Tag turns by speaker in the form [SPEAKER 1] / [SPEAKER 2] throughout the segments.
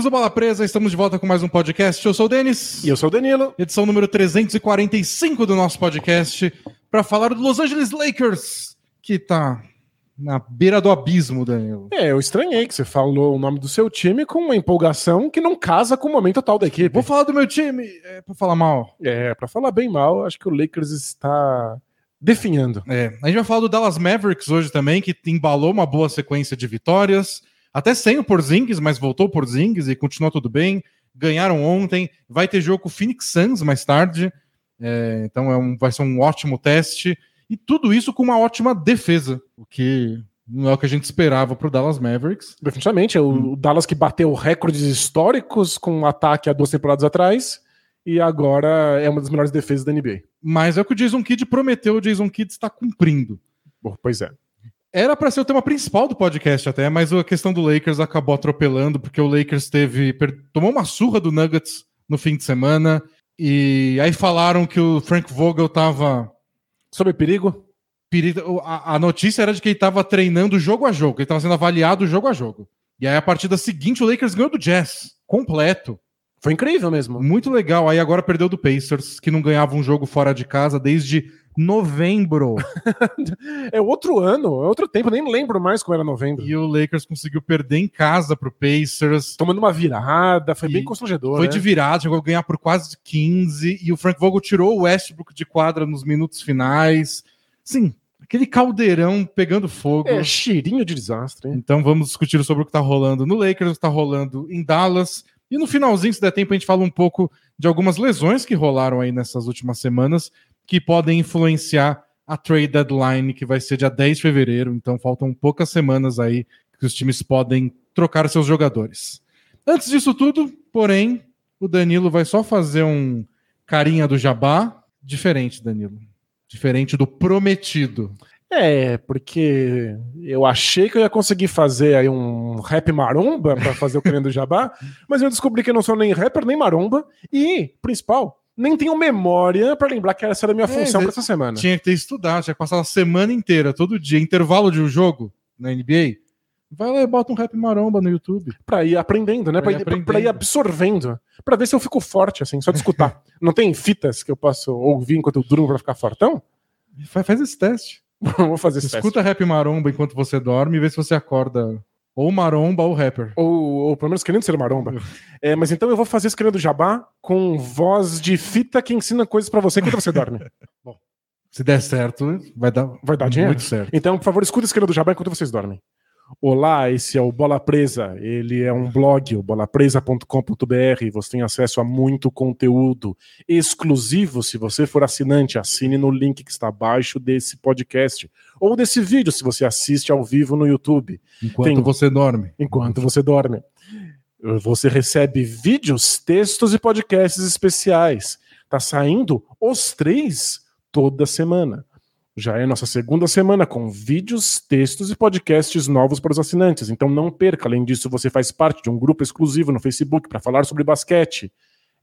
[SPEAKER 1] amigos do Bola Presa, estamos de volta com mais um podcast. Eu sou o Denis.
[SPEAKER 2] E eu sou o Danilo.
[SPEAKER 1] Edição número 345 do nosso podcast, para falar do Los Angeles Lakers, que tá na beira do abismo, Danilo.
[SPEAKER 2] É, eu estranhei que você falou o nome do seu time com uma empolgação que não casa com o momento atual da equipe.
[SPEAKER 1] Vou falar do meu time, é pra falar mal.
[SPEAKER 2] É, pra falar bem mal, acho que o Lakers está definhando.
[SPEAKER 1] É, a gente vai falar do Dallas Mavericks hoje também, que embalou uma boa sequência de vitórias, até sem o Porzingis, mas voltou o Porzingis e continuou tudo bem. Ganharam ontem, vai ter jogo com o Phoenix Suns mais tarde, é, então é um, vai ser um ótimo teste. E tudo isso com uma ótima defesa, o que não é o que a gente esperava para o Dallas Mavericks.
[SPEAKER 2] Definitivamente, é o, o Dallas que bateu recordes históricos com um ataque há duas temporadas atrás e agora é uma das melhores defesas da NBA.
[SPEAKER 1] Mas é o que o Jason Kidd prometeu, o Jason Kidd está cumprindo.
[SPEAKER 2] Bom, pois é.
[SPEAKER 1] Era para ser o tema principal do podcast até, mas a questão do Lakers acabou atropelando, porque o Lakers teve tomou uma surra do Nuggets no fim de semana, e aí falaram que o Frank Vogel estava
[SPEAKER 2] Sobre perigo?
[SPEAKER 1] perigo- A, a notícia era de que ele estava treinando jogo a jogo, ele estava sendo avaliado jogo a jogo. E aí a partida seguinte o Lakers ganhou do Jazz, completo.
[SPEAKER 2] Foi incrível mesmo.
[SPEAKER 1] Muito legal. Aí agora perdeu do Pacers, que não ganhava um jogo fora de casa desde novembro.
[SPEAKER 2] É outro ano, é outro tempo, nem lembro mais como era novembro.
[SPEAKER 1] e o Lakers conseguiu perder em casa pro Pacers.
[SPEAKER 2] Tomando uma virada, foi
[SPEAKER 1] E
[SPEAKER 2] bem constrangedor.
[SPEAKER 1] Foi
[SPEAKER 2] né?
[SPEAKER 1] de virada, chegou a ganhar por quase 15. E o Frank Vogel tirou o Westbrook de quadra nos minutos finais. Sim, aquele caldeirão pegando fogo.
[SPEAKER 2] É, cheirinho de desastre. hein?
[SPEAKER 1] Então vamos discutir sobre o que tá rolando no Lakers, o que tá rolando em Dallas. E no finalzinho, se der tempo, a gente fala um pouco de algumas lesões que rolaram aí nessas últimas semanas que podem influenciar a trade deadline, que vai ser dia 10 de fevereiro. Então faltam poucas semanas aí que os times podem trocar seus jogadores. Antes disso tudo, porém, o Danilo vai só fazer um carinha do jabá diferente, Danilo. Diferente do prometido.
[SPEAKER 2] É, porque eu achei que eu ia conseguir fazer aí um rap maromba pra fazer o Querendo Jabá, mas eu descobri que eu não sou nem rapper, nem maromba, e, principal, nem tenho memória pra lembrar que essa era a minha
[SPEAKER 1] É,
[SPEAKER 2] função
[SPEAKER 1] mas
[SPEAKER 2] pra essa semana.
[SPEAKER 1] Tinha que ter estudado, tinha que passar a semana inteira, todo dia, intervalo de um jogo na NBA. Vai lá e bota um rap maromba no YouTube.
[SPEAKER 2] Pra ir aprendendo, né?
[SPEAKER 1] Pra
[SPEAKER 2] Pra,
[SPEAKER 1] ir
[SPEAKER 2] ir, pra- pra
[SPEAKER 1] aprendendo.
[SPEAKER 2] ir absorvendo. Pra ver se eu fico forte, assim, só de escutar. não tem fitas que eu posso ouvir enquanto eu durmo pra ficar fortão?
[SPEAKER 1] Faz, faz esse teste.
[SPEAKER 2] Vou fazer esse teste.
[SPEAKER 1] Escuta rap maromba enquanto você dorme e vê se você acorda ou maromba ou rapper.
[SPEAKER 2] Ou, ou pelo menos querendo ser maromba. É, mas então eu vou fazer esse querendo jabá com voz de fita que ensina coisas pra você enquanto você dorme.
[SPEAKER 1] Se der certo, vai dar,
[SPEAKER 2] Vai dar dinheiro?
[SPEAKER 1] muito certo.
[SPEAKER 2] Então, por favor, escuta esse querendo jabá enquanto vocês dormem. Olá, esse é o Bola Presa. Ele é um blog, o bolapresa.com.br. Você tem acesso a muito conteúdo exclusivo. Se você for assinante, assine no link que está abaixo desse podcast ou desse vídeo, se você assiste ao vivo no YouTube.
[SPEAKER 1] Enquanto
[SPEAKER 2] Tem-
[SPEAKER 1] você dorme.
[SPEAKER 2] enquanto você dorme. Você recebe vídeos, textos e podcasts especiais. Tá saindo os três toda semana. Já é nossa segunda semana com vídeos, textos e podcasts novos para os assinantes. Então não perca. Além disso, você faz parte de um grupo exclusivo no Facebook para falar sobre basquete.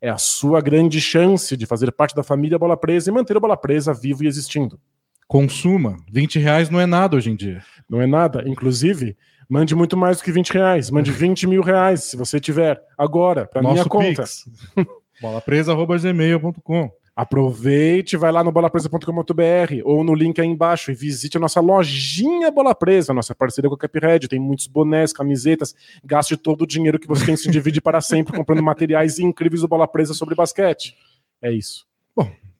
[SPEAKER 2] É a sua grande chance de fazer parte da família Bola Presa e manter a Bola Presa vivo e existindo.
[SPEAKER 1] Consuma. 20 reais não é nada hoje em dia.
[SPEAKER 2] Não é nada. Inclusive, mande muito mais do que 20 reais. Mande 20 mil reais, se você tiver, agora, para minha conta.
[SPEAKER 1] Pix. bolapresa.gmail.com
[SPEAKER 2] Aproveite, vai lá no bolapresa.com.br ou no link aí embaixo e visite a nossa lojinha Bola Presa, nossa parceria com a Capred. Tem muitos bonés, camisetas. Gaste todo o dinheiro que você tem, se divide para sempre comprando materiais incríveis do Bola Presa sobre basquete. É isso.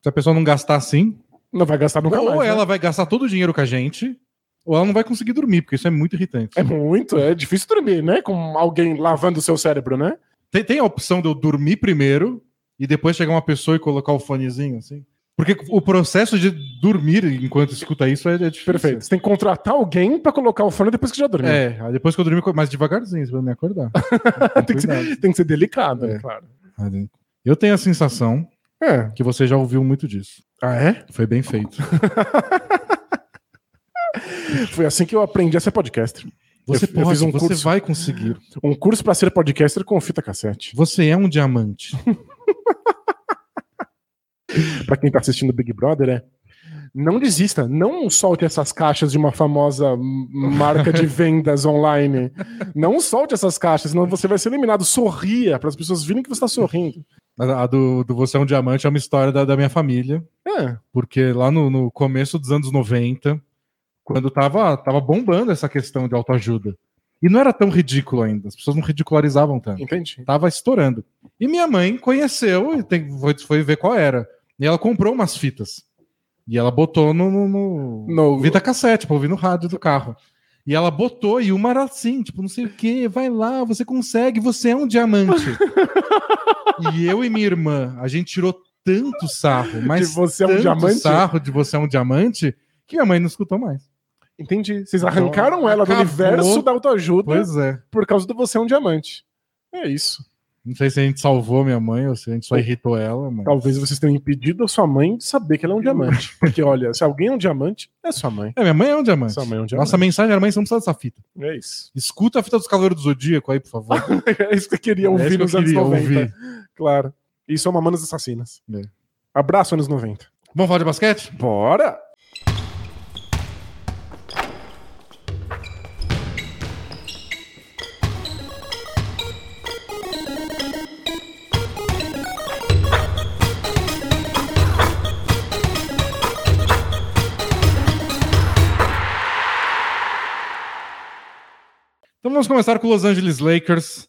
[SPEAKER 1] Se a pessoa não gastar assim,
[SPEAKER 2] Não vai gastar nunca
[SPEAKER 1] ou
[SPEAKER 2] mais. né?
[SPEAKER 1] ela vai gastar todo o dinheiro com a gente, ou ela não vai conseguir dormir, porque isso é muito irritante.
[SPEAKER 2] É muito, é difícil dormir, né? Com alguém lavando o seu cérebro, né?
[SPEAKER 1] Tem, tem a opção de eu dormir primeiro e depois chegar uma pessoa e colocar o fonezinho, assim? Porque o processo de dormir enquanto escuta isso é, é difícil.
[SPEAKER 2] Perfeito. Você tem que contratar alguém para colocar o fone depois que já dormiu.
[SPEAKER 1] É, depois que eu dormir, mais devagarzinho, pra me acordar.
[SPEAKER 2] tem, que ser, tem que ser delicado,
[SPEAKER 1] É.
[SPEAKER 2] né? Claro.
[SPEAKER 1] Eu tenho a sensação
[SPEAKER 2] É.
[SPEAKER 1] que você já ouviu muito disso.
[SPEAKER 2] Ah, é?
[SPEAKER 1] Foi bem feito.
[SPEAKER 2] Foi assim que eu aprendi a ser podcaster.
[SPEAKER 1] Você
[SPEAKER 2] Eu- eu
[SPEAKER 1] pode,
[SPEAKER 2] fiz um
[SPEAKER 1] você
[SPEAKER 2] curso.
[SPEAKER 1] vai conseguir.
[SPEAKER 2] Um curso para ser podcaster com fita cassete.
[SPEAKER 1] Você é um diamante.
[SPEAKER 2] Para quem tá assistindo Big Brother, é. Não desista, não solte essas caixas de uma famosa marca de vendas online. Não solte essas caixas, senão você vai ser eliminado. Sorria para as pessoas virem que você está sorrindo.
[SPEAKER 1] A do, do Você é um Diamante é uma história da, da minha família.
[SPEAKER 2] É.
[SPEAKER 1] Porque lá no, no começo dos anos 90, quando tava, tava bombando essa questão de autoajuda. E não era tão ridículo ainda, as pessoas não ridicularizavam tanto.
[SPEAKER 2] Entendi.
[SPEAKER 1] Tava estourando. E minha mãe conheceu e tem, foi, foi ver qual era. E ela comprou umas fitas. E ela botou no, no, no...
[SPEAKER 2] No-
[SPEAKER 1] Vita cassete pra ouvir no rádio do carro. E ela botou, e uma era assim, tipo, não sei o que, vai lá, você consegue, você é um diamante. e eu e minha irmã, a gente tirou tanto sarro, mas
[SPEAKER 2] De você é um
[SPEAKER 1] tanto
[SPEAKER 2] diamante?
[SPEAKER 1] sarro de você é um diamante, que minha mãe não escutou mais.
[SPEAKER 2] Entendi. Vocês
[SPEAKER 1] Então,
[SPEAKER 2] arrancaram ela do
[SPEAKER 1] acabou.
[SPEAKER 2] universo da autoajuda
[SPEAKER 1] Pois é.
[SPEAKER 2] por causa do você é um diamante. É isso.
[SPEAKER 1] Não sei se a gente salvou minha mãe ou se a gente só irritou ela, mas...
[SPEAKER 2] Talvez vocês tenham impedido a sua mãe de saber que ela é um diamante. Porque, olha, se alguém é um diamante, é sua mãe.
[SPEAKER 1] É, minha mãe é um diamante.
[SPEAKER 2] Sua mãe é um diamante.
[SPEAKER 1] Nossa mensagem era, mãe, você não precisa dessa fita.
[SPEAKER 2] É isso.
[SPEAKER 1] Escuta a fita dos Cavaleiros do Zodíaco aí, por favor.
[SPEAKER 2] É isso que eu queria
[SPEAKER 1] É
[SPEAKER 2] ouvir
[SPEAKER 1] isso que
[SPEAKER 2] nos anos
[SPEAKER 1] queria
[SPEAKER 2] 90.
[SPEAKER 1] ouvir.
[SPEAKER 2] Claro. Isso é Mamonas Assassinas.
[SPEAKER 1] É.
[SPEAKER 2] Abraço, anos 90.
[SPEAKER 1] Vamos falar de basquete?
[SPEAKER 2] Bora!
[SPEAKER 1] Vamos começar com o Los Angeles Lakers,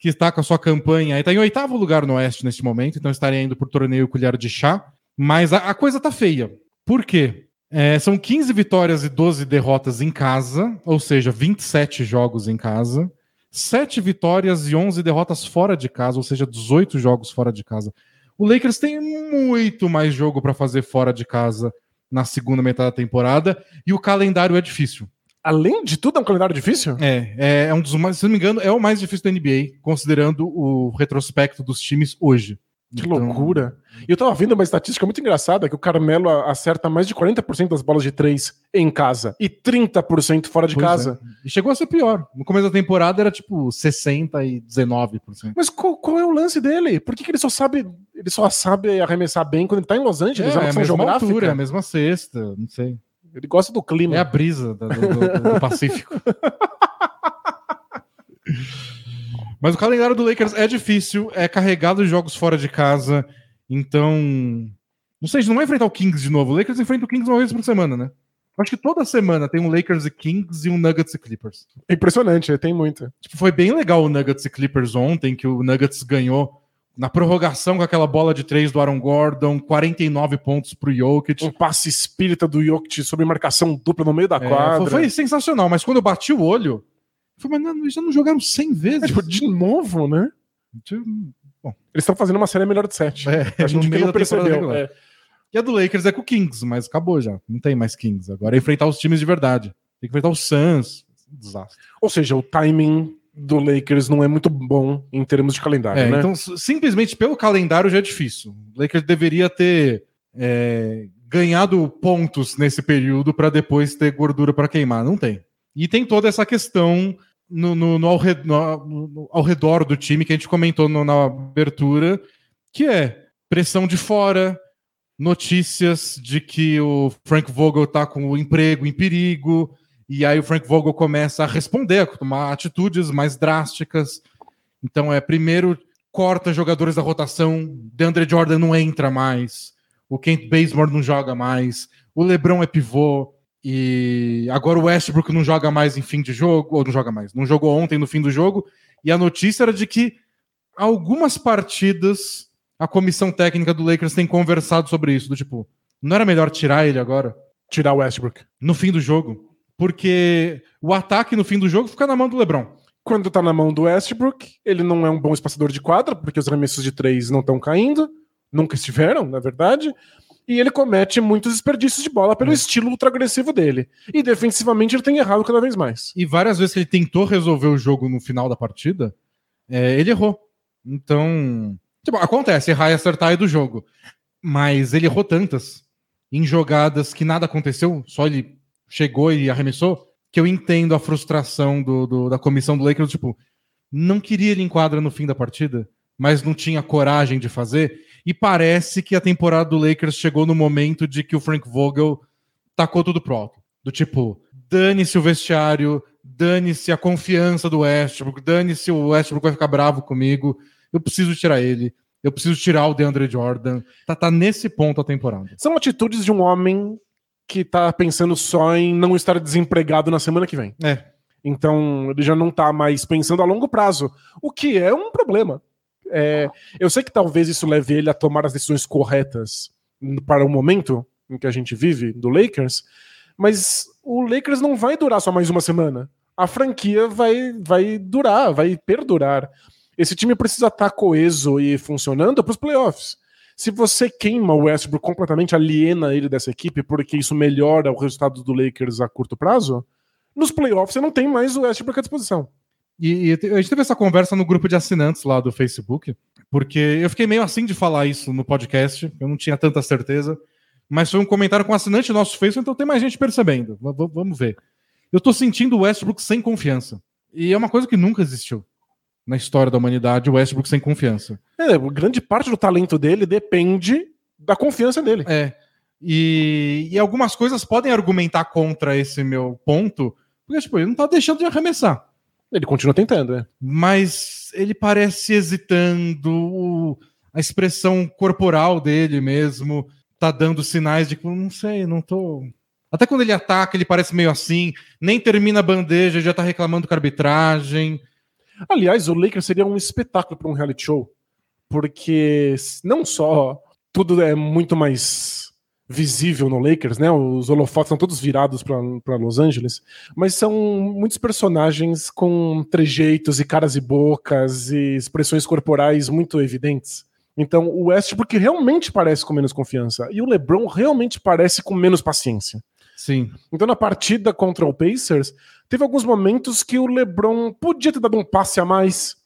[SPEAKER 1] que está com a sua campanha. Está em oitavo lugar no Oeste neste momento, então estaria indo por torneio colher de chá. Mas a, a coisa tá feia. Por quê? É, são 15 vitórias e 12 derrotas em casa, ou seja, 27 jogos em casa. 7 vitórias e 11 derrotas fora de casa, ou seja, 18 jogos fora de casa. O Lakers tem muito mais jogo para fazer fora de casa na segunda metade da temporada e o calendário é difícil.
[SPEAKER 2] Além de tudo, é um calendário difícil?
[SPEAKER 1] É, é, é um dos mais, se não me engano, é o mais difícil da NBA, considerando o retrospecto dos times hoje.
[SPEAKER 2] Que
[SPEAKER 1] Então,
[SPEAKER 2] loucura. E eu tava vendo uma estatística muito engraçada, que o Carmelo acerta mais de 40% das bolas de três em casa e 30% fora de
[SPEAKER 1] pois
[SPEAKER 2] casa.
[SPEAKER 1] é. E chegou a ser pior. No começo da temporada era tipo 60 e 19%.
[SPEAKER 2] Mas qual, qual é o lance dele? Por que, que ele só sabe ele só sabe arremessar bem quando ele tá em Los Angeles? É,
[SPEAKER 1] é, a mesma
[SPEAKER 2] geográfica?
[SPEAKER 1] altura, é a mesma cesta, não sei.
[SPEAKER 2] Ele gosta do clima.
[SPEAKER 1] É a brisa do, do- do Pacífico. Mas o calendário do Lakers é difícil, é carregado de jogos fora de casa, então. Não sei, a gente não vai enfrentar o Kings de novo. O Lakers enfrenta o Kings uma vez por semana, né? Acho que toda semana tem um Lakers e Kings e um Nuggets e Clippers.
[SPEAKER 2] É impressionante, tem muita.
[SPEAKER 1] Tipo, foi bem legal o Nuggets e Clippers ontem, que o Nuggets ganhou na prorrogação com aquela bola de três do Aaron Gordon, 49 pontos pro Jokic.
[SPEAKER 2] Um passe espírita do Jokic sobre marcação dupla no meio da
[SPEAKER 1] É,
[SPEAKER 2] quadra.
[SPEAKER 1] foi, sensacional, mas quando eu bati o olho, eu falei, mas não, eles já não jogaram 100 vezes.
[SPEAKER 2] É, tipo, de novo, né?
[SPEAKER 1] Tipo,
[SPEAKER 2] Eles estão fazendo uma série melhor de sete.
[SPEAKER 1] É,
[SPEAKER 2] a gente não percebeu. É.
[SPEAKER 1] E a do Lakers é com o Kings, mas acabou já. Não tem mais Kings. Agora é enfrentar os times de verdade. Tem que enfrentar o Suns. Desastre.
[SPEAKER 2] Ou seja, o timing do Lakers não é muito bom em termos de calendário,
[SPEAKER 1] É,
[SPEAKER 2] né?
[SPEAKER 1] Então, simplesmente pelo calendário já é difícil. O Lakers deveria ter é, ganhado pontos nesse período para depois ter gordura para queimar. Não tem. E tem toda essa questão no, no- no ao, re- no- ao redor do time que a gente comentou na abertura, que é pressão de fora, notícias de que o Frank Vogel tá com o emprego em perigo, e aí o Frank Vogel começa a responder, a tomar atitudes mais drásticas. Então é primeiro corta jogadores da rotação, DeAndre Jordan não entra mais, o Kent Bazemore não joga mais, o LeBron é pivô e agora o Westbrook não joga mais em fim de jogo, ou não joga mais, não jogou ontem no fim do jogo, e a notícia era de que algumas partidas a comissão técnica do Lakers tem conversado sobre isso, do tipo, não era melhor tirar ele agora
[SPEAKER 2] Tirar o Westbrook.
[SPEAKER 1] no fim do jogo, porque o ataque no fim do jogo fica na mão do LeBron.
[SPEAKER 2] Quando tá na mão do Westbrook, ele não é um bom espaçador de quadra, porque os arremessos de três não estão caindo, nunca estiveram, na verdade. E ele comete muitos desperdícios de bola pelo
[SPEAKER 1] É.
[SPEAKER 2] estilo ultra-agressivo dele. E defensivamente ele tem errado cada vez mais.
[SPEAKER 1] E várias vezes que ele tentou resolver o jogo no final da partida, é, ele errou. Então, tipo, acontece, errar e acertar é do jogo. Mas ele errou tantas em jogadas que nada aconteceu, só ele chegou e arremessou, que eu entendo a frustração do, do- da comissão do Lakers, tipo, não queria ele em quadra no fim da partida, mas não tinha coragem de fazer. E parece que a temporada do Lakers chegou no momento de que o Frank Vogel tacou tudo pro alto. Do tipo, dane-se o vestiário, dane-se a confiança do Westbrook, dane-se o Westbrook vai ficar bravo comigo, eu preciso tirar ele, eu preciso tirar o DeAndre Jordan. Tá, tá nesse ponto a temporada.
[SPEAKER 2] São atitudes de um homem que tá pensando só em não estar desempregado na semana que vem.
[SPEAKER 1] É.
[SPEAKER 2] Então, ele já não tá mais pensando a longo prazo, o que é um problema. É, eu sei que talvez isso leve ele a tomar as decisões corretas para o momento em que a gente vive do Lakers, mas o Lakers não vai durar só mais uma semana. A franquia vai, vai durar, vai perdurar. Esse time precisa estar coeso e funcionando para os playoffs. Se você queima o Westbrook completamente, aliena ele dessa equipe, porque isso melhora o resultado do Lakers a curto prazo, nos playoffs você não tem mais o Westbrook à disposição.
[SPEAKER 1] E, e, a gente teve essa conversa no grupo de assinantes lá do Facebook, porque eu fiquei meio assim de falar isso no podcast, eu não tinha tanta certeza, mas foi um comentário com assinante do nosso Facebook, então tem mais gente percebendo. V vamos ver. Eu tô sentindo o Westbrook sem confiança. E é uma coisa que nunca existiu na história da humanidade, o Westbrook sem confiança.
[SPEAKER 2] É, grande parte do talento dele depende da confiança dele.
[SPEAKER 1] É. E, e algumas coisas podem argumentar contra esse meu ponto, porque, tipo, ele não tá deixando de arremessar.
[SPEAKER 2] Ele continua tentando, é.
[SPEAKER 1] Mas ele parece hesitando, a expressão corporal dele mesmo tá dando sinais de que, não sei, não tô. Até quando ele ataca, ele parece meio assim, nem termina a bandeja, já tá reclamando com a arbitragem.
[SPEAKER 2] Aliás, o Lakers seria um espetáculo para um reality show, porque não só tudo é muito mais visível no Lakers, né? Os holofotes são todos virados para Los Angeles, mas são muitos personagens com trejeitos e caras e bocas e expressões corporais muito evidentes. Então, o Westbrook realmente parece com menos confiança e o LeBron realmente parece com menos paciência.
[SPEAKER 1] Sim.
[SPEAKER 2] Então, na partida contra o Pacers, teve alguns momentos que o LeBron podia ter dado um passe a mais,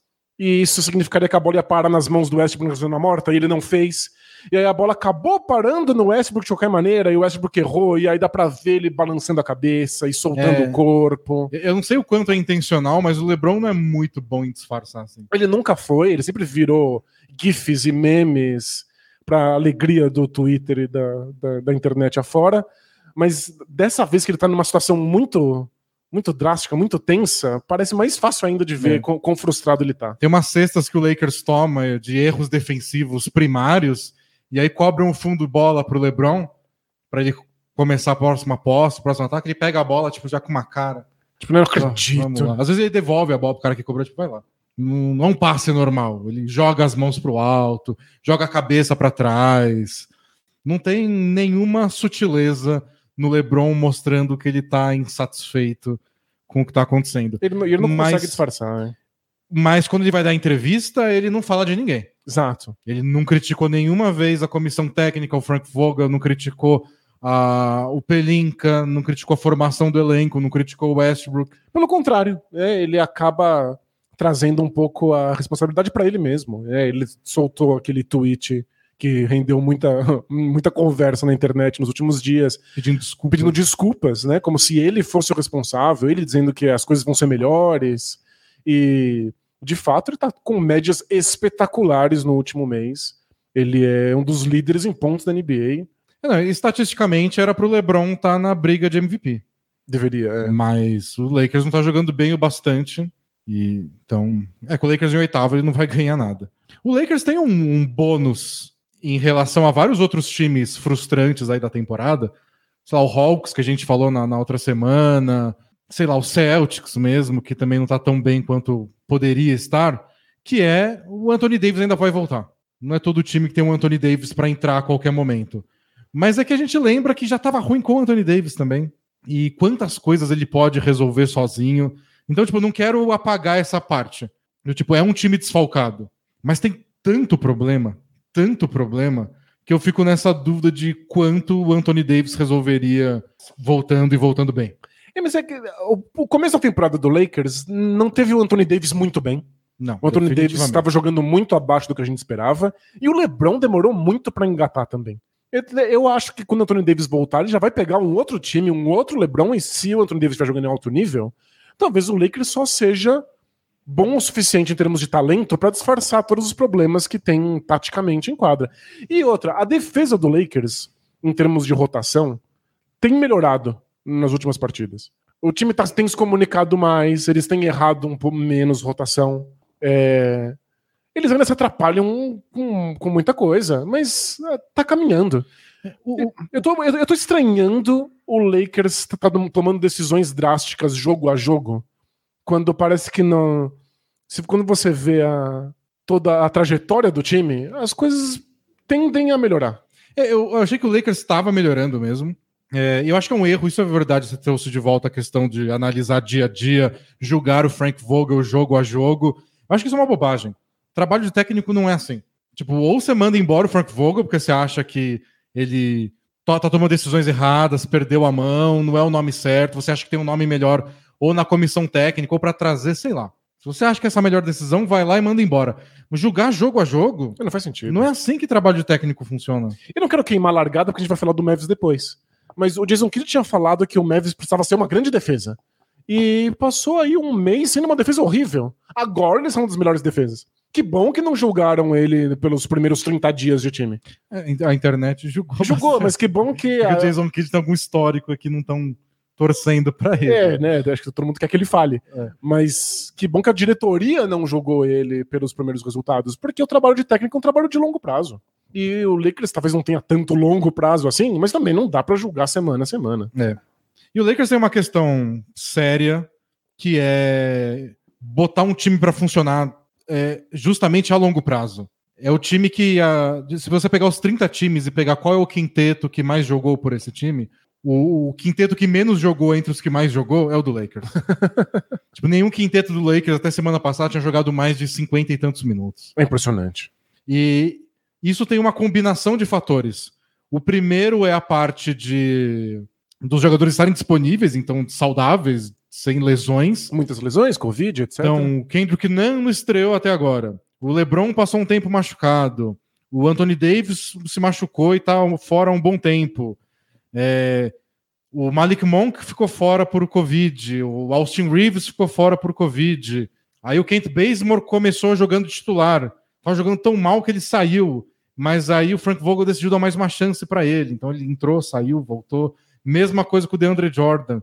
[SPEAKER 2] e isso significaria que a bola ia parar nas mãos do Westbrook na zona morta, e ele não fez. E aí a bola acabou parando no Westbrook de qualquer maneira, e o Westbrook errou, e aí dá pra ver ele balançando a cabeça e soltando é. o corpo.
[SPEAKER 1] Eu não sei o quanto é intencional, mas o LeBron não é muito bom em disfarçar assim.
[SPEAKER 2] Ele nunca foi, ele sempre virou gifs e memes pra alegria do Twitter e da, da, da internet afora mas dessa vez que ele tá numa situação muito muito drástica, muito tensa, parece mais fácil ainda de ver é. quão, quão, frustrado ele tá.
[SPEAKER 1] Tem umas cestas que o Lakers toma de erros defensivos primários, e aí cobram um fundo bola pro LeBron, para ele começar a próxima posse, o próximo ataque, ele pega a bola, tipo, já com uma cara.
[SPEAKER 2] Tipo, não acredito.
[SPEAKER 1] Às vezes ele devolve a bola pro cara que cobrou, tipo, vai lá. Não, não é um passe normal. Ele joga as mãos pro alto, joga a cabeça para trás. Não tem nenhuma sutileza no LeBron mostrando que ele tá insatisfeito com o que tá acontecendo.
[SPEAKER 2] Ele, ele não mas, consegue disfarçar, né?
[SPEAKER 1] Mas quando ele vai dar entrevista, ele não fala de ninguém.
[SPEAKER 2] Exato.
[SPEAKER 1] Ele não criticou nenhuma vez a comissão técnica, o Frank Vogel, não criticou a, o Pelinka, não criticou a formação do elenco, não criticou o Westbrook.
[SPEAKER 2] Pelo contrário, é, ele acaba trazendo um pouco a responsabilidade para ele mesmo. É, ele soltou aquele tweet que rendeu muita, muita conversa na internet nos últimos dias,
[SPEAKER 1] pedindo desculpas.
[SPEAKER 2] pedindo desculpas, né? Como se ele fosse o responsável, ele dizendo que as coisas vão ser melhores. E de fato ele está com médias espetaculares no último mês. Ele é um dos líderes em pontos da NBA.
[SPEAKER 1] É, não, estatisticamente era para o LeBron estar tá na briga de MVP.
[SPEAKER 2] Deveria, é.
[SPEAKER 1] Mas o Lakers não está jogando bem o bastante. E então, é que o Lakers em oitavo ele não vai ganhar nada. O Lakers tem um, um bônus em relação a vários outros times frustrantes aí da temporada, sei lá, o Hawks, que a gente falou na, na outra semana, sei lá, o Celtics mesmo, que também não tá tão bem quanto poderia estar, que é o Anthony Davis ainda vai voltar. Não é todo time que tem um Anthony Davis para entrar a qualquer momento. Mas é que a gente lembra que já estava ruim com o Anthony Davis também. E quantas coisas ele pode resolver sozinho. Então, tipo, não quero apagar essa parte. Eu, tipo, é um time desfalcado. Mas tem tanto problema, tanto problema que eu fico nessa dúvida de quanto o Anthony Davis resolveria voltando e voltando bem.
[SPEAKER 2] É, mas é que o, começo da temporada do Lakers não teve o Anthony Davis muito bem.
[SPEAKER 1] Não.
[SPEAKER 2] O Anthony Davis estava jogando muito abaixo do que a gente esperava. E o LeBron demorou muito para engatar também. Eu, eu, acho que quando o Anthony Davis voltar, ele já vai pegar um outro time, um outro LeBron. E se o Anthony Davis estiver jogando em alto nível, talvez o Lakers só seja bom o suficiente em termos de talento para disfarçar todos os problemas que tem taticamente em quadra. E outra, a defesa do Lakers, em termos de rotação, tem melhorado nas últimas partidas. O time tá, tem se comunicado mais, eles têm errado um pouco menos rotação. É, eles ainda se atrapalham com, com muita coisa, mas é, tá caminhando. O, o, eu, tô, eu, eu tô estranhando o Lakers tá, tá tomando decisões drásticas jogo a jogo, quando parece que não. Se, quando você vê a, toda a trajetória do time, as coisas tendem a melhorar.
[SPEAKER 1] É, eu achei que o Lakers estava melhorando mesmo. É, eu acho que é um erro, isso é verdade. Você trouxe de volta a questão de analisar dia a dia, julgar o Frank Vogel jogo a jogo. Eu acho que isso é uma bobagem. Trabalho de técnico não é assim. Tipo, ou você manda embora o Frank Vogel porque você acha que ele tá, tá tomando decisões erradas, perdeu a mão, não é o nome certo, você acha que tem um nome melhor ou na comissão técnica ou para trazer, sei lá. Se você acha que essa é a melhor decisão, vai lá e manda embora. Mas julgar jogo a jogo.
[SPEAKER 2] Não faz sentido.
[SPEAKER 1] Não é assim que trabalho de técnico funciona.
[SPEAKER 2] Eu não quero queimar a largada porque a gente vai falar do Mavis depois. Mas o Jason Kidd tinha falado que o Mavis precisava ser uma grande defesa. E passou aí um mês sendo uma defesa horrível. Agora eles são uma das melhores defesas. Que bom que não julgaram ele pelos primeiros 30 dias de time.
[SPEAKER 1] É, a internet julgou.
[SPEAKER 2] Julgou, mas que bom que.
[SPEAKER 1] A... O Jason Kidd tem algum histórico aqui, não estão torcendo para ele.
[SPEAKER 2] É, né? Acho que todo mundo quer que ele fale. É. Mas que bom que a diretoria não julgou ele pelos primeiros resultados, porque o trabalho de técnico é um trabalho de longo prazo. E o Lakers talvez não tenha tanto longo prazo assim, mas também não dá para julgar semana a semana.
[SPEAKER 1] É. E o Lakers tem uma questão séria que é botar um time para funcionar é, justamente a longo prazo. É o time que, a, se você pegar os 30 times e pegar qual é o quinteto que mais jogou por esse time, o, o, quinteto que menos jogou entre os que mais jogou é o do Lakers. tipo, nenhum quinteto do Lakers até semana passada tinha jogado mais de 50 e tantos minutos.
[SPEAKER 2] É impressionante.
[SPEAKER 1] E isso tem uma combinação de fatores. O primeiro é a parte de dos jogadores estarem disponíveis, então saudáveis, sem lesões.
[SPEAKER 2] Muitas lesões, Covid, etc.
[SPEAKER 1] Então, o Kendrick não estreou até agora. O LeBron passou um tempo machucado. O Anthony Davis se machucou e está fora há um bom tempo. É, o Malik Monk ficou fora por Covid. O Austin Reeves ficou fora por Covid. Aí o Kent Bazemore começou jogando titular. Estava jogando tão mal que ele saiu. Mas aí o Frank Vogel decidiu dar mais uma chance para ele. Então ele entrou, saiu, voltou. Mesma coisa com o DeAndre Jordan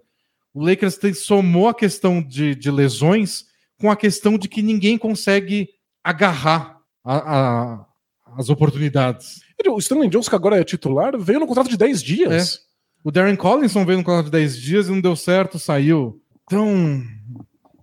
[SPEAKER 1] o Lakers tem, somou a questão de, de, lesões com a questão de que ninguém consegue agarrar a, a, as oportunidades.
[SPEAKER 2] O Stanley Jones, que agora é titular, veio no contrato de 10 dias. É.
[SPEAKER 1] O Darren Collinson veio no contrato de 10 dias e não deu certo, saiu. Então,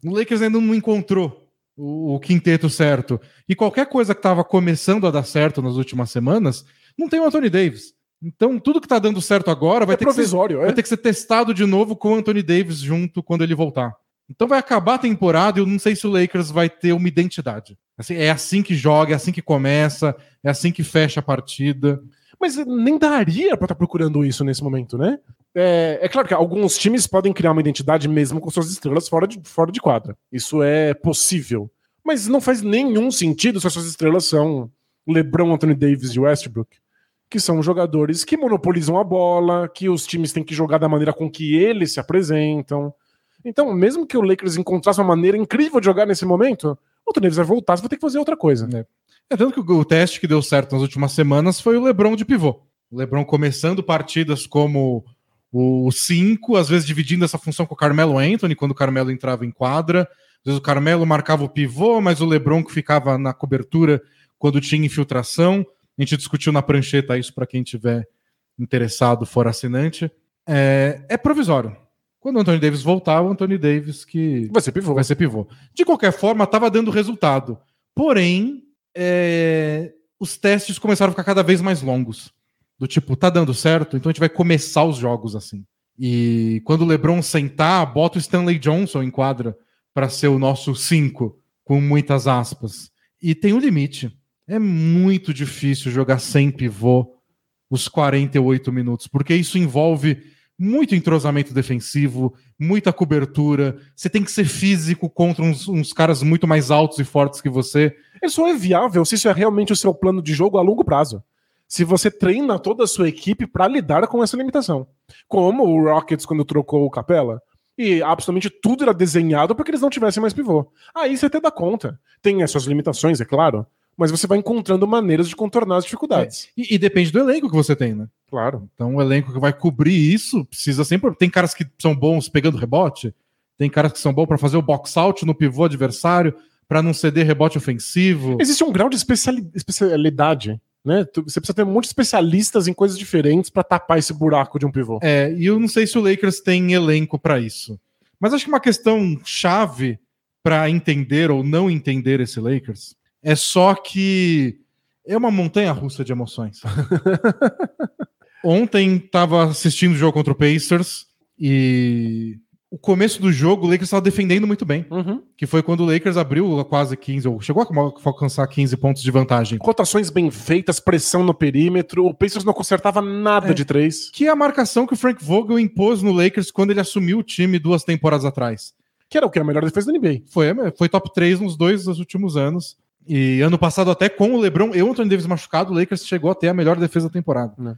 [SPEAKER 1] o Lakers ainda não encontrou o, o quinteto certo. E qualquer coisa que estava começando a dar certo nas últimas semanas, não tem o Anthony Davis. Então, tudo que tá dando certo agora vai, é ter, provisório, que ser, é? vai ter que ser testado de novo com o Anthony Davis junto quando ele voltar. Então vai acabar a temporada e eu não sei se o Lakers vai ter uma identidade. Assim, é assim que joga, é assim que começa, é assim que fecha a partida.
[SPEAKER 2] Mas nem daria para estar tá procurando isso nesse momento, né? É, é, claro que alguns times podem criar uma identidade mesmo com suas estrelas fora de, fora de quadra. Isso é possível. Mas não faz nenhum sentido se as suas estrelas são LeBron, Anthony Davis e Westbrook que são jogadores que monopolizam a bola, que os times têm que jogar da maneira com que eles se apresentam. Então, mesmo que o Lakers encontrasse uma maneira incrível de jogar nesse momento, o Tony vai voltar, você vai ter que fazer outra coisa.
[SPEAKER 1] É. é tanto que o teste que deu certo nas últimas semanas foi o LeBron de pivô. O LeBron começando partidas como o 5, às vezes dividindo essa função com o Carmelo Anthony, quando o Carmelo entrava em quadra. Às vezes o Carmelo marcava o pivô, mas o LeBron que ficava na cobertura quando tinha infiltração. A gente discutiu na prancheta isso para quem tiver interessado, for assinante. É, é provisório. Quando o Anthony Davis voltar, o Anthony Davis que
[SPEAKER 2] vai ser pivô.
[SPEAKER 1] Vai ser pivô. De qualquer forma, estava dando resultado. Porém, é, os testes começaram a ficar cada vez mais longos. Do tipo, tá dando certo, então a gente vai começar os jogos assim. E quando o LeBron sentar, bota o Stanley Johnson em quadra para ser o nosso 5, com muitas aspas. E tem um limite. É muito difícil jogar sem pivô os 48 minutos, porque isso envolve muito entrosamento defensivo, muita cobertura. Você tem que ser físico contra uns, uns, caras muito mais altos e fortes que você.
[SPEAKER 2] Isso é viável se isso é realmente o seu plano de jogo a longo prazo. Se você treina toda a sua equipe para lidar com essa limitação. Como o Rockets quando trocou o Capela. E absolutamente tudo era desenhado para que eles não tivessem mais pivô. Aí você até dá conta. Tem as suas limitações, é claro mas você vai encontrando maneiras de contornar as dificuldades.
[SPEAKER 1] E, e depende do elenco que você tem, né?
[SPEAKER 2] Claro.
[SPEAKER 1] Então, o elenco que vai cobrir isso precisa sempre. Tem caras que são bons pegando rebote, tem caras que são bons para fazer o box out no pivô adversário, para não ceder rebote ofensivo.
[SPEAKER 2] Existe um grau de especiali- especialidade, né? Você precisa ter um monte de especialistas em coisas diferentes pra tapar esse buraco de um pivô.
[SPEAKER 1] É, e eu não sei se o Lakers tem elenco para isso. Mas acho que uma questão chave para entender ou não entender esse Lakers é só que é uma montanha russa de emoções. Ontem estava assistindo o jogo contra o Pacers e o começo do jogo o Lakers estava defendendo muito bem,
[SPEAKER 2] Uhum.
[SPEAKER 1] que foi quando o Lakers abriu quase 15 ou chegou a alcançar 15 pontos de vantagem.
[SPEAKER 2] Rotações bem feitas, pressão no perímetro. O Pacers não consertava nada
[SPEAKER 1] É.
[SPEAKER 2] de três.
[SPEAKER 1] Que é a marcação que o Frank Vogel impôs no Lakers quando ele assumiu o time duas temporadas atrás.
[SPEAKER 2] Que era o que? A melhor defesa da NBA.
[SPEAKER 1] Foi, foi top 3 nos dois dos últimos anos. E ano passado, até com o LeBron e o Anthony Davis machucado, o Lakers chegou a ter a melhor defesa da temporada.
[SPEAKER 2] Né.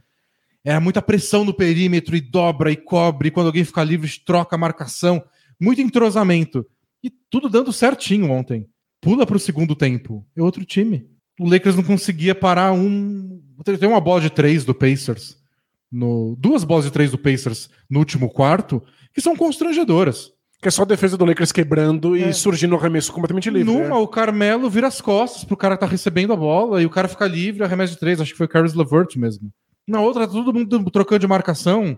[SPEAKER 1] Era muita pressão no perímetro, e dobra, e cobre, e quando alguém fica livre, troca a marcação. Muito entrosamento. E tudo dando certinho ontem. Pula pro segundo tempo. É outro time. O Lakers não conseguia parar um. Tem uma bola de três do Pacers. No... Duas bolas de três do Pacers no último quarto, que são constrangedoras.
[SPEAKER 2] Que é só a defesa do Lakers quebrando
[SPEAKER 1] É.
[SPEAKER 2] e surgindo o arremesso completamente livre.
[SPEAKER 1] Numa,
[SPEAKER 2] né?
[SPEAKER 1] o Carmelo vira as costas pro cara que tá recebendo a bola e o cara fica livre, arremesso de três. Acho que foi o Caris LeVert mesmo. Na outra, tá todo mundo trocando de marcação.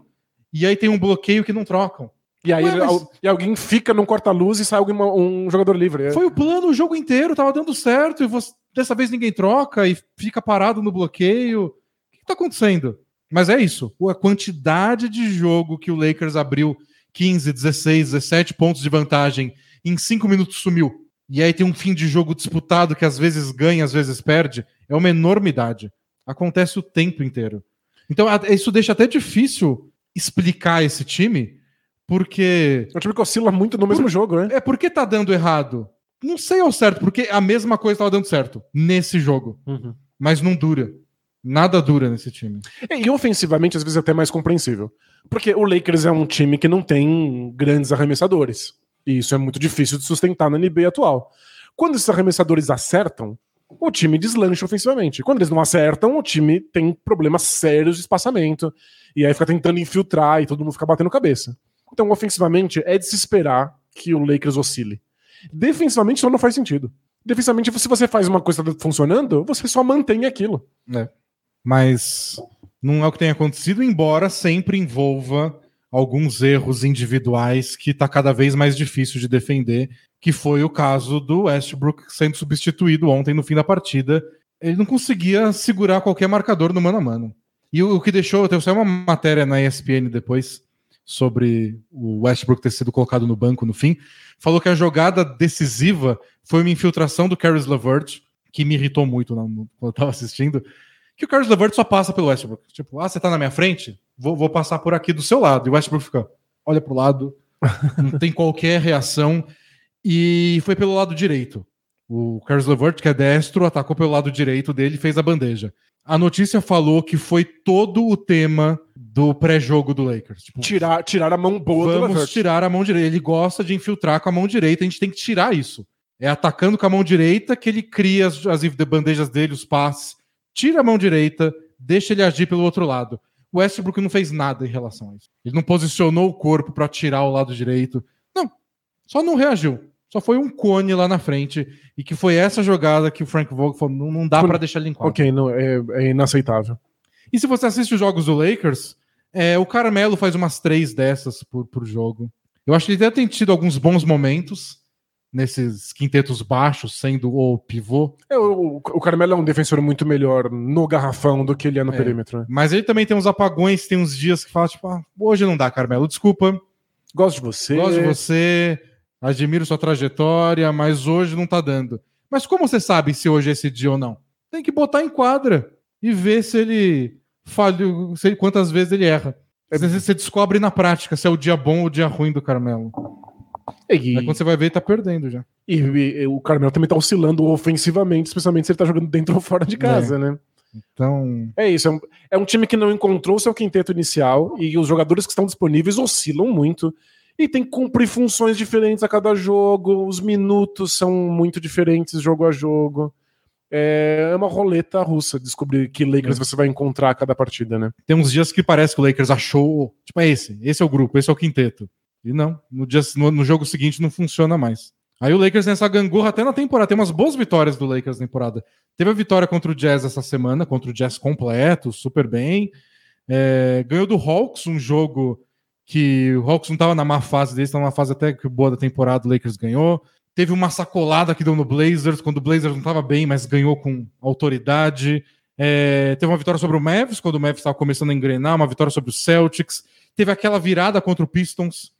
[SPEAKER 1] E aí tem um bloqueio que não trocam.
[SPEAKER 2] E aí
[SPEAKER 1] Ué, mas-
[SPEAKER 2] e alguém fica num corta-luz e sai alguém, um jogador livre. É.
[SPEAKER 1] Foi o plano o jogo inteiro, tava dando certo. E você- dessa vez ninguém troca e fica parado no bloqueio. O que, que tá acontecendo? Mas é isso. A quantidade de jogo que o Lakers abriu 15, 16, 17 pontos de vantagem em 5 minutos sumiu. E aí tem um fim de jogo disputado que às vezes ganha, às vezes perde. É uma enormidade. Acontece o tempo inteiro. Então isso deixa até difícil explicar esse time, porque
[SPEAKER 2] É um time que oscila muito no mesmo jogo, né?
[SPEAKER 1] é porque tá dando errado. Não sei ao certo, porque a mesma coisa tava dando certo nesse jogo, mas não dura. Nada dura nesse time.
[SPEAKER 2] E ofensivamente, às vezes, é até mais compreensível. Porque o Lakers é um time que não tem grandes arremessadores. E isso é muito difícil de sustentar na NBA atual. Quando esses arremessadores acertam, o time deslancha ofensivamente. Quando eles não acertam, o time tem problemas sérios de espaçamento. E aí fica tentando infiltrar e todo mundo fica batendo cabeça. Então, ofensivamente, é de se esperar que o Lakers oscile. Defensivamente, só não faz sentido. Defensivamente, se você faz uma coisa funcionando, você só mantém aquilo.
[SPEAKER 1] Mas não é o que tem acontecido, embora sempre envolva alguns erros individuais que tá cada vez mais difícil de defender, que foi o caso do Westbrook sendo substituído ontem no fim da partida. Ele não conseguia segurar qualquer marcador no mano a mano. E o, que deixou, teve só uma matéria na ESPN depois sobre o Westbrook ter sido colocado no banco no fim, falou que a jogada decisiva foi uma infiltração do Caris LeVert, que me irritou muito quando eu tava assistindo, que o Caris LeVert só passa pelo Westbrook. Tipo, ah, você tá na minha frente? Vou, vou passar por aqui do seu lado. E o Westbrook fica, olha pro lado, não tem qualquer reação. E foi pelo lado direito. O Caris LeVert, que é destro, atacou pelo lado direito dele e fez a bandeja. A notícia falou que foi todo o tema do pré-jogo do Lakers. Tipo,
[SPEAKER 2] Tirar, tirar a mão boa do
[SPEAKER 1] vamos tirar a mão direita. Ele gosta de infiltrar com a mão direita, a gente tem que tirar isso. É atacando com a mão direita que ele cria as, as bandejas dele, os passes. Tira a mão direita, deixa ele agir pelo outro lado. O Westbrook não fez nada em relação a isso. Ele não posicionou o corpo para tirar o lado direito. Não, só não reagiu. Só foi um cone lá na frente e que foi essa jogada que o Frank Vogel falou, não, não dá para deixar ele em quadra.
[SPEAKER 2] Ok, não, é, é inaceitável.
[SPEAKER 1] E se você assiste os jogos do Lakers, é, o Carmelo faz umas três dessas por, por jogo. Eu acho que ele até tem tido alguns bons momentos nesses quintetos baixos, sendo o pivô,
[SPEAKER 2] É, o, o Carmelo é um defensor muito melhor no garrafão do que ele é no
[SPEAKER 1] É.
[SPEAKER 2] perímetro. né?
[SPEAKER 1] mas ele também tem uns apagões, tem uns dias que fala, tipo, ah, hoje não dá, Carmelo, desculpa,
[SPEAKER 2] Gosto de você.
[SPEAKER 1] gosto de você, admiro sua trajetória, mas hoje não tá dando. Mas como você sabe se hoje é esse dia ou não? Tem que botar em quadra e ver se ele falhou, quantas vezes ele erra. Às vezes você descobre na prática se é o dia bom ou o dia ruim do Carmelo.
[SPEAKER 2] E,
[SPEAKER 1] Aí quando você vai ver, ele tá perdendo já.
[SPEAKER 2] e- e o Carmelo também tá oscilando ofensivamente, especialmente se ele tá jogando dentro ou fora de casa, né?
[SPEAKER 1] Então,
[SPEAKER 2] É isso, é um, é um time que não encontrou seu quinteto inicial e os jogadores que estão disponíveis oscilam muito e tem que cumprir funções diferentes a cada jogo, os minutos são muito diferentes jogo a jogo. é uma roleta russa descobrir que Lakers você vai encontrar a cada partida, né?
[SPEAKER 1] Tem uns dias que parece que o Lakers achou, tipo, é esse, esse é o grupo, esse é o quinteto. E não, no, dia, no, no jogo seguinte não funciona mais. Aí o Lakers nessa gangorra até na temporada. Tem umas boas vitórias do Lakers na temporada. Teve a vitória contra o Jazz essa semana, contra o Jazz completo, super bem. É, ganhou do Hawks, um jogo que o Hawks não estava na má fase deles, estava numa fase até que boa da temporada, o Lakers ganhou. Teve uma sacolada que deu no Blazers, quando o Blazers não estava bem, mas ganhou com autoridade. É, teve uma vitória sobre o Mavs, quando o Mavs estava começando a engrenar, uma vitória sobre o Celtics. Teve aquela virada contra o Pistons,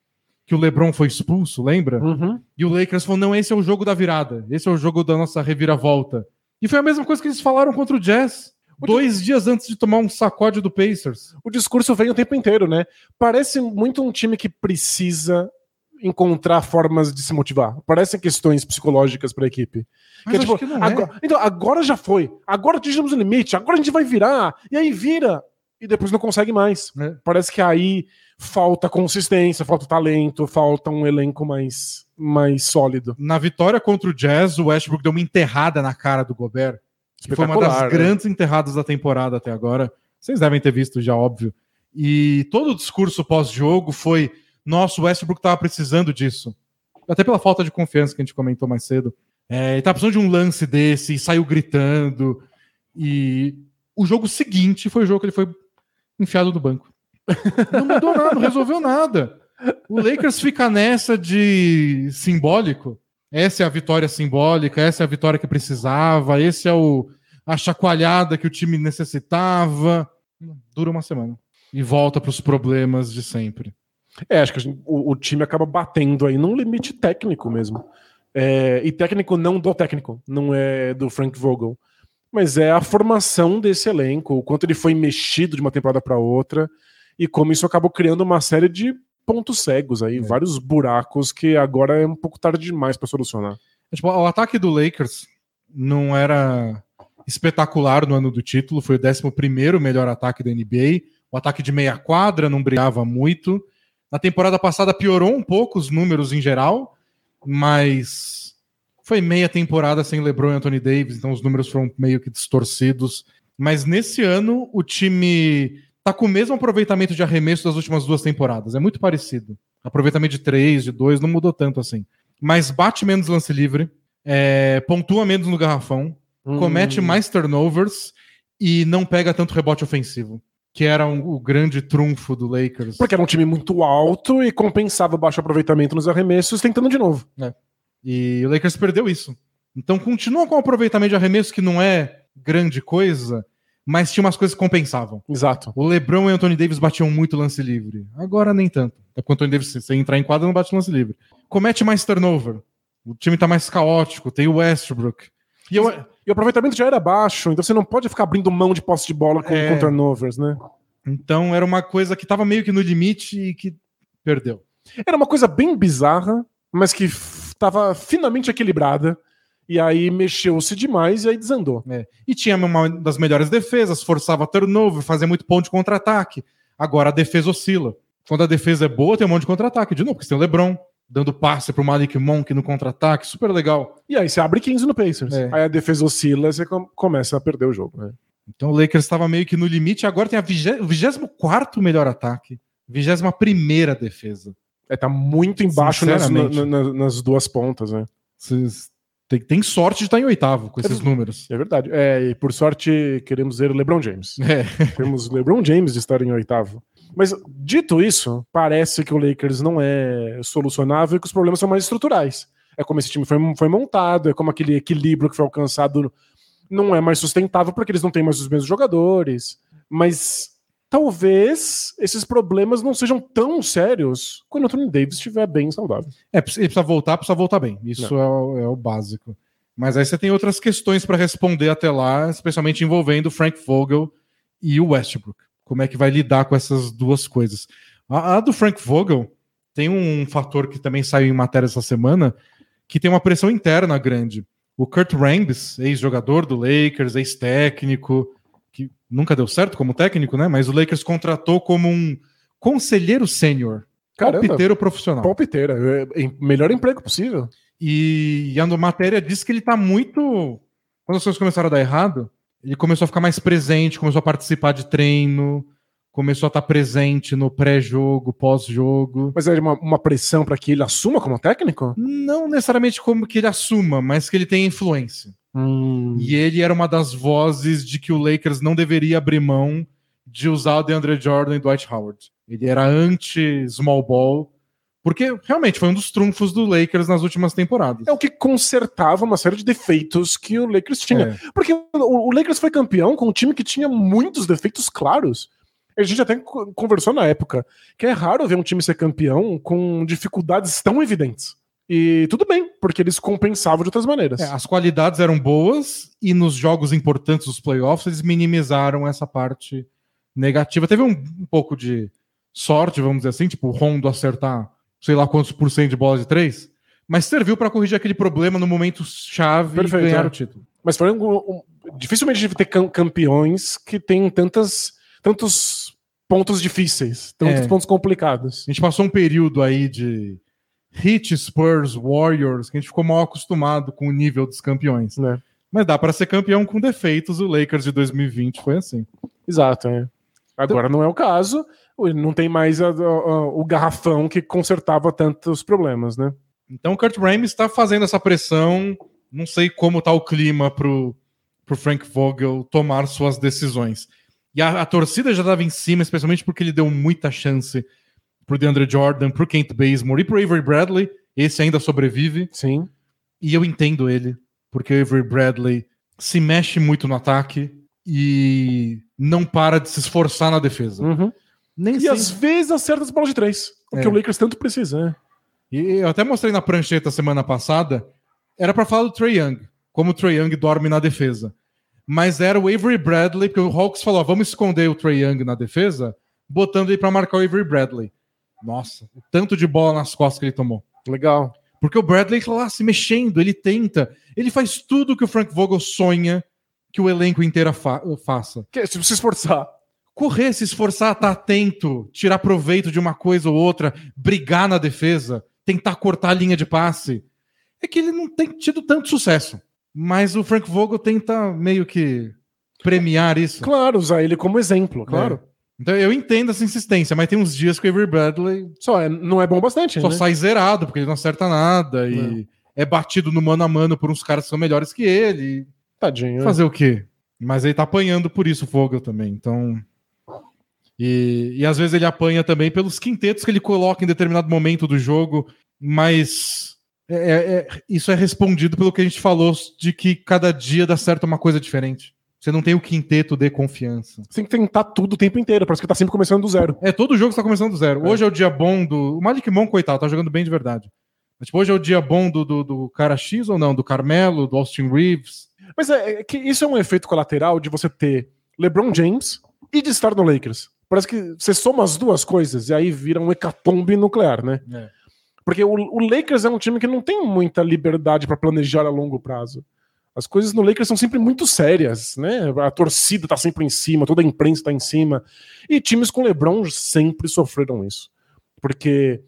[SPEAKER 1] que o LeBron foi expulso, lembra?
[SPEAKER 2] Uhum.
[SPEAKER 1] E o Lakers falou: não, esse é o jogo da virada, esse é o jogo da nossa reviravolta. E foi a mesma coisa que eles falaram contra o Jazz.
[SPEAKER 2] O
[SPEAKER 1] Dois di... dias antes de tomar um sacode do Pacers.
[SPEAKER 2] O discurso vem o tempo inteiro, né? Parece muito um time que precisa encontrar formas de se motivar. Parecem questões psicológicas para a equipe. Que é, tipo, agora, Então, agora já foi. Agora atingimos o limite. Agora a gente vai virar. E aí vira. E depois não consegue mais.
[SPEAKER 1] É.
[SPEAKER 2] Parece que aí falta consistência, falta talento, falta um elenco mais, mais sólido.
[SPEAKER 1] Na vitória contra o Jazz, o Westbrook deu uma enterrada na cara do Gobert. Que foi uma das
[SPEAKER 2] né?
[SPEAKER 1] grandes enterradas da temporada até agora. Vocês devem ter visto já, óbvio. E todo o discurso pós-jogo foi: nossa, o Westbrook estava precisando disso. Até pela falta de confiança que a gente comentou mais cedo. É, ele tava precisando de um lance desse e saiu gritando. E o jogo seguinte foi o jogo que ele foi enfiado no banco. Não mudou nada, não resolveu nada. O Lakers fica nessa de simbólico. Essa é a vitória simbólica, essa é a vitória que precisava, esse é o a chacoalhada que o time necessitava. Dura uma semana e volta para os problemas de sempre.
[SPEAKER 2] É, acho que gente- o, o time acaba batendo aí num limite técnico mesmo. É, e técnico não do técnico, não é do Frank Vogel. Mas é a formação desse elenco, o quanto ele foi mexido de uma temporada para outra, e como isso acabou criando uma série de pontos cegos aí, vários buracos que agora é um pouco tarde demais para solucionar.
[SPEAKER 1] É, tipo, o ataque do Lakers não era espetacular no ano do título, foi o 11 melhor ataque da NBA. O ataque de meia quadra não brilhava muito. Na temporada passada piorou um pouco os números em geral, mas foi meia temporada sem LeBron e Anthony Davis, então os números foram meio que distorcidos. Mas nesse ano o time tá com o mesmo aproveitamento de arremesso das últimas duas temporadas, é muito parecido. Aproveitamento de três, de dois, não mudou tanto assim. Mas bate menos lance livre, é, pontua menos no garrafão, comete
[SPEAKER 2] Hum.
[SPEAKER 1] mais turnovers e não pega tanto rebote ofensivo, que era um- o grande trunfo do Lakers.
[SPEAKER 2] Porque era um time muito alto e compensava o baixo aproveitamento nos arremessos, tentando de novo.
[SPEAKER 1] E o Lakers perdeu isso. Então continua com o aproveitamento de arremesso que não é grande coisa, mas tinha umas coisas que compensavam.
[SPEAKER 2] Exato.
[SPEAKER 1] O LeBron e o Anthony Davis batiam muito lance livre. Agora nem tanto. Até porque o Anthony Davis, se você entrar em quadra, não bate lance livre. Comete mais turnover. O time tá mais caótico. Tem o Westbrook. E eu,
[SPEAKER 2] E o aproveitamento já era baixo, então você não pode ficar abrindo mão de posse de bola com,
[SPEAKER 1] É.
[SPEAKER 2] com turnovers, né?
[SPEAKER 1] então era uma coisa que tava meio que no limite e que perdeu.
[SPEAKER 2] Era uma coisa bem bizarra, mas que estava finamente equilibrada. E aí mexeu-se demais e aí desandou.
[SPEAKER 1] É. E tinha uma das melhores defesas, forçava turnover, fazia muito ponto de contra-ataque. Agora a defesa oscila. Quando a defesa é boa, tem um monte de contra-ataque. De novo, porque você tem o LeBron dando passe pro Malik Monk no contra-ataque, super legal.
[SPEAKER 2] E aí você abre 15 no Pacers.
[SPEAKER 1] É.
[SPEAKER 2] Aí a defesa oscila e você com- começa a perder o jogo. Né?
[SPEAKER 1] Então o Lakers estava meio que no limite, agora tem a vigé- o 24 melhor ataque, 21 primeira defesa.
[SPEAKER 2] É, tá muito embaixo nas,
[SPEAKER 1] Sinceramente.
[SPEAKER 2] na- na- nas duas pontas, né?
[SPEAKER 1] Vocês tem, tem sorte de estar em oitavo com esses
[SPEAKER 2] É.
[SPEAKER 1] números.
[SPEAKER 2] É verdade. É, e por sorte, queremos ver o LeBron James.
[SPEAKER 1] É.
[SPEAKER 2] Temos o LeBron James de estar em oitavo. Mas, dito isso, parece que o Lakers não é solucionável e que os problemas são mais estruturais. É como esse time foi, foi montado, é como aquele equilíbrio que foi alcançado não é mais sustentável porque eles não têm mais os mesmos jogadores. Mas talvez esses problemas não sejam tão sérios quando o Anthony Davis estiver bem saudável.
[SPEAKER 1] É, ele precisa voltar, precisa voltar bem. Isso é o, é o básico. Mas aí você tem outras questões para responder até lá, especialmente envolvendo o Frank Vogel e o Westbrook. Como é que vai lidar com essas duas coisas? A, a do Frank Vogel tem um fator que também saiu em matéria essa semana, que tem uma pressão interna grande. O Kurt Rambis, ex-jogador do Lakers, ex-técnico, nunca deu certo como técnico, né? Mas o Lakers contratou como um conselheiro sênior, palpiteiro profissional.
[SPEAKER 2] Palpiteira, é, é, melhor emprego possível.
[SPEAKER 1] E, e a matéria diz que ele tá muito. quando as coisas começaram a dar errado, ele começou a ficar mais presente, começou a participar de treino, começou a estar presente no pré-jogo, pós-jogo.
[SPEAKER 2] Mas é uma, uma pressão para que ele assuma como técnico?
[SPEAKER 1] Não necessariamente como que ele assuma, mas que ele tenha influência.
[SPEAKER 2] Hum.
[SPEAKER 1] E ele era uma das vozes de que o Lakers não deveria abrir mão de usar o DeAndre Jordan e Dwight Howard. Ele era anti-small ball, porque realmente foi um dos trunfos do Lakers nas últimas temporadas.
[SPEAKER 2] É o que consertava uma série de defeitos que o Lakers tinha.
[SPEAKER 1] É.
[SPEAKER 2] Porque o, Lakers foi campeão com um time que tinha muitos defeitos claros. A gente até co- conversou na época que é raro ver um time ser campeão com dificuldades tão evidentes. E tudo bem, porque eles compensavam de outras maneiras.
[SPEAKER 1] É, as qualidades eram boas e nos jogos importantes dos playoffs eles minimizaram essa parte negativa. Teve um, um pouco de sorte, vamos dizer assim, tipo o Rondo acertar sei lá quantos por cento de bola de três, mas serviu para corrigir aquele problema no momento chave
[SPEAKER 2] Perfeito,
[SPEAKER 1] e ganhar
[SPEAKER 2] é.
[SPEAKER 1] o título.
[SPEAKER 2] Mas foi um, um- dificilmente a gente vai ter cam- campeões que têm tantas, tantos pontos difíceis, tantos
[SPEAKER 1] É.
[SPEAKER 2] pontos complicados.
[SPEAKER 1] A gente passou um período aí de Heat, Spurs, Warriors, que a gente ficou mal acostumado com o nível dos campeões.
[SPEAKER 2] Né?
[SPEAKER 1] Mas dá para ser campeão com defeitos. O Lakers de 2020 foi assim.
[SPEAKER 2] Exato, é. Agora não é o caso, não tem mais a- a- o garrafão que consertava tantos problemas, né?
[SPEAKER 1] Então o Kurt Rambis está fazendo essa pressão. Não sei como tá o clima pro, pro Frank Vogel tomar suas decisões. E a, a torcida já estava em cima, especialmente porque ele deu muita chance pro DeAndre Jordan, pro Kent Bazemore e pro Avery Bradley. Esse ainda sobrevive.
[SPEAKER 2] Sim.
[SPEAKER 1] E eu entendo ele, porque o Avery Bradley se mexe muito no ataque e não para de se esforçar na defesa.
[SPEAKER 2] Uhum.
[SPEAKER 1] Nem
[SPEAKER 2] E
[SPEAKER 1] sempre-
[SPEAKER 2] às vezes acerta as bolas de três. O que
[SPEAKER 1] É.
[SPEAKER 2] o Lakers tanto precisa, né?
[SPEAKER 1] E eu até mostrei na prancheta semana passada, era pra falar do Trey Young, como o Trey Young dorme na defesa. Mas era o Avery Bradley, porque o Hawks falou: ó, vamos esconder o Trey Young na defesa, botando ele pra marcar o Avery Bradley. Nossa, o tanto de bola nas costas que ele tomou.
[SPEAKER 2] Legal.
[SPEAKER 1] Porque o Bradley tá lá se mexendo, ele tenta, ele faz tudo que o Frank Vogel sonha que o elenco inteiro fa- faça.
[SPEAKER 2] Que, se você esforçar.
[SPEAKER 1] Correr, se esforçar, estar atento, tirar proveito de uma coisa ou outra, brigar na defesa, tentar cortar a linha de passe. É que ele não tem tido tanto sucesso. Mas o Frank Vogel tenta meio que premiar isso.
[SPEAKER 2] Claro, usar ele como exemplo, claro.
[SPEAKER 1] Então eu entendo essa insistência, mas tem uns dias que o Avery Bradley
[SPEAKER 2] Só é, não é bom bastante,
[SPEAKER 1] só
[SPEAKER 2] né?
[SPEAKER 1] sai zerado, porque ele não acerta nada e é batido no mano a mano por uns caras que são melhores que ele.
[SPEAKER 2] Tadinho.
[SPEAKER 1] Fazer o quê? Mas ele tá apanhando por isso, o Vogel também. Então. E, e às vezes ele apanha também pelos quintetos que ele coloca em determinado momento do jogo, mas é- é- é- isso é respondido pelo que a gente falou de que cada dia dá certo uma coisa diferente. Você não tem o quinteto de confiança.
[SPEAKER 2] Você tem que tentar tudo o tempo inteiro, parece que tá sempre começando do zero.
[SPEAKER 1] É, todo jogo está começando do zero.
[SPEAKER 2] É.
[SPEAKER 1] Hoje é o dia bom do. O Malik Monk, coitado, tá jogando bem de verdade. Mas, tipo, hoje é o dia bom do, do, do cara X ou não? Do Carmelo, do Austin Reeves.
[SPEAKER 2] Mas é, é que isso é um efeito colateral de você ter LeBron James e de estar no Lakers. Parece que você soma as duas coisas e aí vira um hecatombe nuclear, né?
[SPEAKER 1] É.
[SPEAKER 2] Porque o, o Lakers é um time que não tem muita liberdade para planejar a longo prazo. As coisas no Lakers são sempre muito sérias, né? A torcida tá sempre em cima, toda a imprensa tá em cima. E times com LeBron sempre sofreram isso. Porque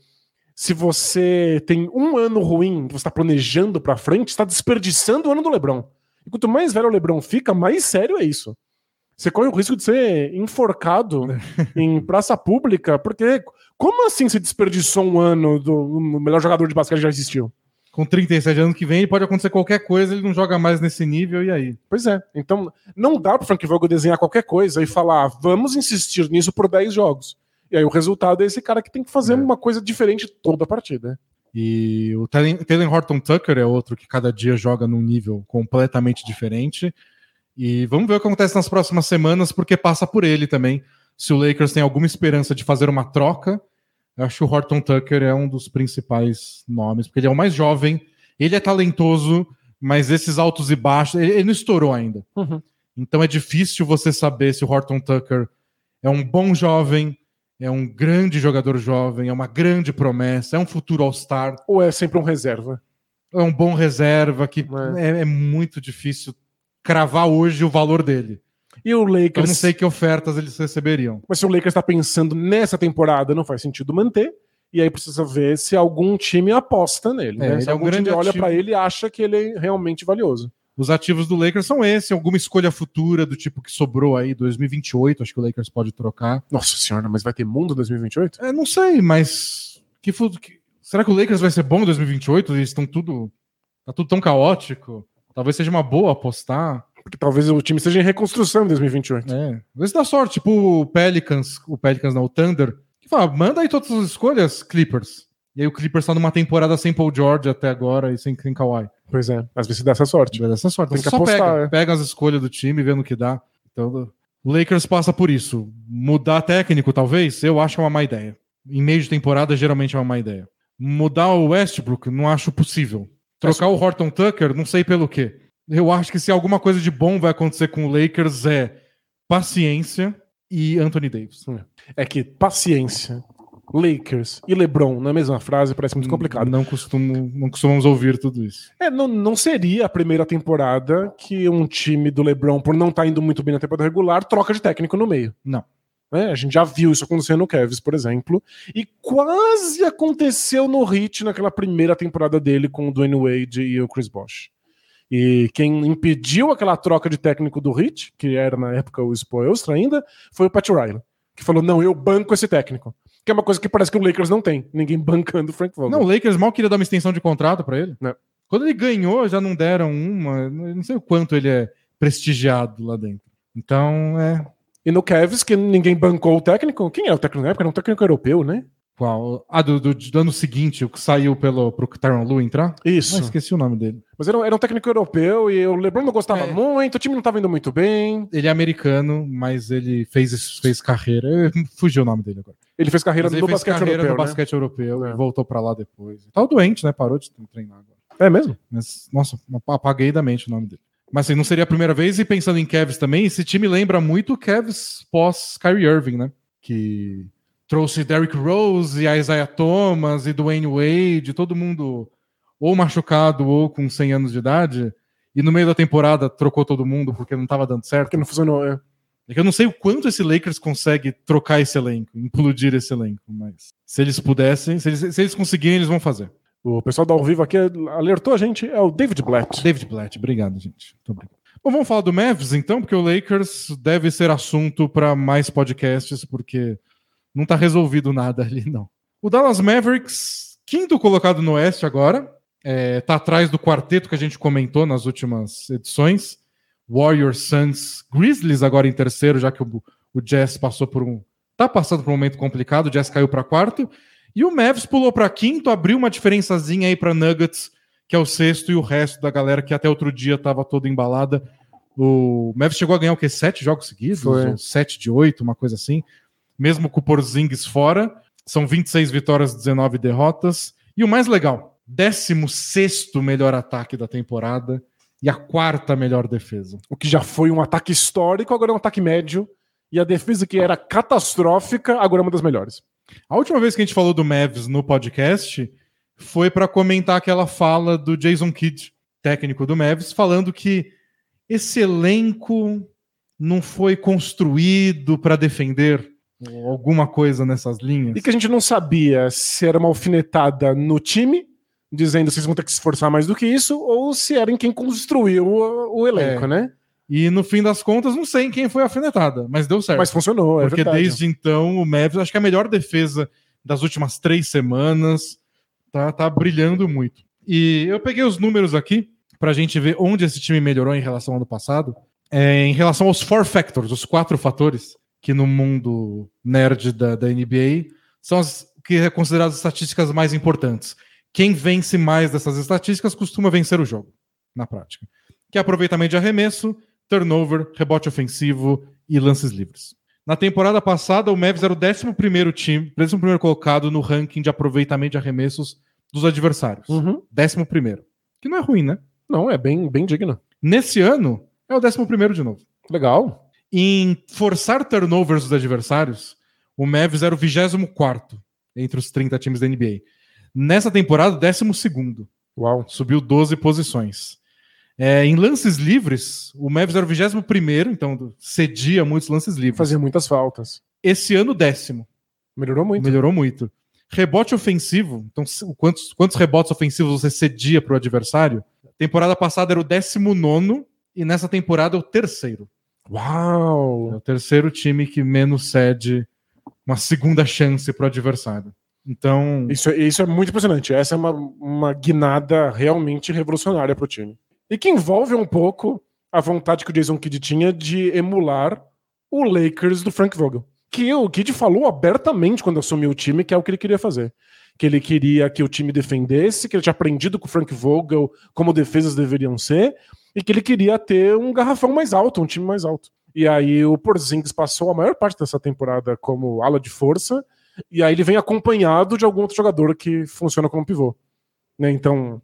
[SPEAKER 2] se você tem um ano ruim que você está planejando para frente, está desperdiçando o ano do LeBron. E quanto mais velho o LeBron fica, mais sério é isso. Você corre o risco de ser enforcado em praça pública, porque como assim você desperdiçou um ano do melhor jogador de basquete que já existiu?
[SPEAKER 1] Com 37 anos que vem, pode acontecer qualquer coisa, ele não joga mais nesse nível, e aí?
[SPEAKER 2] Pois é. Então, não dá pro Frank Vogel desenhar qualquer coisa e falar, "Ah, vamos insistir nisso por 10 jogos. E aí o resultado é esse cara que tem que fazer
[SPEAKER 1] É.
[SPEAKER 2] uma coisa diferente toda a partida.
[SPEAKER 1] E o Taylor Horton Tucker é outro que cada dia joga num nível completamente diferente. E vamos ver o que acontece nas próximas semanas, porque passa por ele também. Se o Lakers tem alguma esperança de fazer uma troca, eu acho que o Horton Tucker é um dos principais nomes, porque ele é o mais jovem, ele é talentoso, mas esses altos e baixos, ele, ele não estourou ainda.
[SPEAKER 2] Uhum.
[SPEAKER 1] Então é difícil você saber se o Horton Tucker é um bom jovem, é um grande jogador jovem, é uma grande promessa, é um futuro All-Star
[SPEAKER 2] Ou é sempre um reserva?
[SPEAKER 1] é um bom reserva que
[SPEAKER 2] É.
[SPEAKER 1] é, é muito difícil cravar hoje o valor dele.
[SPEAKER 2] E o
[SPEAKER 1] Eu
[SPEAKER 2] Lakers.
[SPEAKER 1] não sei que ofertas eles receberiam.
[SPEAKER 2] Mas se o Lakers está pensando nessa temporada, não faz sentido manter. E aí precisa ver se algum time aposta nele.
[SPEAKER 1] É,
[SPEAKER 2] né? Se
[SPEAKER 1] é um
[SPEAKER 2] algum time
[SPEAKER 1] grande
[SPEAKER 2] olha
[SPEAKER 1] ativo.
[SPEAKER 2] para ele e acha que ele é realmente valioso.
[SPEAKER 1] Os ativos do Lakers são esse, alguma escolha futura do tipo que sobrou aí, 2028, acho que o Lakers pode trocar.
[SPEAKER 2] Nossa senhora, mas vai ter mundo 2028?
[SPEAKER 1] É, não sei, mas que, que- será que o Lakers vai ser bom em 2028? Eles estão tudo tá tudo tão caótico. Talvez seja uma boa apostar.
[SPEAKER 2] Porque talvez o time esteja em reconstrução em 2028.
[SPEAKER 1] É, vê se dá sorte, tipo o Pelicans, o Pelicans não, o Thunder, que fala, manda aí todas as escolhas, Clippers. E aí o Clippers tá numa temporada sem Paul George até agora e sem, sem Kawhi.
[SPEAKER 2] Pois é, às vezes dá essa sorte.
[SPEAKER 1] Tiver dessa sorte.
[SPEAKER 2] Tem que
[SPEAKER 1] só
[SPEAKER 2] apostar,
[SPEAKER 1] pega,
[SPEAKER 2] é.
[SPEAKER 1] pega as escolhas do time, vê no que dá. Então, o Lakers passa por isso. Mudar técnico, talvez, eu acho é uma má ideia. Em meio de temporada, geralmente é uma má ideia. Mudar o Westbrook, não acho possível. Trocar o Horton Tucker, não sei pelo quê. Eu acho que se alguma coisa de bom vai acontecer com o Lakers é paciência e Anthony Davis.
[SPEAKER 2] É que paciência, Lakers e LeBron na mesma frase parece muito complicado.
[SPEAKER 1] Não, costumo, não costumamos ouvir tudo isso.
[SPEAKER 2] É, não, não seria a primeira temporada que um time do LeBron, por não estar indo muito bem na temporada regular, troca de técnico no meio.
[SPEAKER 1] Não.
[SPEAKER 2] É, a gente já viu isso acontecer no Cavs, por exemplo, e quase aconteceu no Heat naquela primeira temporada dele com o Dwayne Wade e o Chris Bosh. E quem impediu aquela troca de técnico do Heat, que era na época o Spoelstra ainda, foi o Pat Riley, que falou: "Não, eu banco esse técnico". Que é uma coisa que parece que o Lakers não tem, ninguém bancando o Frank Vogel.
[SPEAKER 1] Não, o Lakers mal queria dar uma extensão de contrato pra ele.
[SPEAKER 2] Não.
[SPEAKER 1] Quando ele ganhou, já não deram uma. Não sei o quanto ele é prestigiado lá dentro. Então, é.
[SPEAKER 2] E no Cavs, que ninguém bancou o técnico. Quem era o técnico na época? Era um técnico europeu, né?
[SPEAKER 1] Qual? Ah, do, do, do ano seguinte, o que saiu pelo, pro Tyron Lu entrar?
[SPEAKER 2] Isso.
[SPEAKER 1] Ah, esqueci o nome dele.
[SPEAKER 2] Mas era, era um técnico europeu e o LeBron não gostava
[SPEAKER 1] É.
[SPEAKER 2] muito, o time não estava indo muito bem.
[SPEAKER 1] Ele é americano, mas ele fez, fez carreira. eu- Fugiu o nome dele agora.
[SPEAKER 2] Ele fez carreira
[SPEAKER 1] Mas ele
[SPEAKER 2] no
[SPEAKER 1] fez
[SPEAKER 2] basquete
[SPEAKER 1] carreira
[SPEAKER 2] europeu.
[SPEAKER 1] no
[SPEAKER 2] né?
[SPEAKER 1] basquete europeu
[SPEAKER 2] É.
[SPEAKER 1] voltou pra lá depois. Tava doente, né? Parou de treinar agora.
[SPEAKER 2] É mesmo?
[SPEAKER 1] Mas, nossa, apaguei da mente o nome dele. Mas assim, não seria a primeira vez, e pensando em Cavs também, esse time lembra muito o Cavs pós Kyrie Irving, né? Que trouxe Derrick Rose e Isaiah Thomas e Dwayne Wade, todo mundo ou machucado ou com 100 anos de idade, e no meio da temporada trocou todo mundo porque não tava dando certo.
[SPEAKER 2] Porque não funcionou. É.
[SPEAKER 1] É que eu não sei o quanto esse Lakers consegue trocar esse elenco, implodir esse elenco, mas se eles pudessem, se eles, se eles conseguirem, eles vão fazer.
[SPEAKER 2] O pessoal da Ao Vivo aqui alertou a gente, é o David Blatt.
[SPEAKER 1] David Blatt, obrigado, gente. Muito obrigado. Bom, vamos falar do Mavs então, porque o Lakers deve ser assunto para mais podcasts, porque não tá resolvido nada ali, não. O Dallas Mavericks, quinto colocado no Oeste agora, é, tá atrás do quarteto que a gente comentou nas últimas edições. Warriors, Suns, Grizzlies agora em terceiro, já que o, o Jazz passou por um. tá passando por um momento complicado, o Jazz caiu para quarto. E o Mavs pulou para quinto, abriu uma diferençazinha aí para Nuggets, que é o sexto, e o resto da galera que até outro dia estava toda embalada. O Mavs chegou a ganhar o quê? Sete jogos seguidos?
[SPEAKER 2] Foi.
[SPEAKER 1] Ou sete de oito, uma coisa assim. Mesmo com o Porzingis fora. São 26 vitórias, 19 derrotas. E o mais legal, 16 melhor ataque da temporada e a quarta melhor defesa.
[SPEAKER 2] O que já foi um ataque histórico, agora é um ataque médio. E a defesa que era catastrófica, agora é uma das melhores.
[SPEAKER 1] A última vez que a gente falou do Mavs no podcast foi para comentar aquela fala do Jason Kidd, técnico do Mavs, falando que esse elenco não foi construído para defender alguma coisa nessas linhas.
[SPEAKER 2] E que a gente não sabia se era uma alfinetada no time, dizendo que vocês vão ter que se esforçar mais do que isso, ou se era em quem construiu o, o elenco,
[SPEAKER 1] É.
[SPEAKER 2] né?
[SPEAKER 1] E no fim das contas, não sei em quem foi a alfinetada, mas deu certo.
[SPEAKER 2] Mas funcionou, é
[SPEAKER 1] Porque
[SPEAKER 2] verdade.
[SPEAKER 1] desde então o Mavs, acho que é a melhor defesa das últimas três semanas, tá, tá brilhando muito. E eu peguei os números aqui pra gente ver onde esse time melhorou em relação ao ano passado. É, em relação aos four factors, os quatro fatores, que no mundo nerd da, da NBA são as que é consideradas as estatísticas mais importantes. Quem vence mais dessas estatísticas costuma vencer o jogo, na prática. Que é aproveitamento de arremesso, turnover, rebote ofensivo e lances livres. Na temporada passada, o Mavs era o 11 time, 11 colocado no ranking de aproveitamento de arremessos dos adversários.
[SPEAKER 2] Uhum.
[SPEAKER 1] 11 Que não é ruim, né?
[SPEAKER 2] Não, é bem, bem digno.
[SPEAKER 1] Nesse ano, é o 11 de novo.
[SPEAKER 2] Legal.
[SPEAKER 1] Em forçar turnovers dos adversários, o Mavs era o 24 entre os 30 times da NBA. Nessa temporada, 12
[SPEAKER 2] Uau.
[SPEAKER 1] subiu 12 posições. É, em lances livres, o Mavs era o 21, então cedia muitos lances livres.
[SPEAKER 2] Fazia muitas faltas.
[SPEAKER 1] Esse ano, décimo.
[SPEAKER 2] Melhorou muito.
[SPEAKER 1] Melhorou muito. Rebote ofensivo, então quantos, quantos rebotes ofensivos você cedia para o adversário? Temporada passada era o 19 e nessa temporada é o terceiro. É
[SPEAKER 2] Uau!
[SPEAKER 1] o terceiro time que menos cede uma segunda chance pro adversário. Então,
[SPEAKER 2] Isso, é- isso é muito impressionante. Essa é uma, uma guinada realmente revolucionária pro time. E que envolve um pouco a vontade que o Jason Kidd tinha de emular o Lakers do Frank Vogel. Que o Kidd falou abertamente quando assumiu o time que é o que ele queria fazer. Que ele queria que o time defendesse, que ele tinha aprendido com o Frank Vogel como defesas deveriam ser, e que ele queria ter um garrafão mais alto, um time mais alto. E aí o Porzingis passou a maior parte dessa temporada como ala de força, e aí ele vem acompanhado de algum outro jogador que funciona como pivô. Né? Então,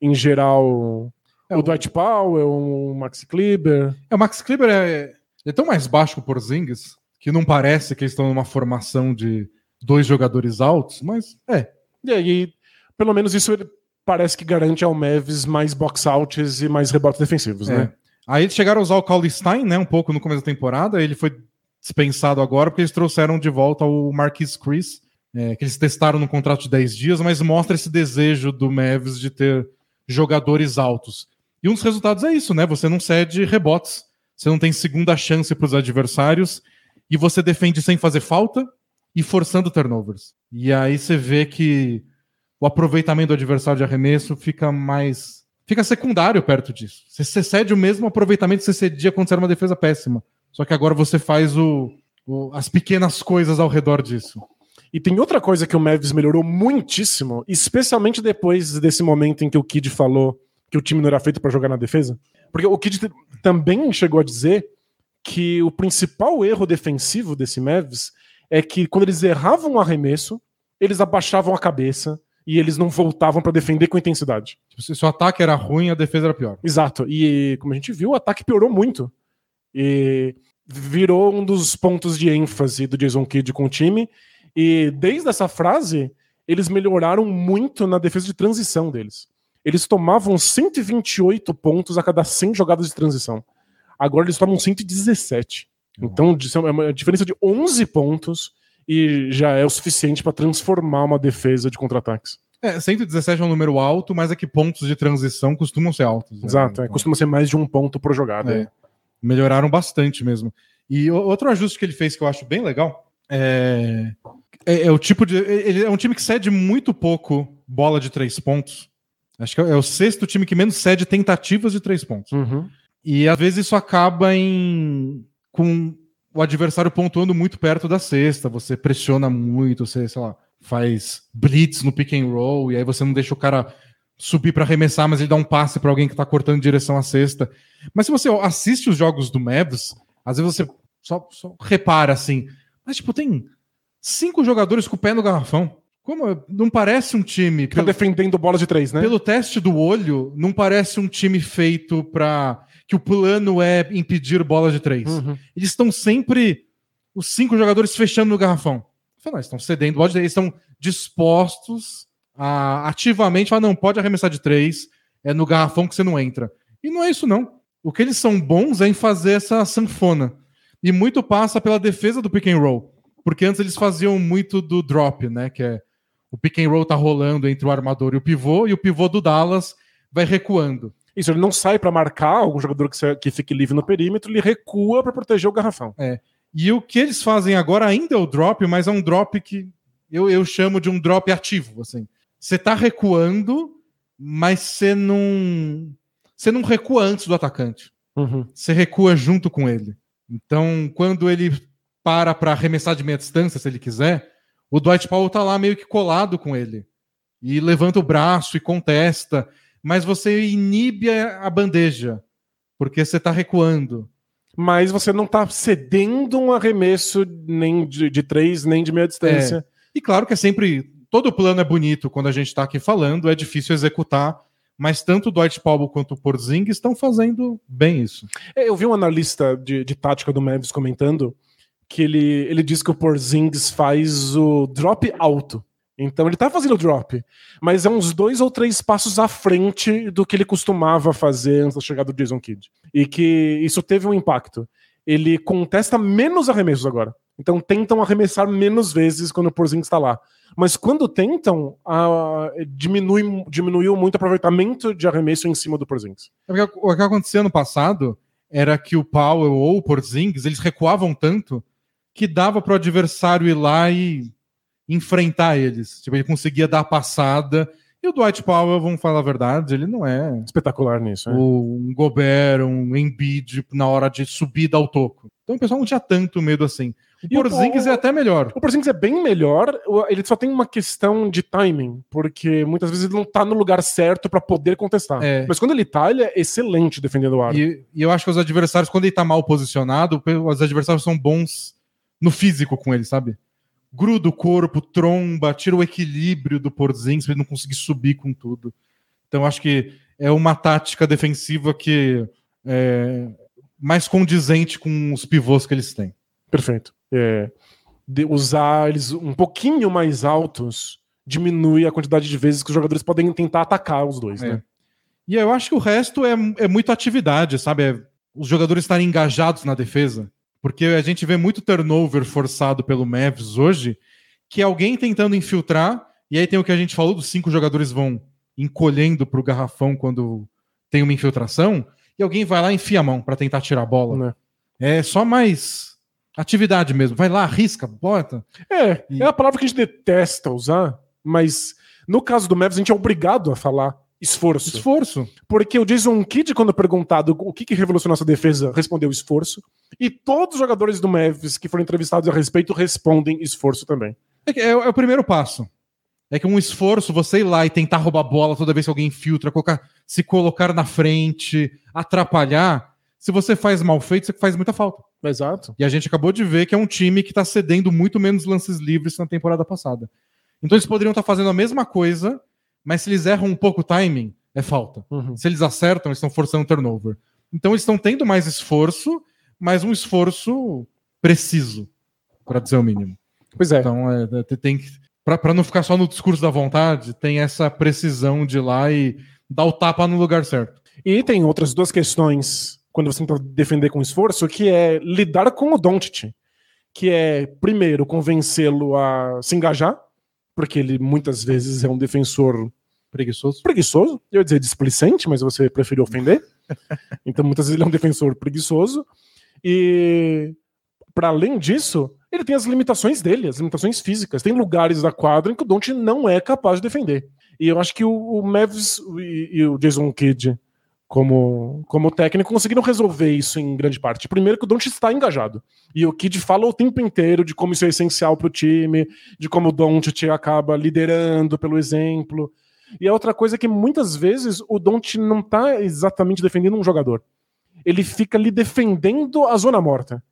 [SPEAKER 2] em geral,
[SPEAKER 1] É,
[SPEAKER 2] o
[SPEAKER 1] o-
[SPEAKER 2] Dwight Powell, o Maxi Kleber.
[SPEAKER 1] é, o Max Kleber é, é tão mais baixo que o Porzingis que não parece que eles estão numa formação de dois jogadores altos, mas é.
[SPEAKER 2] E aí, pelo menos isso ele parece que garante ao Mavis mais box-outs e mais rebotes defensivos,
[SPEAKER 1] é.
[SPEAKER 2] né?
[SPEAKER 1] Aí eles chegaram a usar o Cauley Stein, né, um pouco no começo da temporada, ele foi dispensado agora porque eles trouxeram de volta o Marquis Chris, é, que eles testaram no contrato de 10 dias, mas mostra esse desejo do Mavis de ter jogadores altos. E um dos resultados é isso, né? Você não cede rebotes, você não tem segunda chance para os adversários e você defende sem fazer falta e forçando turnovers. E aí você vê que o aproveitamento do adversário de arremesso fica mais. fica secundário perto disso. Você, cede o mesmo aproveitamento que você cedia quando você era uma defesa péssima. Só que agora você faz o, o- as pequenas coisas ao redor disso.
[SPEAKER 2] E tem outra coisa que o Mavis melhorou muitíssimo, especialmente depois desse momento em que o Kid falou que o time não era feito para jogar na defesa. Porque o Kid também chegou a dizer que o principal erro defensivo desse Mavis é que quando eles erravam o arremesso, eles abaixavam a cabeça e eles não voltavam para defender com intensidade.
[SPEAKER 1] Tipo, se o ataque era ruim, a defesa era pior.
[SPEAKER 2] Exato. E como a gente viu, o ataque piorou muito. E virou um dos pontos de ênfase do Jason Kidd com o time. E desde essa frase, eles melhoraram muito na defesa de transição deles. Eles tomavam 128 pontos a cada 100 jogadas de transição. Agora eles tomam 117. Então isso é uma diferença de 11 pontos e já é o suficiente para transformar uma defesa de contra-ataques.
[SPEAKER 1] É, 117 é um número alto, mas é que pontos de transição costumam ser altos. né?
[SPEAKER 2] Exato, é,
[SPEAKER 1] Então-
[SPEAKER 2] costuma ser mais de um ponto por jogada.
[SPEAKER 1] É. melhoraram bastante mesmo. E outro ajuste que ele fez que eu acho bem legal é, é, é o tipo de. Ele é um time que cede muito pouco bola de três pontos. Acho que é o sexto time que menos cede tentativas de três pontos.
[SPEAKER 2] Uhum.
[SPEAKER 1] E às vezes isso acaba em. com o adversário pontuando muito perto da cesta. Você pressiona muito, você, sei lá, faz blitz no pick and roll, e aí você não deixa o cara subir para arremessar, mas ele dá um passe para alguém que tá cortando em direção à cesta. Mas se você assiste os jogos do Mavs, às vezes você só, só repara assim. Mas, tipo, tem cinco jogadores com o pé no garrafão. Como não parece um time.
[SPEAKER 2] Que tá defendendo bola de três, né?
[SPEAKER 1] Pelo teste do olho, não parece um time feito para que o plano é impedir bola de três.
[SPEAKER 2] Uhum.
[SPEAKER 1] Eles estão sempre os cinco jogadores fechando no garrafão. Não, eles estão cedendo bola de três, eles estão dispostos a ativamente falar, não, pode arremessar de três, é no garrafão que você não entra. E não é isso, não. O que eles são bons é em fazer essa sanfona. E muito passa pela defesa do pick and roll. Porque antes eles faziam muito do drop, né? Que é o pick and roll tá rolando entre o armador e o pivô, e o pivô do Dallas vai recuando.
[SPEAKER 2] Isso, ele não sai pra marcar algum jogador que, se- que fique livre no perímetro, ele recua pra proteger o garrafão.
[SPEAKER 1] E o que eles fazem agora ainda é o drop, mas é um drop que eu, eu chamo de um drop ativo. Assim. Você tá recuando, mas você não. Você não recua antes do atacante.
[SPEAKER 2] Uhum.
[SPEAKER 1] Você recua junto com ele. Então, quando ele para para arremessar de meia distância, se ele quiser, o Dwight Powell tá lá meio que colado com ele. E levanta o braço e contesta, mas você inibe a bandeja, porque você tá recuando.
[SPEAKER 2] Mas você não tá cedendo um arremesso nem de, de três, nem de meia distância.
[SPEAKER 1] E claro que é sempre. Todo plano é bonito quando a gente está aqui falando, é difícil executar, mas tanto o Dwight Powell quanto o Porzingis estão fazendo bem isso.
[SPEAKER 2] É, Eu vi um analista de, de tática do Mavis comentando que ele, ele diz que o Porzingis faz o drop alto. Então ele tá fazendo drop, mas é uns dois ou três passos à frente do que ele costumava fazer antes da chegada do Jason Kidd. E que isso teve um impacto. Ele contesta menos arremessos agora. Então tentam arremessar menos vezes quando o Porzingis está lá. Mas quando tentam, a, diminui, diminuiu muito o aproveitamento de arremesso em cima do Porzingis.
[SPEAKER 1] É o que acontecia no passado era que o Powell ou o Porzingis, eles recuavam tanto que dava para o adversário ir lá e enfrentar eles. Tipo, ele conseguia dar a passada. E o Dwight Powell, vamos falar a verdade, ele não é
[SPEAKER 2] espetacular nisso. É.
[SPEAKER 1] Um Gobert, um Embiid na hora de subida ao toco. Então o pessoal não tinha tanto medo assim. O Porzingis é até melhor.
[SPEAKER 2] O Porzingis é bem melhor, ele só tem uma questão de timing, porque muitas vezes ele não tá no lugar certo para poder contestar. É. Mas quando ele tá, ele é excelente defendendo o ar.
[SPEAKER 1] E, e, eu acho que os adversários, quando ele tá mal posicionado, os adversários são bons no físico com ele, sabe? Gruda o corpo, tromba, tira o equilíbrio do Porzingis pra ele não conseguir subir com tudo. Então acho que é uma tática defensiva que é mais condizente com os pivôs que eles têm.
[SPEAKER 2] Perfeito é, usar eles um pouquinho mais altos diminui a quantidade de vezes que os jogadores podem tentar atacar os dois, é. né?
[SPEAKER 1] E eu acho que o resto é, é muito atividade, sabe? É, os jogadores estarem engajados na defesa. Porque a gente vê muito turnover forçado pelo Mavs hoje, que é alguém tentando infiltrar, e aí tem o que a gente falou, dos cinco jogadores vão encolhendo pro garrafão quando tem uma infiltração, e alguém vai lá e enfia a mão para tentar tirar a bola. É. é só mais Atividade mesmo. Vai lá, arrisca, bota.
[SPEAKER 2] É, e... é a palavra que a gente detesta usar, mas no caso do Mavis a gente é obrigado a falar esforço.
[SPEAKER 1] Esforço.
[SPEAKER 2] Porque o Jason Kidd, quando perguntado o que, que revolucionou essa defesa, respondeu esforço. E todos os jogadores do Mavis que foram entrevistados a respeito respondem esforço também.
[SPEAKER 1] É, é, é, o primeiro passo. É que um esforço, você ir lá e tentar roubar a bola toda vez que alguém filtra, colocar, se colocar na frente, atrapalhar, se você faz mal feito, você faz muita falta.
[SPEAKER 2] Exato.
[SPEAKER 1] E a gente acabou de ver que é um time que está cedendo muito menos lances livres na temporada passada. Então eles poderiam estar tá fazendo a mesma coisa, mas se eles erram um pouco o timing, é falta. Uhum. Se eles acertam, eles estão forçando turnover. Então eles estão tendo mais esforço, mas um esforço preciso, para dizer o mínimo.
[SPEAKER 2] Pois é.
[SPEAKER 1] Então é, é tem que. Para não ficar só no discurso da vontade, tem essa precisão de ir lá e dar o tapa no lugar certo.
[SPEAKER 2] E tem outras duas questões quando você tenta defender com esforço, que é lidar com o Doncic, que é primeiro convencê-lo a se engajar, porque ele muitas vezes é um defensor
[SPEAKER 1] preguiçoso.
[SPEAKER 2] Preguiçoso, eu ia dizer displicente, mas você preferiu ofender. então muitas vezes ele é um defensor preguiçoso e para além disso, ele tem as limitações dele, as limitações físicas. Tem lugares da quadra em que o Don't não é capaz de defender. E eu acho que o, o Mavis e, e o Jason Kidd como, como técnico conseguiram resolver isso em grande parte. Primeiro que o Don't está engajado. E o Kid fala o tempo inteiro de como isso é essencial para o time, de como o Don't acaba liderando pelo exemplo. E a outra coisa é que muitas vezes o Don't não está exatamente defendendo um jogador. Ele fica ali defendendo a zona morta.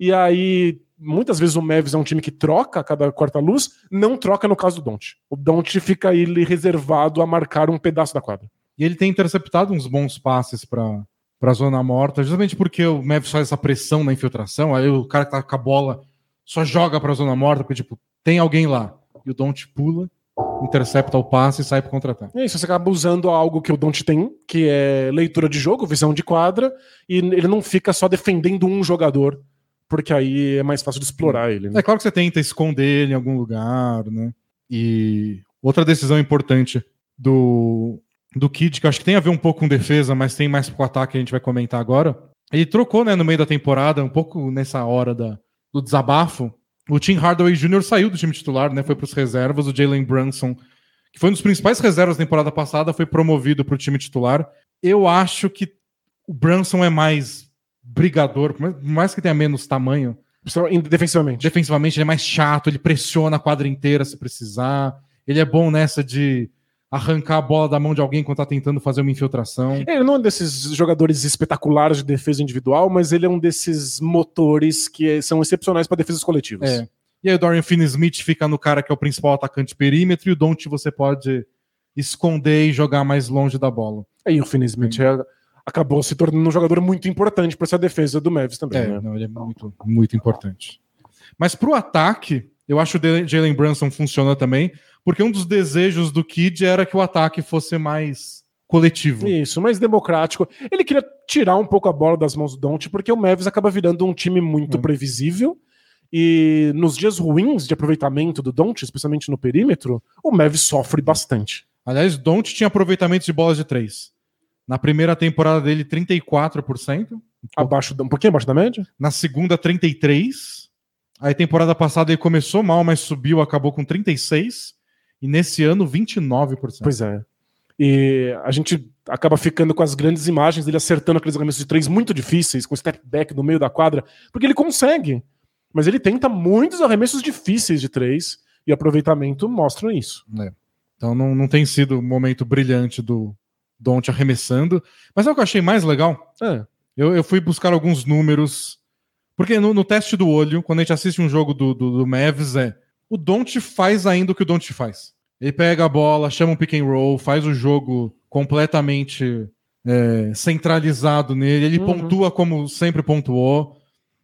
[SPEAKER 2] E aí, muitas vezes o Mavis é um time que troca a cada quarta luz, não troca no caso do Don't. O Don't fica aí reservado a marcar um pedaço da quadra.
[SPEAKER 1] E ele tem interceptado uns bons passes para a zona morta, justamente porque o Mavis faz essa pressão na infiltração, aí o cara que tá com a bola só joga para a zona morta, porque tipo, tem alguém lá. E o Don't pula, intercepta o passe e sai para contra-ataque.
[SPEAKER 2] É isso, você acaba usando algo que o Don't tem, que é leitura de jogo, visão de quadra, e ele não fica só defendendo um jogador, porque aí é mais fácil de explorar ele.
[SPEAKER 1] Né? É claro que você tenta esconder ele em algum lugar, né? E outra decisão importante do do Kid, que eu acho que tem a ver um pouco com defesa, mas tem mais com ataque que a gente vai comentar agora. Ele trocou, né, no meio da temporada, um pouco nessa hora da, do desabafo. O Tim Hardaway Jr. saiu do time titular, né, foi para os reservas. O Jalen Brunson, que foi um dos principais reservas da temporada passada, foi promovido para o time titular. Eu acho que o Brunson é mais brigador, por mais que tenha menos tamanho.
[SPEAKER 2] Defensivamente.
[SPEAKER 1] Defensivamente, ele é mais chato, ele pressiona a quadra inteira se precisar. Ele é bom nessa de arrancar a bola da mão de alguém quando tá tentando fazer uma infiltração.
[SPEAKER 2] Ele não é um desses jogadores espetaculares de defesa individual, mas ele é um desses motores que são excepcionais para defesas coletivas. É.
[SPEAKER 1] E aí o Dorian Finney-Smith fica no cara que é o principal atacante perímetro e o Don't você pode esconder e jogar mais longe da bola.
[SPEAKER 2] Aí o Finney-Smith é, acabou se tornando um jogador muito importante para essa defesa do Mavis também.
[SPEAKER 1] É,
[SPEAKER 2] né?
[SPEAKER 1] não, ele é muito, muito importante. Mas pro ataque, eu acho que o Jalen Brunson funciona também, porque um dos desejos do Kid era que o ataque fosse mais coletivo.
[SPEAKER 2] Isso, mais democrático. Ele queria tirar um pouco a bola das mãos do Don't, porque o Mavis acaba virando um time muito hum. previsível E nos dias ruins de aproveitamento do Don't, especialmente no perímetro, o Mavis sofre bastante.
[SPEAKER 1] Aliás, Don't tinha aproveitamento de bolas de três. Na primeira temporada dele, 34%.
[SPEAKER 2] Abaixo, um pouquinho abaixo da média?
[SPEAKER 1] Na segunda, 33%. Aí, temporada passada, ele começou mal, mas subiu, acabou com 36%. E nesse ano, 29%.
[SPEAKER 2] Pois é. E a gente acaba ficando com as grandes imagens dele acertando aqueles arremessos de três muito difíceis, com step back no meio da quadra, porque ele consegue. Mas ele tenta muitos arremessos difíceis de três, e aproveitamento mostra isso.
[SPEAKER 1] É. Então não, não tem sido um momento brilhante do Don't arremessando. Mas é o que eu achei mais legal.
[SPEAKER 2] É.
[SPEAKER 1] Eu, eu fui buscar alguns números. Porque no, no, teste do olho, quando a gente assiste um jogo do, do, do Mavs, é o Don't faz ainda o que o Don't faz. Ele pega a bola, chama um pick and roll, faz o jogo completamente é, centralizado nele. Ele uhum. pontua como sempre pontuou.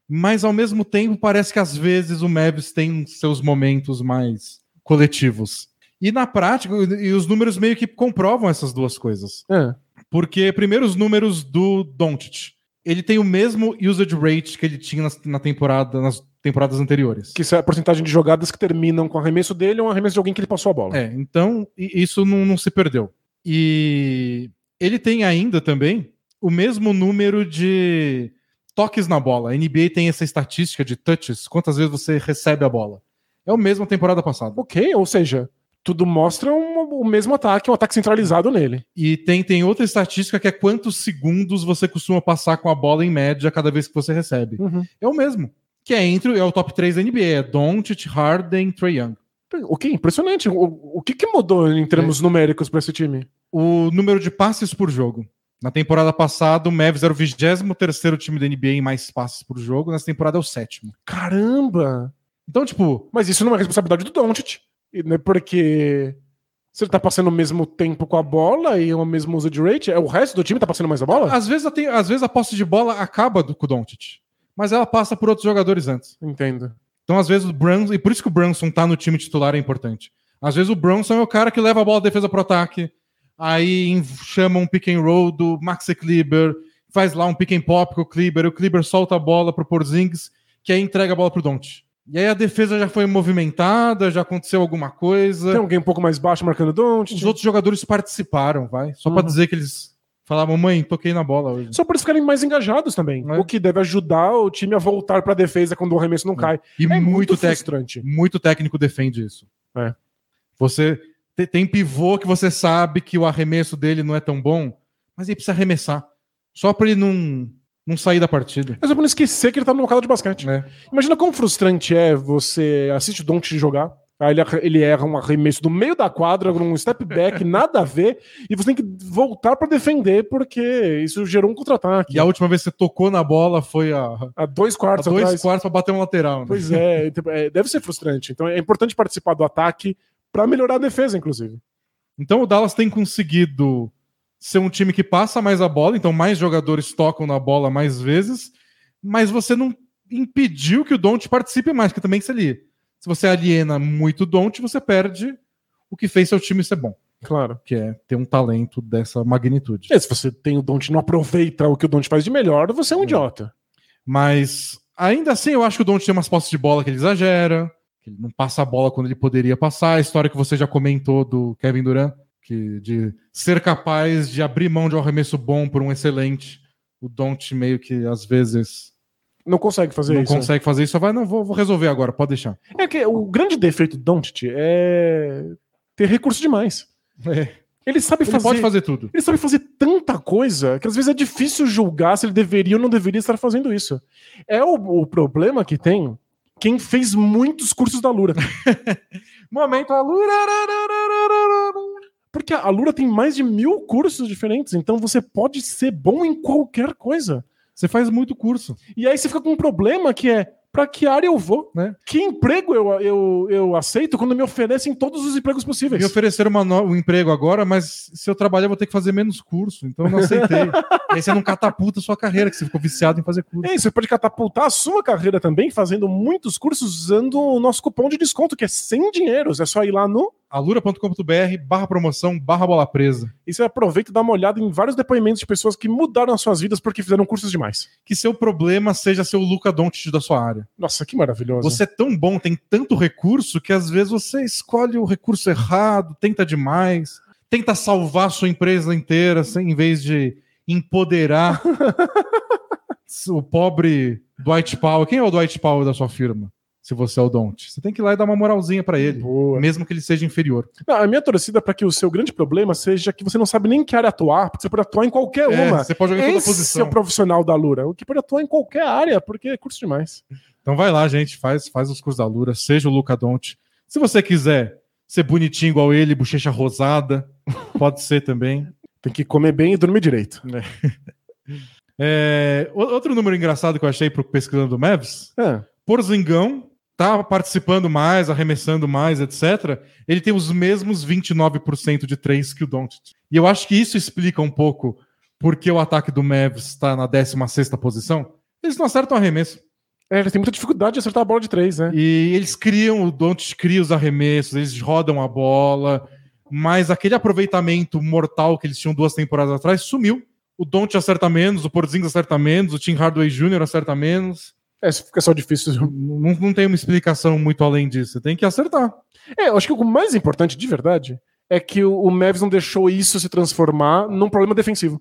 [SPEAKER 1] Mas ao mesmo tempo parece que às vezes o Mavs tem seus momentos mais coletivos. E na prática, e os números meio que comprovam essas duas coisas.
[SPEAKER 2] É.
[SPEAKER 1] Porque, primeiro, os números do Doncic. Ele tem o mesmo usage rate que ele tinha na temporada, nas temporadas anteriores.
[SPEAKER 2] Que isso é a porcentagem de jogadas que terminam com arremesso dele ou um arremesso de alguém que ele passou a bola.
[SPEAKER 1] É, então isso não, não se perdeu. E ele tem ainda também o mesmo número de toques na bola. A NBA tem essa estatística de touches, quantas vezes você recebe a bola. É o mesmo temporada passada.
[SPEAKER 2] Ok, ou seja, tudo mostra um, o mesmo ataque, um ataque centralizado nele.
[SPEAKER 1] E tem, tem outra estatística que é quantos segundos você costuma passar com a bola em média cada vez que você recebe.
[SPEAKER 2] Uhum.
[SPEAKER 1] É o mesmo que é entre é o top 3 da NBA, é Doncic, Harden, Trae Young.
[SPEAKER 2] O que impressionante. O, o que, que mudou em termos é. numéricos para esse time?
[SPEAKER 1] O número de passes por jogo. Na temporada passada, o Mavs era o 23 time da NBA em mais passes por jogo. Nessa temporada é o sétimo.
[SPEAKER 2] Caramba!
[SPEAKER 1] Então, tipo.
[SPEAKER 2] Mas isso não é responsabilidade do Doncic. Né? Porque se ele tá passando o mesmo tempo com a bola e o mesmo usage rate, é o resto do time tá passando mais a bola?
[SPEAKER 1] Às vezes, às vezes a posse de bola acaba do, com o Doncic mas ela passa por outros jogadores antes.
[SPEAKER 2] Entendo.
[SPEAKER 1] Então, às vezes, o Brunson, e por isso que o Brunson tá no time titular é importante. Às vezes o Brunson é o cara que leva a bola da defesa pro ataque, aí chama um pick and roll do Maxi Kleber, faz lá um pick and pop com o Kleber, o Kleber solta a bola pro Porzingis, que aí entrega a bola pro Don't. E aí a defesa já foi movimentada, já aconteceu alguma coisa.
[SPEAKER 2] Tem alguém um pouco mais baixo marcando Don't.
[SPEAKER 1] Os outros jogadores participaram, vai. Só uhum. para dizer que eles Falar, mamãe, toquei na bola hoje.
[SPEAKER 2] Só para eles ficarem mais engajados também. É. O que deve ajudar o time a voltar para a defesa quando o arremesso não é. cai.
[SPEAKER 1] E é muito, muito Muito técnico defende isso.
[SPEAKER 2] É.
[SPEAKER 1] Você tem pivô que você sabe que o arremesso dele não é tão bom, mas ele precisa arremessar. Só para ele não, não sair da partida.
[SPEAKER 2] É só pra não esquecer que ele tá no local de basquete.
[SPEAKER 1] É.
[SPEAKER 2] Imagina quão frustrante é você assiste o Don't jogar Aí ele, ele erra um arremesso do meio da quadra, um step back, nada a ver, e você tem que voltar para defender, porque isso gerou um contra-ataque.
[SPEAKER 1] E a última vez que você tocou na bola foi a,
[SPEAKER 2] a dois quartos
[SPEAKER 1] a dois atrás. quartos para bater um lateral. Né?
[SPEAKER 2] Pois é, então, é, deve ser frustrante. Então é importante participar do ataque para melhorar a defesa, inclusive.
[SPEAKER 1] Então o Dallas tem conseguido ser um time que passa mais a bola, então mais jogadores tocam na bola mais vezes, mas você não impediu que o Don't participe mais, que também se ali se você aliena muito o Don't, você perde o que fez seu time ser bom.
[SPEAKER 2] Claro.
[SPEAKER 1] Que é ter um talento dessa magnitude.
[SPEAKER 2] É, se você tem o Don't e não aproveita o que o Don't faz de melhor, você é um é. idiota.
[SPEAKER 1] Mas ainda assim, eu acho que o Don't tem umas posses de bola que ele exagera, que ele não passa a bola quando ele poderia passar. A história que você já comentou do Kevin Durant, que de ser capaz de abrir mão de um arremesso bom por um excelente. O Don't meio que às vezes
[SPEAKER 2] não consegue fazer
[SPEAKER 1] não
[SPEAKER 2] isso.
[SPEAKER 1] Não consegue fazer isso, só vai, não, vou, vou, resolver agora, pode deixar.
[SPEAKER 2] É que o grande defeito do Doncic é ter recurso demais.
[SPEAKER 1] É.
[SPEAKER 2] Ele sabe
[SPEAKER 1] ele
[SPEAKER 2] fazer.
[SPEAKER 1] pode fazer tudo.
[SPEAKER 2] Ele sabe fazer tanta coisa que às vezes é difícil julgar se ele deveria ou não deveria estar fazendo isso. É o, o problema que tem quem fez muitos cursos da Lura.
[SPEAKER 1] Momento a Lura.
[SPEAKER 2] Porque a Lura tem mais de mil cursos diferentes, então você pode ser bom em qualquer coisa.
[SPEAKER 1] Você faz muito curso.
[SPEAKER 2] E aí você fica com um problema que é para que área eu vou?
[SPEAKER 1] Né?
[SPEAKER 2] Que emprego eu, eu, eu aceito quando me oferecem todos os empregos possíveis?
[SPEAKER 1] Me ofereceram uma no... um emprego agora, mas se eu trabalhar, eu vou ter que fazer menos curso. Então eu não aceitei. E aí você não catapulta a sua carreira, que você ficou viciado em fazer curso.
[SPEAKER 2] É, você pode catapultar a sua carreira também fazendo muitos cursos usando o nosso cupom de desconto, que é 100 dinheiros. É só ir lá no
[SPEAKER 1] alura.com.br barra promoção barra bola presa.
[SPEAKER 2] E você aproveita e dá uma olhada em vários depoimentos de pessoas que mudaram as suas vidas porque fizeram cursos demais.
[SPEAKER 1] Que seu problema seja ser o Luca Doncic da sua área.
[SPEAKER 2] Nossa, que maravilhoso.
[SPEAKER 1] Você é tão bom, tem tanto recurso que às vezes você escolhe o recurso errado, tenta demais, tenta salvar sua empresa inteira sem, em vez de empoderar o pobre Dwight Powell. Quem é o Dwight Powell da sua firma? Se você é o Don't. Você tem que ir lá e dar uma moralzinha para ele,
[SPEAKER 2] Boa.
[SPEAKER 1] mesmo que ele seja inferior.
[SPEAKER 2] Não, a minha torcida é para que o seu grande problema seja que você não sabe nem que área atuar, porque você pode atuar em qualquer
[SPEAKER 1] É,
[SPEAKER 2] uma.
[SPEAKER 1] você pode jogar em toda
[SPEAKER 2] Esse é
[SPEAKER 1] posição.
[SPEAKER 2] o profissional da Lura, o que pode atuar em qualquer área, porque é curso demais.
[SPEAKER 1] Então vai lá, gente, faz, faz os cursos da Lura, seja o Luca Don't. Se você quiser ser bonitinho igual ele, bochecha rosada, pode ser também.
[SPEAKER 2] Tem que comer bem e dormir direito.
[SPEAKER 1] É, o- outro número engraçado que eu achei pro pesquisando do Mavs,
[SPEAKER 2] É.
[SPEAKER 1] Porzingão tá participando mais, arremessando mais, etc. Ele tem os mesmos 29% de três que o Doncic. E eu acho que isso explica um pouco porque o ataque do Mavs está na 16ª posição. Eles não acertam arremesso.
[SPEAKER 2] É, ele tem muita dificuldade de acertar a bola de três, né?
[SPEAKER 1] E eles criam, o Doncic cria os arremessos, eles rodam a bola, mas aquele aproveitamento mortal que eles tinham duas temporadas atrás sumiu. O Doncic acerta menos, o Porzingis acerta menos, o Tim Hardaway Jr. acerta menos.
[SPEAKER 2] É, isso fica só difícil.
[SPEAKER 1] Não, não tem uma explicação muito além disso. Você tem que acertar.
[SPEAKER 2] É, eu acho que o mais importante, de verdade, é que o, o Mavs não deixou isso se transformar num problema defensivo.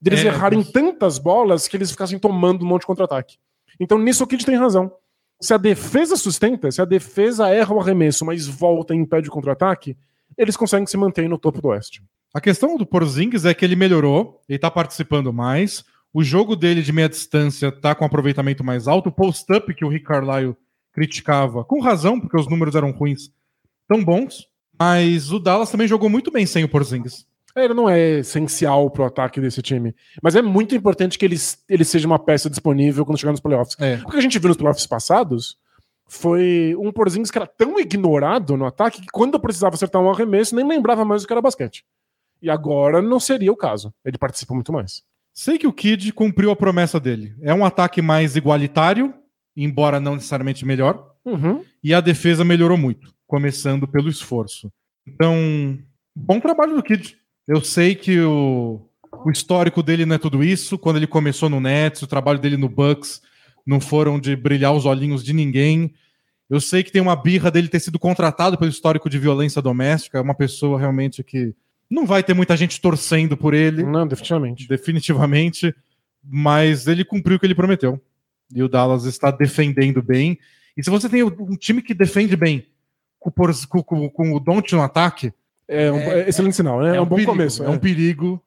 [SPEAKER 2] Deles
[SPEAKER 1] É,
[SPEAKER 2] errarem
[SPEAKER 1] isso.
[SPEAKER 2] tantas bolas que eles ficassem tomando um monte de contra-ataque. Então nisso o Kid tem razão. Se a defesa sustenta, se a defesa erra o arremesso, mas volta e impede o contra-ataque, eles conseguem se manter no topo do Oeste.
[SPEAKER 1] A questão do Porzingis é que ele melhorou, ele tá participando mais. O jogo dele de meia distância tá com aproveitamento mais alto. O post-up que o Rick Carlisle criticava, com razão, porque os números eram ruins, tão bons. Mas o Dallas também jogou muito bem sem o Porzingis.
[SPEAKER 2] É, Ele não é essencial pro ataque desse time, mas é muito importante que ele, ele seja uma peça disponível quando chegar nos playoffs.
[SPEAKER 1] É.
[SPEAKER 2] O que a gente viu nos playoffs passados foi um Porzingis que era tão ignorado no ataque que quando precisava acertar um arremesso nem lembrava mais o que era basquete. E agora não seria o caso. Ele participa muito mais.
[SPEAKER 1] Sei que o Kid cumpriu a promessa dele. É um ataque mais igualitário, embora não necessariamente melhor.
[SPEAKER 2] Uhum.
[SPEAKER 1] E a defesa melhorou muito, começando pelo esforço. Então, bom trabalho do Kid. Eu sei que o, o histórico dele não é tudo isso. Quando ele começou no Nets, o trabalho dele no Bucks não foram de brilhar os olhinhos de ninguém. Eu sei que tem uma birra dele ter sido contratado pelo histórico de violência doméstica. É uma pessoa realmente que não vai ter muita gente torcendo por ele
[SPEAKER 2] Não, definitivamente.
[SPEAKER 1] definitivamente, mas ele cumpriu o que ele prometeu. E o Dallas está defendendo bem. E se você tem um time que defende bem, com, o com- com- com o Don't no ataque,
[SPEAKER 2] É um é excelente sinal, né? É, um, bom
[SPEAKER 1] perigo,
[SPEAKER 2] começo.
[SPEAKER 1] É um
[SPEAKER 2] é.
[SPEAKER 1] perigo.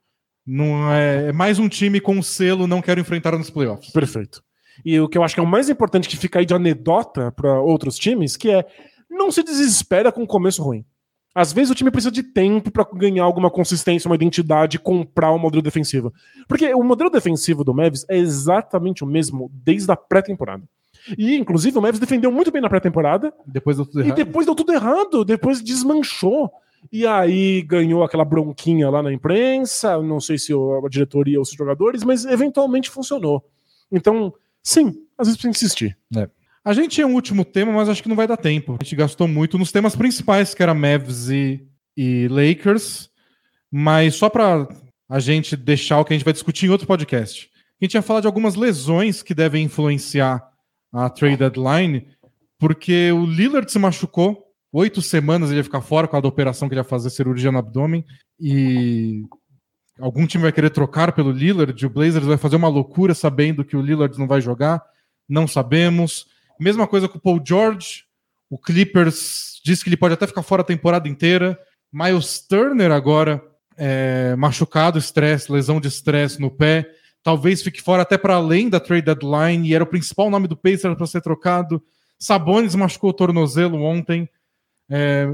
[SPEAKER 1] Não é, é mais um time com selo não quero enfrentar nos playoffs.
[SPEAKER 2] Perfeito. E o que eu acho que é o mais importante que fica aí de anedota para outros times, que é não se desespera com um começo ruim. Às vezes o time precisa de tempo para ganhar alguma consistência, uma identidade, comprar um modelo defensivo. Porque o modelo defensivo do Mavs é exatamente o mesmo desde a pré-temporada. E, inclusive, o Mavs defendeu muito bem na pré-temporada
[SPEAKER 1] Depois deu tudo
[SPEAKER 2] e
[SPEAKER 1] errado.
[SPEAKER 2] depois deu tudo errado, depois desmanchou. E aí ganhou aquela bronquinha lá na imprensa, não sei se a diretoria ou os jogadores, mas eventualmente funcionou. Então, sim, às vezes precisa insistir.
[SPEAKER 1] A gente tinha um último tema, mas acho que não vai dar tempo. A gente gastou muito nos temas principais, que era Mavs e, e Lakers. Mas só para a gente deixar o que a gente vai discutir em outro podcast. A gente ia falar de algumas lesões que devem influenciar a trade deadline, porque o Lillard se machucou. Oito semanas ele ia ficar fora com a da operação que ele ia fazer cirurgia no abdômen. E algum time vai querer trocar pelo Lillard. O Blazers vai fazer uma loucura sabendo que o Lillard não vai jogar. Não sabemos. Mesma coisa com o Paul George. O Clippers diz que ele pode até ficar fora a temporada inteira. Miles Turner agora é, machucado, estresse, lesão de estresse no pé. Talvez fique fora até para além da trade deadline. E era o principal nome do Pacers para ser trocado. Sabonis machucou o tornozelo ontem. É,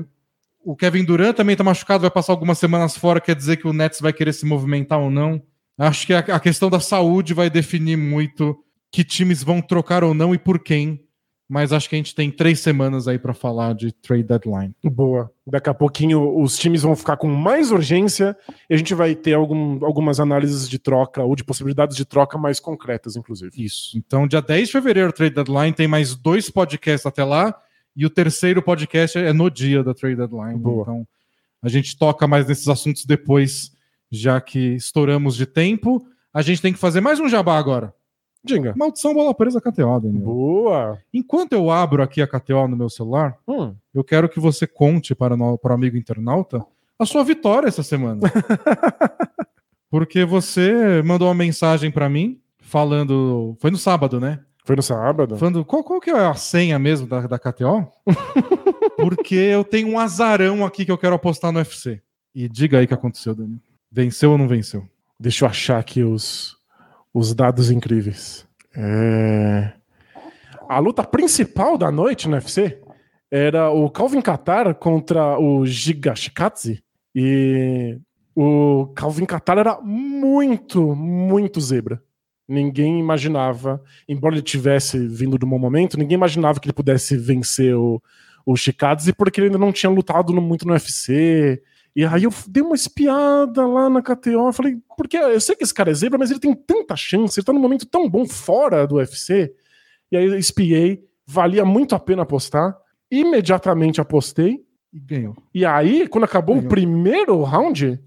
[SPEAKER 1] o Kevin Durant também está machucado, vai passar algumas semanas fora. Quer dizer que o Nets vai querer se movimentar ou não. Acho que a questão da saúde vai definir muito que times vão trocar ou não e por quem mas acho que a gente tem três semanas aí para falar de trade deadline.
[SPEAKER 2] Boa. Daqui a pouquinho os times vão ficar com mais urgência e a gente vai ter algum, algumas análises de troca ou de possibilidades de troca mais concretas, inclusive.
[SPEAKER 1] Isso. Então, dia 10 de fevereiro, trade deadline, tem mais dois podcasts até lá e o terceiro podcast é no dia da trade deadline.
[SPEAKER 2] Boa.
[SPEAKER 1] Então, a gente toca mais nesses assuntos depois, já que estouramos de tempo. A gente tem que fazer mais um jabá agora.
[SPEAKER 2] Diga.
[SPEAKER 1] Maldição bola presa KTO, Daniel.
[SPEAKER 2] Boa.
[SPEAKER 1] Enquanto eu abro aqui a KTO no meu celular,
[SPEAKER 2] Hum.
[SPEAKER 1] eu quero que você conte para, no, para o amigo internauta a sua vitória essa semana. Porque você mandou uma mensagem para mim falando. Foi no sábado, né?
[SPEAKER 2] Foi no sábado?
[SPEAKER 1] Falando qual, qual que é a senha mesmo da, da KTO? Porque eu tenho um azarão aqui que eu quero apostar no UFC. E diga aí o que aconteceu, Daniel. Venceu ou não venceu?
[SPEAKER 2] Deixa eu achar aqui os, os dados incríveis. É... A luta principal da noite no UFC era o Calvin Qatar contra o Giga Shikadze. E o Calvin Qatar era muito, muito zebra. Ninguém imaginava, embora ele tivesse vindo de um bom momento, ninguém imaginava que ele pudesse vencer o, o Shikadze porque ele ainda não tinha lutado muito no UFC. E aí eu dei uma espiada lá na KTO, falei, porque eu sei que esse cara é zebra, mas ele tem tanta chance, ele tá num momento tão bom fora do UFC. E aí eu espiei, valia muito a pena apostar. Imediatamente apostei.
[SPEAKER 1] E ganhou.
[SPEAKER 2] E aí, quando acabou
[SPEAKER 1] Ganhou.
[SPEAKER 2] o primeiro round,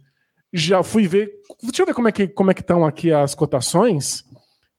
[SPEAKER 2] já fui ver. Deixa eu ver como é que como é que estão aqui as cotações.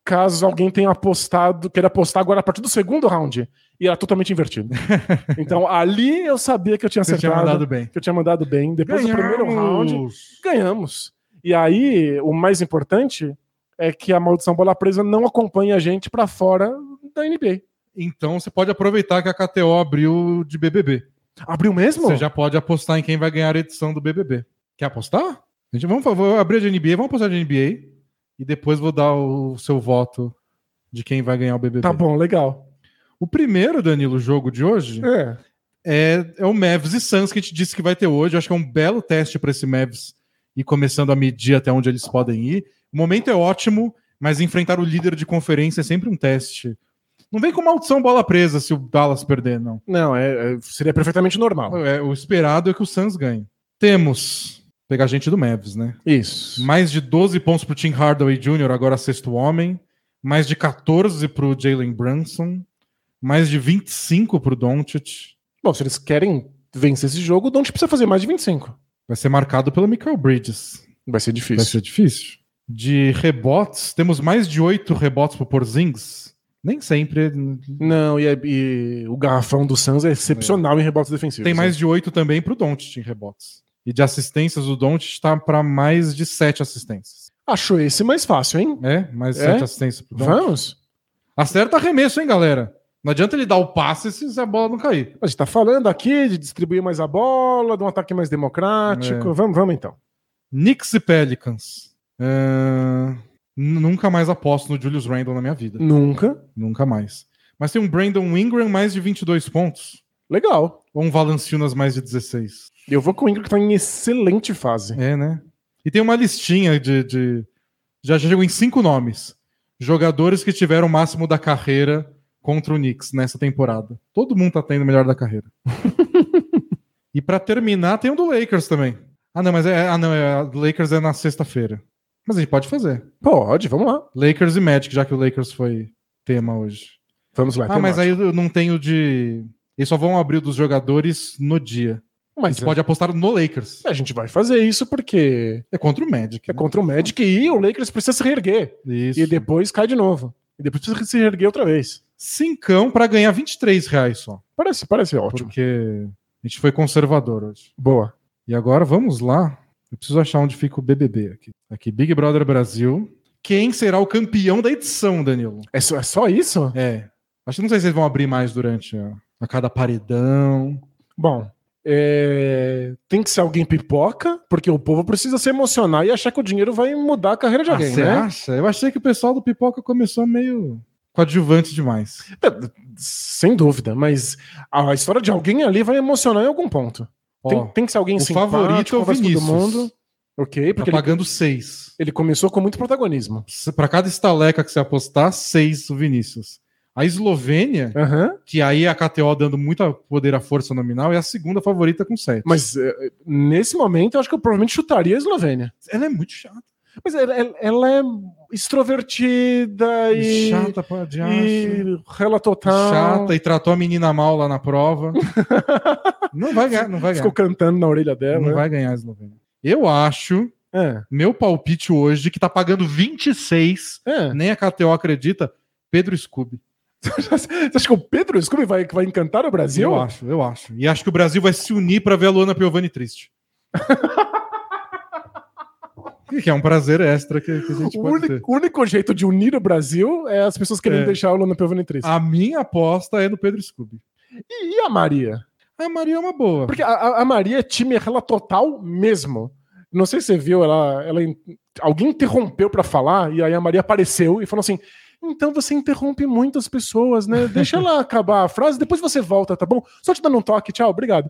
[SPEAKER 2] Caso alguém tenha apostado, queira apostar agora a partir do segundo round. E era totalmente invertido. então ali eu sabia que eu tinha
[SPEAKER 1] Você tinha
[SPEAKER 2] acertado.
[SPEAKER 1] mandado bem.
[SPEAKER 2] Que eu tinha mandado bem. Depois do primeiro round,
[SPEAKER 1] Ganhamos!
[SPEAKER 2] ganhamos. E aí, o mais importante é que a maldição bola presa não acompanha a gente pra fora da NBA.
[SPEAKER 1] Então você pode aproveitar que a KTO abriu de BBB.
[SPEAKER 2] Abriu mesmo?
[SPEAKER 1] Você já pode apostar em quem vai ganhar a edição do BBB. Quer apostar? A gente, vamos, vou abrir de NBA, vamos apostar de NBA e depois vou dar o seu voto de quem vai ganhar o BBB.
[SPEAKER 2] Tá bom, legal.
[SPEAKER 1] O primeiro, Danilo, jogo de hoje
[SPEAKER 2] É.
[SPEAKER 1] é, é o Mavs e Suns que a gente disse que vai ter hoje. Eu acho que é um belo teste para esse Mavs ir começando a medir até onde eles podem ir. O momento é ótimo, mas enfrentar o líder de conferência é sempre um teste. Não vem com maldição bola presa se o Dallas perder, não.
[SPEAKER 2] Não, é, é- seria perfeitamente normal.
[SPEAKER 1] É, o esperado é que o Suns ganhe. Temos. Pegar gente do Mavs, né?
[SPEAKER 2] Isso.
[SPEAKER 1] Mais de 12 pontos pro Tim Hardaway Jr., agora sexto homem. Mais de 14 pro Jalen Brunson. Mais de 25 pro Doncic.
[SPEAKER 2] Bom, se eles querem vencer esse jogo, o Don't precisa fazer mais de 25.
[SPEAKER 1] Vai ser marcado pelo Michael Bridges.
[SPEAKER 2] Vai ser
[SPEAKER 1] Vai
[SPEAKER 2] difícil.
[SPEAKER 1] ser difícil. De rebotes, temos mais de 8 rebotes pro Porzingis. Nem sempre.
[SPEAKER 2] Não, e, é- e o garrafão do Suns é excepcional em rebotes defensivos.
[SPEAKER 1] Tem mais de 8 também pro Doncic em rebotes. E de assistências, o Doncic está para mais de 7 assistências.
[SPEAKER 2] Acho esse mais fácil, hein?
[SPEAKER 1] É, mais
[SPEAKER 2] É?
[SPEAKER 1] 7 assistências pro.
[SPEAKER 2] Vamos?
[SPEAKER 1] Acerta arremesso, hein, galera? Não adianta ele dar o passe se a bola não cair.
[SPEAKER 2] A gente tá falando aqui de distribuir mais a bola, de um ataque mais democrático.
[SPEAKER 1] É.
[SPEAKER 2] Vamos, vamos então.
[SPEAKER 1] Knicks e Pelicans. N- nunca mais aposto no Julius Randle na minha vida.
[SPEAKER 2] Nunca.
[SPEAKER 1] Nunca mais. Mas tem um Brandon Ingram mais de 22 pontos.
[SPEAKER 2] Legal.
[SPEAKER 1] Ou um Valanciunas mais de 16.
[SPEAKER 2] Eu vou com o Ingram que tá em excelente fase.
[SPEAKER 1] É, né? E tem uma listinha de. de- Já chegou em cinco nomes. Jogadores que tiveram o máximo da carreira contra o Knicks nessa temporada. Todo mundo tá tendo o melhor da carreira. e pra terminar, tem um do Lakers também. Ah, não, mas é. Ah, não, é, Lakers é na sexta-feira. Mas a gente pode fazer.
[SPEAKER 2] Pode, vamos lá.
[SPEAKER 1] Lakers e Magic, já que o Lakers foi tema hoje.
[SPEAKER 2] Vamos lá.
[SPEAKER 1] Ah, mas aí eu não tenho de. Eles só vão abrir o dos jogadores no dia. A
[SPEAKER 2] Mas
[SPEAKER 1] gente pode apostar no Lakers.
[SPEAKER 2] a gente vai fazer isso porque
[SPEAKER 1] É contra o Magic.
[SPEAKER 2] é
[SPEAKER 1] né?
[SPEAKER 2] contra o Magic e o Lakers precisa se reerguer.
[SPEAKER 1] Isso.
[SPEAKER 2] E depois cai de novo. E depois precisa se reerguer outra vez.
[SPEAKER 1] Cincão pra ganhar 23 reais só.
[SPEAKER 2] Parece, parece ótimo.
[SPEAKER 1] Porque a gente foi conservador hoje.
[SPEAKER 2] Boa.
[SPEAKER 1] E agora vamos lá. Eu preciso achar onde fica o BBB aqui. Aqui, Big Brother Brasil. Quem será o campeão da edição, Danilo?
[SPEAKER 2] É só, é só isso?
[SPEAKER 1] É. Acho que não sei se eles vão abrir mais durante a, a cada paredão.
[SPEAKER 2] Bom, é, tem que ser alguém pipoca, porque o povo precisa se emocionar e achar que o dinheiro vai mudar a carreira de
[SPEAKER 1] Ah,
[SPEAKER 2] alguém,
[SPEAKER 1] você
[SPEAKER 2] né?
[SPEAKER 1] acha? Eu achei que o pessoal do Pipoca começou meio coadjuvante demais.
[SPEAKER 2] É, Sem dúvida, mas a história de alguém ali vai emocionar em algum ponto.
[SPEAKER 1] Ó,
[SPEAKER 2] tem, tem que ser alguém
[SPEAKER 1] o
[SPEAKER 2] simpático,
[SPEAKER 1] favorito é o
[SPEAKER 2] com todo
[SPEAKER 1] Vinícius.
[SPEAKER 2] mundo. Ok,
[SPEAKER 1] tá
[SPEAKER 2] porque ele,
[SPEAKER 1] pagando seis.
[SPEAKER 2] ele começou com muito protagonismo.
[SPEAKER 1] Pra cada estaleca que você apostar, seis o Vinícius. A Eslovênia,
[SPEAKER 2] Aham.
[SPEAKER 1] que aí é a KTO dando muito poder à força nominal, é a segunda favorita com 7.
[SPEAKER 2] Mas eh, nesse momento eu acho que eu provavelmente chutaria a Eslovênia.
[SPEAKER 1] ela é muito chata.
[SPEAKER 2] Mas ela, ela- é extrovertida e.
[SPEAKER 1] chata pra diacho.
[SPEAKER 2] E rela total.
[SPEAKER 1] Chata e tratou a menina mal lá na prova. não vai ganhar, não vai ganhar.
[SPEAKER 2] Ficou cantando na orelha dela.
[SPEAKER 1] Não
[SPEAKER 2] né?
[SPEAKER 1] vai ganhar a Eslovênia. Eu acho,
[SPEAKER 2] É,
[SPEAKER 1] meu palpite hoje, que tá pagando 26,
[SPEAKER 2] é.
[SPEAKER 1] nem a KTO acredita, Pedro Scooby.
[SPEAKER 2] Você acha que o Pedro Scooby vai, vai encantar o Brasil?
[SPEAKER 1] Eu acho, eu acho. E acho que o Brasil vai se unir pra ver a Luana Piovani triste. que é um prazer extra que, que a gente
[SPEAKER 2] O
[SPEAKER 1] pode
[SPEAKER 2] único, o único jeito de unir o Brasil é as pessoas querendo
[SPEAKER 1] É.
[SPEAKER 2] deixar o Luna Piovani triste.
[SPEAKER 1] A minha aposta é no Pedro Scooby.
[SPEAKER 2] E, e a Maria?
[SPEAKER 1] A Maria é uma boa.
[SPEAKER 2] Porque a, a- a Maria é time rela total mesmo. Não sei se você viu, ela, ela alguém interrompeu pra falar e aí a Maria apareceu e falou assim: então você interrompe muitas pessoas, né? Deixa ela acabar a frase, depois você volta, tá bom? Só te dando um toque, tchau, obrigado.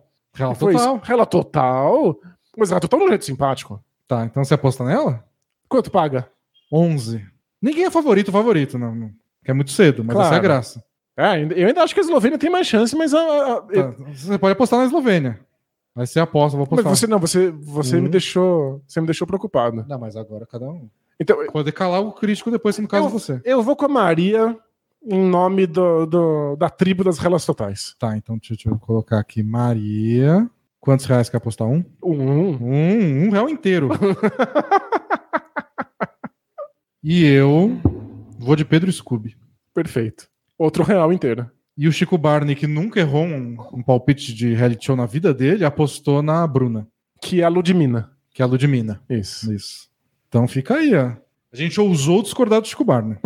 [SPEAKER 2] Foi
[SPEAKER 1] total.
[SPEAKER 2] isso. Rela total. Mas rela total é um jeito simpático.
[SPEAKER 1] Tá, então você aposta nela?
[SPEAKER 2] Quanto paga?
[SPEAKER 1] 11. Ninguém é favorito, favorito, não. não. Que é muito cedo, mas
[SPEAKER 2] Claro.
[SPEAKER 1] essa é a graça.
[SPEAKER 2] É, eu ainda acho que a Eslovênia tem mais chance, mas a. a-
[SPEAKER 1] Tá, Você pode apostar na Eslovênia. Vai ser aposta, vou
[SPEAKER 2] mas
[SPEAKER 1] apostar.
[SPEAKER 2] você não, você, você
[SPEAKER 1] Uhum.
[SPEAKER 2] me deixou. Você me deixou preocupado.
[SPEAKER 1] Não, mas agora cada um.
[SPEAKER 2] Então,
[SPEAKER 1] Poder calar o crítico depois, se no caso
[SPEAKER 2] Eu-
[SPEAKER 1] você.
[SPEAKER 2] eu vou com a Maria em nome do, do- da tribo das relas totais.
[SPEAKER 1] Tá, então deixa, deixa eu colocar aqui. Maria. Quantos reais quer apostar? Um?
[SPEAKER 2] Um.
[SPEAKER 1] Um, um real inteiro. e eu vou de Pedro Scooby.
[SPEAKER 2] Perfeito. Outro real inteiro.
[SPEAKER 1] E o Chico Barney, que nunca errou um, um palpite de reality show na vida dele, apostou na Bruna,
[SPEAKER 2] Que é a Ludmina.
[SPEAKER 1] que é a Ludmina.
[SPEAKER 2] Isso.
[SPEAKER 1] Isso. Então fica aí, ó. A gente ousou discordar do Chico Barney.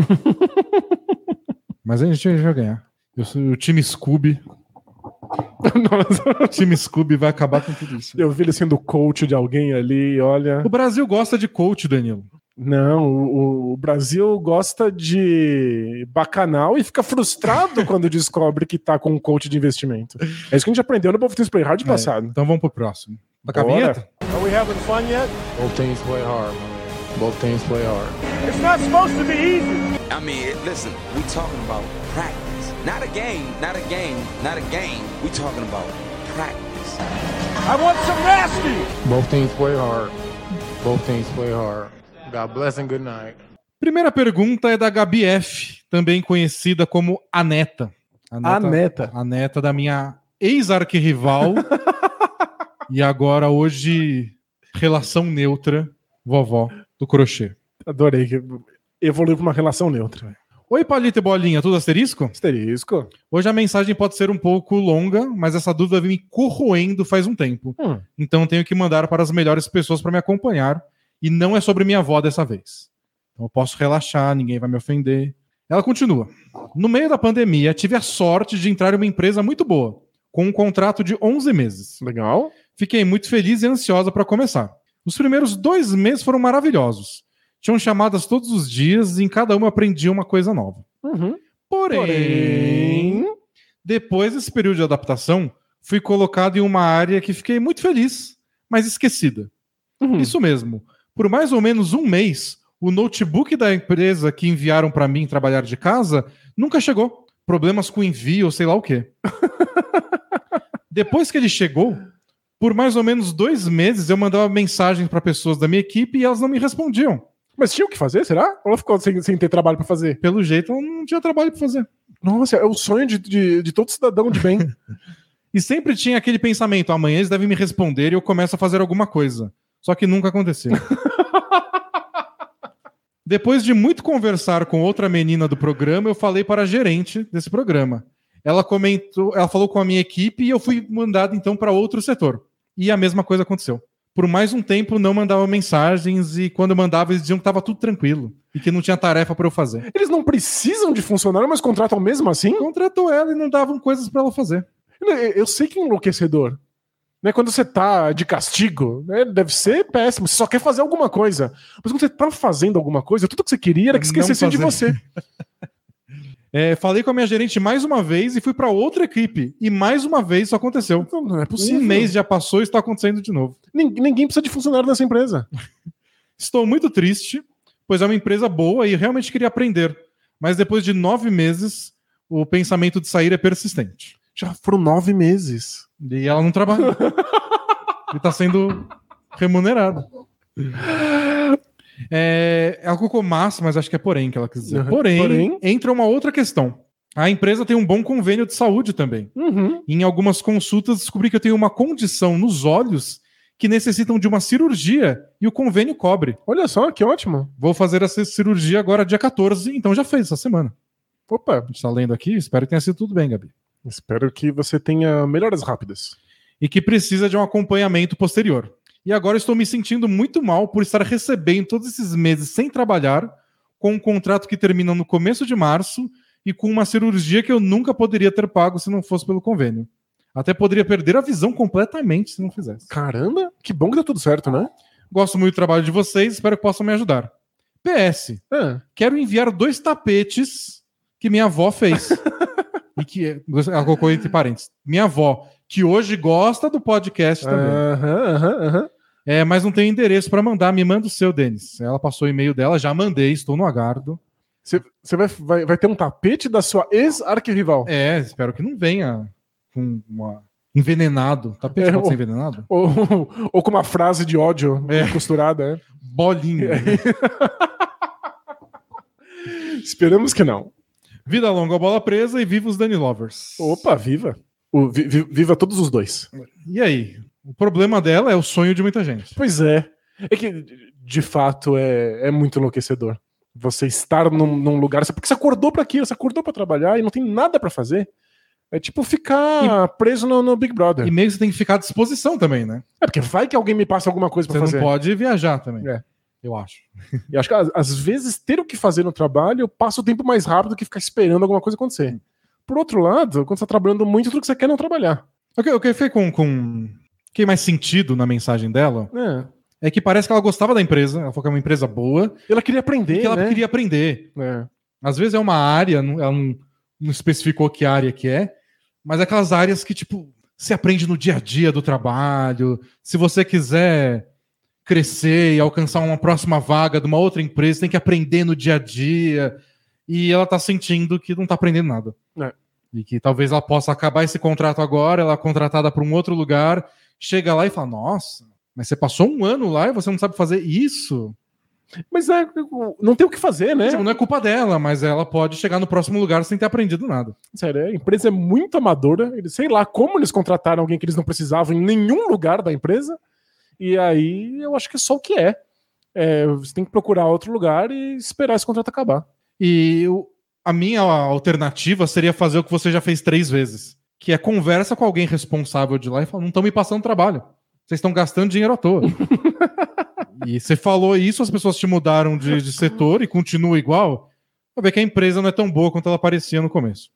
[SPEAKER 1] Mas a gente vai ganhar. Eu sou- o time Scooby.
[SPEAKER 2] Nossa,
[SPEAKER 1] O time Scooby vai acabar com tudo isso.
[SPEAKER 2] eu vi ele sendo coach de alguém ali, olha.
[SPEAKER 1] O Brasil gosta de coach, Danilo.
[SPEAKER 2] Não, o, o Brasil gosta de bacanal e fica frustrado quando descobre que tá com um coach de investimento. É isso que a gente aprendeu no Both Things Play Hard
[SPEAKER 1] É,
[SPEAKER 2] passado.
[SPEAKER 1] então vamos pro próximo.
[SPEAKER 2] Bora. Are we having fun yet?
[SPEAKER 3] Teams play hard. Both teams play hard.
[SPEAKER 2] It's not supposed to be easy.
[SPEAKER 4] I mean, listen, we talking about practice. Not a game, not a game, not a game. We talking about practice.
[SPEAKER 2] I want some nasty.
[SPEAKER 3] Both teams play hard. Both teams play hard. God bless and good night.
[SPEAKER 1] Primeira pergunta é da Gabi F, também conhecida como a Neta.
[SPEAKER 2] A neta.
[SPEAKER 1] A neta da minha ex-arquirrival e agora hoje relação neutra, vovó do crochê.
[SPEAKER 2] Adorei que evoluiu pra uma relação neutra.
[SPEAKER 1] Oi, Palito e Bolinha, tudo asterisco?
[SPEAKER 2] Asterisco.
[SPEAKER 1] Hoje a mensagem pode ser um pouco longa, mas essa dúvida vem me corroendo faz um tempo.
[SPEAKER 2] Hum.
[SPEAKER 1] Então tenho que mandar para as melhores pessoas para me acompanhar. E não é sobre minha avó dessa vez. Então eu posso relaxar, ninguém vai me ofender. Ela continua. No meio da pandemia, tive a sorte de entrar em uma empresa muito boa, com um contrato de 11 meses.
[SPEAKER 2] Legal.
[SPEAKER 1] Fiquei muito feliz e ansiosa para começar. Os primeiros dois meses foram maravilhosos. Tinham chamadas todos os dias e em cada uma aprendi uma coisa nova.
[SPEAKER 2] Uhum.
[SPEAKER 1] Porém,
[SPEAKER 2] Porém,
[SPEAKER 1] depois desse período de adaptação, fui colocado em uma área que fiquei muito feliz, mas esquecida.
[SPEAKER 2] Uhum.
[SPEAKER 1] Isso mesmo. Por mais ou menos um mês, o notebook da empresa que enviaram para mim trabalhar de casa nunca chegou. Problemas com envio, ou sei lá o quê. Depois que ele chegou, por mais ou menos dois meses eu mandava mensagens para pessoas da minha equipe e elas não me respondiam.
[SPEAKER 2] Mas tinha o que fazer, será? Ou ela ficou sem, sem ter trabalho pra fazer?
[SPEAKER 1] Pelo jeito, eu não tinha trabalho para fazer.
[SPEAKER 2] Nossa, é o sonho de, de, de todo cidadão de bem.
[SPEAKER 1] E sempre tinha aquele pensamento: amanhã eles devem me responder e eu começo a fazer alguma coisa. Só que nunca aconteceu. Depois de muito conversar com outra menina do programa, eu falei para a gerente desse programa. Ela comentou, ela falou com a minha equipe e eu fui mandado então para outro setor. E a mesma coisa aconteceu. Por mais um tempo não mandava mensagens e quando eu mandava eles diziam que estava tudo tranquilo e que não tinha tarefa para eu fazer.
[SPEAKER 2] Eles não precisam de funcionário, mas contratam mesmo assim?
[SPEAKER 1] Contratou ela e não davam coisas para ela fazer.
[SPEAKER 2] Eu, eu sei que é enlouquecedor. Né? Quando você tá de castigo, né? deve ser péssimo. Você só quer fazer alguma coisa. Mas quando você tá fazendo alguma coisa, tudo que você queria era que esquecessem de você.
[SPEAKER 1] É, falei com a minha gerente mais uma vez e fui para outra equipe. E mais uma vez isso aconteceu.
[SPEAKER 2] Então, não é possível.
[SPEAKER 1] Um mês já passou e está acontecendo de novo.
[SPEAKER 2] Nin- Ninguém precisa de funcionário nessa empresa.
[SPEAKER 1] Estou muito triste, pois é uma empresa boa e realmente queria aprender. Mas depois de nove meses, o pensamento de sair é persistente.
[SPEAKER 2] Já foram nove meses.
[SPEAKER 1] E ela não trabalha. e tá sendo remunerada. É, ela colocou massa, mas acho que é porém que ela quis dizer.
[SPEAKER 2] Uhum.
[SPEAKER 1] Porém,
[SPEAKER 2] Porém.
[SPEAKER 1] entra uma outra questão. A empresa tem um bom convênio de saúde também.
[SPEAKER 2] Uhum.
[SPEAKER 1] Em algumas consultas, descobri que eu tenho uma condição nos olhos que necessitam de uma cirurgia e o convênio cobre.
[SPEAKER 2] Olha só, que ótimo.
[SPEAKER 1] Vou fazer essa cirurgia agora dia 14, então já fez essa semana.
[SPEAKER 2] Opa,
[SPEAKER 1] A gente tá lendo aqui, espero que tenha sido tudo bem, Gabi.
[SPEAKER 2] espero que você tenha melhoras rápidas.
[SPEAKER 1] E que precisa de um acompanhamento posterior. E agora estou me sentindo muito mal por estar recebendo todos esses meses sem trabalhar, com um contrato que termina no começo de março e com uma cirurgia que eu nunca poderia ter pago se não fosse pelo convênio. Até poderia perder a visão completamente se não fizesse.
[SPEAKER 2] Caramba, que bom que deu tudo certo, né?
[SPEAKER 1] Gosto muito do trabalho de vocês, espero que possam me ajudar. PS,
[SPEAKER 2] É.
[SPEAKER 1] quero enviar dois tapetes que minha avó fez. e que ela colocou entre parênteses. Minha avó, que hoje gosta do podcast também.
[SPEAKER 2] Aham, aham, aham.
[SPEAKER 1] É, mas não tem endereço para mandar. Me manda o seu, Denis. Ela passou o e-mail dela, já mandei, estou no agardo.
[SPEAKER 2] Você vai, vai, vai ter um tapete da sua ex-arquirrival.
[SPEAKER 1] É, espero que não venha com uma envenenado. Tapete
[SPEAKER 2] É,
[SPEAKER 1] pode
[SPEAKER 2] o-
[SPEAKER 1] ser envenenado?
[SPEAKER 2] Ou, ou com uma frase de ódio
[SPEAKER 1] É.
[SPEAKER 2] costurada. é.
[SPEAKER 1] Bolinha.
[SPEAKER 2] Esperamos que não.
[SPEAKER 1] Vida longa, a bola presa e viva os Dani Lovers.
[SPEAKER 2] Opa, viva. O, vi- viva todos os dois.
[SPEAKER 1] E aí? O problema dela é o sonho de muita gente.
[SPEAKER 2] Pois é. É que, de fato, é, é muito enlouquecedor. Você estar num, num lugar. Porque você acordou pra aquilo, você acordou pra trabalhar e não tem nada pra fazer. É tipo ficar preso no, no Big Brother.
[SPEAKER 1] E meio que você tem que ficar à disposição também, né?
[SPEAKER 2] É porque vai que alguém me passa alguma coisa pra
[SPEAKER 1] Você
[SPEAKER 2] fazer.
[SPEAKER 1] não pode viajar também.
[SPEAKER 2] É.
[SPEAKER 1] Eu acho.
[SPEAKER 2] E acho que às, vezes ter o que fazer no trabalho passa o tempo mais rápido do que ficar esperando alguma coisa acontecer. Por outro lado, quando você tá trabalhando muito, tudo que você quer é não trabalhar.
[SPEAKER 1] O que, o que foi com, com. O que mais sentido na mensagem dela
[SPEAKER 2] É.
[SPEAKER 1] é que parece que ela gostava da empresa, ela falou que é uma empresa boa,
[SPEAKER 2] Ela queria aprender.
[SPEAKER 1] que ela
[SPEAKER 2] né?
[SPEAKER 1] queria aprender.
[SPEAKER 2] É.
[SPEAKER 1] Às vezes é uma área, ela não, não especificou que área que é, mas é aquelas áreas que, tipo, se aprende no dia a dia do trabalho. Se você quiser crescer e alcançar uma próxima vaga de uma outra empresa, tem que aprender no dia a dia. E ela tá sentindo que não tá aprendendo nada.
[SPEAKER 2] É.
[SPEAKER 1] E que talvez ela possa acabar esse contrato agora, ela é contratada para um outro lugar, chega lá e fala: Nossa, mas você passou um ano lá e você não sabe fazer isso?
[SPEAKER 2] Mas é, não tem o que fazer, né?
[SPEAKER 1] Tipo, não é culpa dela, mas ela pode chegar no próximo lugar sem ter aprendido nada.
[SPEAKER 2] Sério, a empresa é muito amadora. Eles, sei lá como eles contrataram alguém que eles não precisavam em nenhum lugar da empresa. E aí eu acho que é só o que é. É, você tem que procurar outro lugar e esperar esse contrato acabar.
[SPEAKER 1] E o- a minha alternativa seria fazer o que você já fez três vezes, que é conversa com alguém responsável de lá e fala, não estão me passando trabalho. Vocês estão gastando dinheiro à toa. e você falou isso, as pessoas te mudaram de, de setor e continua igual. Vai ver que a empresa não é tão boa quanto ela parecia no começo.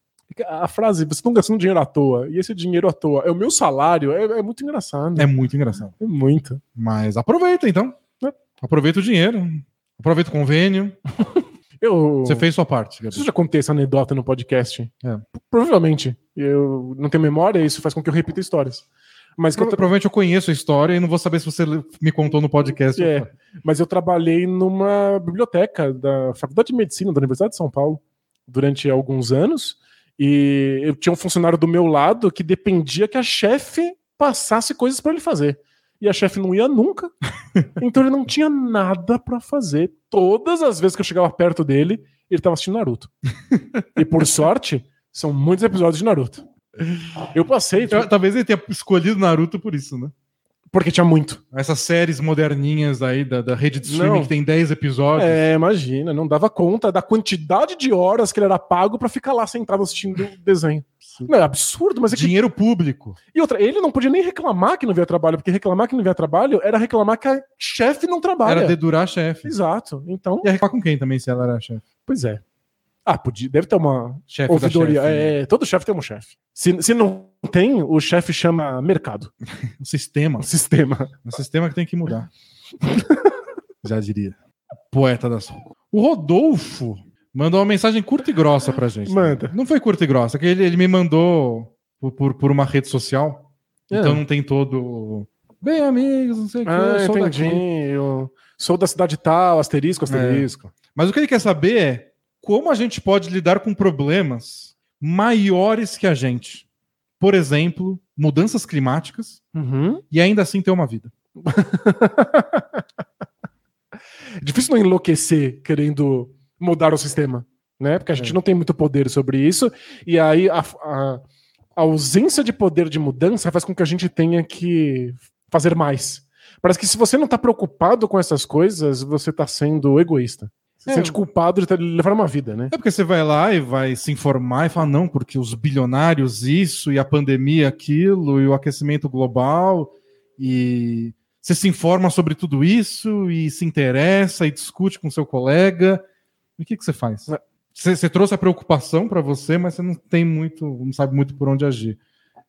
[SPEAKER 2] A frase, vocês estão gastando dinheiro à toa, e esse dinheiro à toa é o meu salário, é, é muito engraçado.
[SPEAKER 1] É muito engraçado.
[SPEAKER 2] É muito.
[SPEAKER 1] Mas aproveita então. Aproveita o dinheiro. Aproveita o convênio.
[SPEAKER 2] Eu,
[SPEAKER 1] Você fez sua parte, Gabi.
[SPEAKER 2] Isso já contei essa anedota no podcast.
[SPEAKER 1] É.
[SPEAKER 2] Provavelmente. Eu não tenho memória, isso faz com que eu repita histórias. Mas, eu tra-
[SPEAKER 1] Provavelmente eu conheço a história e não vou saber se você me contou no podcast.
[SPEAKER 2] É. mas eu trabalhei numa biblioteca da Faculdade de Medicina da Universidade de São Paulo durante alguns anos. E eu tinha um funcionário do meu lado que dependia que a chefe passasse coisas para ele fazer. E a chefe não ia nunca. então ele não tinha nada para fazer. Todas as vezes que eu chegava perto dele, ele estava assistindo Naruto. e por sorte, são muitos episódios de Naruto. Eu passei,
[SPEAKER 1] Eu- talvez ele tenha escolhido Naruto por isso, né?
[SPEAKER 2] porque tinha muito.
[SPEAKER 1] Essas séries moderninhas aí da, da rede de streaming
[SPEAKER 2] Não.
[SPEAKER 1] que tem 10 episódios.
[SPEAKER 2] É, imagina, não dava conta da quantidade de horas que ele era pago pra ficar lá sentado assistindo o desenho. Não, é absurdo, mas é que...
[SPEAKER 1] Dinheiro público.
[SPEAKER 2] E outra, ele não podia nem reclamar que não via trabalho, porque reclamar que não via trabalho era reclamar que a chefe não trabalha.
[SPEAKER 1] Era dedurar chefe.
[SPEAKER 2] Exato. Então,
[SPEAKER 1] Ia reclamar com quem também, se ela era chefe?
[SPEAKER 2] pois é. Ah, podia, deve ter uma
[SPEAKER 1] Chefe
[SPEAKER 2] ouvidoria.
[SPEAKER 1] chefe. né?
[SPEAKER 2] É, todo chefe tem um chefe. Se, se não tem, o chefe chama mercado,
[SPEAKER 1] O sistema.
[SPEAKER 2] o sistema.
[SPEAKER 1] O sistema que tem que mudar. Já diria. Poeta da som. O Rodolfo mandou uma mensagem curta e grossa pra gente.
[SPEAKER 2] Manda.
[SPEAKER 1] Não foi curta e grossa, que ele, ele me mandou por, por, por uma rede social.
[SPEAKER 2] É.
[SPEAKER 1] Então não tem todo. Bem, amigos, não sei o que.
[SPEAKER 2] Ah,
[SPEAKER 1] eu sou
[SPEAKER 2] entendi.
[SPEAKER 1] daqui."
[SPEAKER 2] Eu sou da cidade tal, asterisco, asterisco.
[SPEAKER 1] Mas o que ele quer saber é como a gente pode lidar com problemas maiores que a gente. Por exemplo, mudanças climáticas
[SPEAKER 2] Uhum.
[SPEAKER 1] e ainda assim ter uma vida.
[SPEAKER 2] É difícil não enlouquecer querendo mudar o sistema, né? Porque a gente
[SPEAKER 1] É.
[SPEAKER 2] não tem muito poder sobre isso. E aí a, a- a ausência de poder de mudança faz com que a gente tenha que fazer mais. Parece que se você não tá preocupado com essas coisas, você tá sendo egoísta. Você
[SPEAKER 1] É.
[SPEAKER 2] se sente culpado de levar uma vida, né?
[SPEAKER 1] É porque você vai lá e vai se informar e fala, não, porque os bilionários isso, e a pandemia aquilo, e o aquecimento global, e você se informa sobre tudo isso, e se interessa, e discute com seu colega. E o que, que você faz?
[SPEAKER 2] É.
[SPEAKER 1] Você, você trouxe a preocupação para você, mas você não tem muito, não sabe muito por onde agir.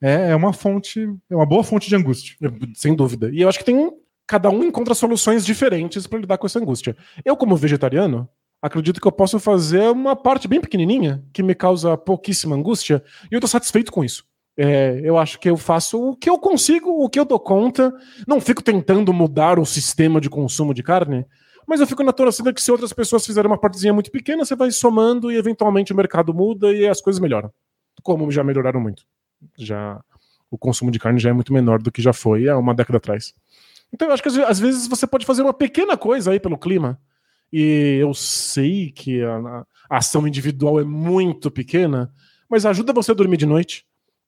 [SPEAKER 1] É, é uma fonte, é uma boa fonte de angústia.
[SPEAKER 2] Sem dúvida. E eu acho que tem. Cada um encontra soluções diferentes para lidar com essa angústia. Eu, como vegetariano, acredito que eu posso fazer uma parte bem pequenininha que me causa pouquíssima angústia e eu tô satisfeito com isso. É, eu acho que eu faço o que eu consigo, o que eu dou conta. Não fico tentando mudar o sistema de consumo de carne, mas eu fico na torcida que se outras pessoas fizerem uma partezinha muito pequena, você vai somando e eventualmente o mercado muda e as coisas melhoram. Como já melhoraram muito. Já o consumo de carne já é muito menor do que já foi há uma década atrás. Então eu acho que às ve- às vezes você pode fazer uma pequena coisa aí pelo clima. E eu sei que a, a ação individual é muito pequena, mas ajuda você a dormir de noite.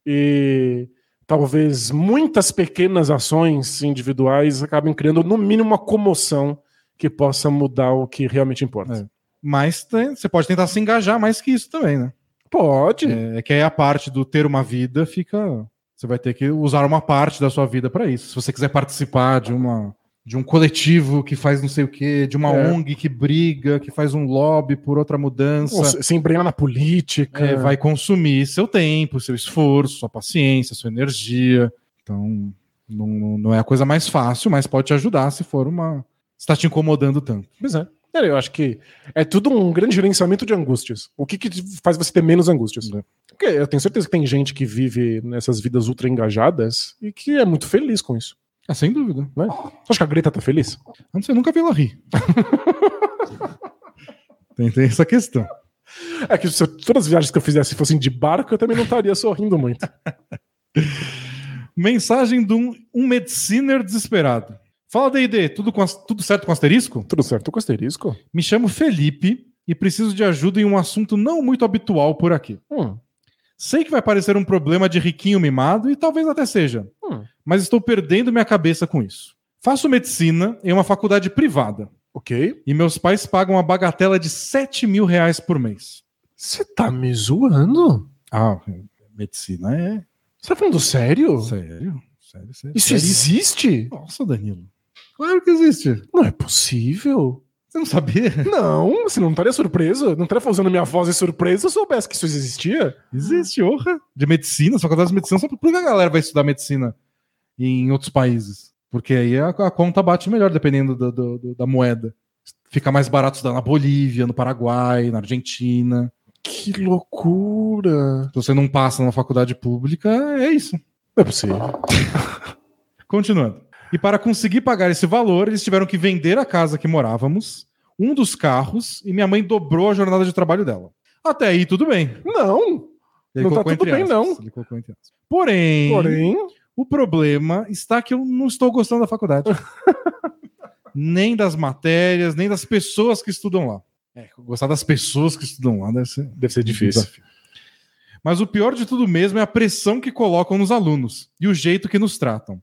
[SPEAKER 2] E talvez muitas pequenas ações individuais acabem criando, no mínimo, uma comoção que possa mudar o que realmente importa.
[SPEAKER 1] É. Mas tem- você pode tentar se engajar mais que isso também, né?
[SPEAKER 2] Pode.
[SPEAKER 1] É, é que aí a parte do ter uma vida fica. Você vai ter que usar uma parte da sua vida para isso. Se você quiser participar de uma de um coletivo que faz não sei o quê, de uma
[SPEAKER 2] É.
[SPEAKER 1] ONG que briga, que faz um lobby por outra mudança,
[SPEAKER 2] Ou se embrenhar na política.
[SPEAKER 1] é, vai consumir seu tempo, seu esforço, sua paciência, sua energia. Então, não, não- não é a coisa mais fácil, mas pode te ajudar se for uma. Está te incomodando tanto.
[SPEAKER 2] Pois é. Eu acho que é tudo um grande gerenciamento de angústias. O que, que faz você ter menos angústias?
[SPEAKER 1] É.
[SPEAKER 2] Porque eu tenho certeza que tem gente que vive nessas vidas ultra engajadas e que é muito feliz com isso.
[SPEAKER 1] Ah, sem dúvida.
[SPEAKER 2] Né? Você acha que a Greta tá feliz?
[SPEAKER 1] A não ser nunca vi ela rir. tem, tem essa questão.
[SPEAKER 2] É que se eu- todas as viagens que eu fizesse fossem de barco, eu também não estaria sorrindo muito.
[SPEAKER 1] Mensagem de um, um mediciner desesperado. Fala, D&D, tudo, com tudo certo com asterisco?
[SPEAKER 2] Tudo certo com asterisco?
[SPEAKER 1] Me chamo Felipe e preciso de ajuda em um assunto não muito habitual por aqui.
[SPEAKER 2] Hum.
[SPEAKER 1] Sei que vai parecer um problema de riquinho mimado e talvez até seja,
[SPEAKER 2] Hum.
[SPEAKER 1] mas estou perdendo minha cabeça com isso. Faço medicina em uma faculdade privada
[SPEAKER 2] Ok.
[SPEAKER 1] e meus pais pagam uma bagatela de 7 mil reais por mês.
[SPEAKER 2] Você tá me zoando?
[SPEAKER 1] Ah, medicina é
[SPEAKER 2] Você tá falando sério?
[SPEAKER 1] sério. Sério, sério.
[SPEAKER 2] Isso
[SPEAKER 1] sério.
[SPEAKER 2] existe?
[SPEAKER 1] Nossa, Danilo. Claro que existe.
[SPEAKER 2] Não é possível.
[SPEAKER 1] Você não sabia?
[SPEAKER 2] Não, você não estaria surpreso? Não estaria usando minha voz de surpresa se eu soubesse que isso existia?
[SPEAKER 1] Existe, honra. De medicina, as faculdades de medicina são por que a galera vai estudar medicina em outros países. Porque aí a, a conta bate melhor, dependendo do- do- do- da moeda. Fica mais barato estudar na Bolívia, no Paraguai, na Argentina.
[SPEAKER 2] Que loucura.
[SPEAKER 1] Se você não passa numa faculdade pública, é isso.
[SPEAKER 2] Não é possível.
[SPEAKER 1] Continuando. E para conseguir pagar esse valor, eles tiveram que vender a casa que morávamos, um dos carros, e minha mãe dobrou a jornada de trabalho dela. Até aí, tudo bem.
[SPEAKER 2] Não.
[SPEAKER 1] Ele
[SPEAKER 2] Não tá tudo bem,
[SPEAKER 1] aspas.
[SPEAKER 2] não.
[SPEAKER 1] Porém,
[SPEAKER 2] Porém,
[SPEAKER 1] o problema está que eu não estou gostando da faculdade. nem das matérias, nem das pessoas que estudam lá. É, gostar das pessoas que estudam lá deve ser,
[SPEAKER 2] deve ser difícil.
[SPEAKER 1] desafio. Mas o pior de tudo mesmo é a pressão que colocam nos alunos e o jeito que nos tratam,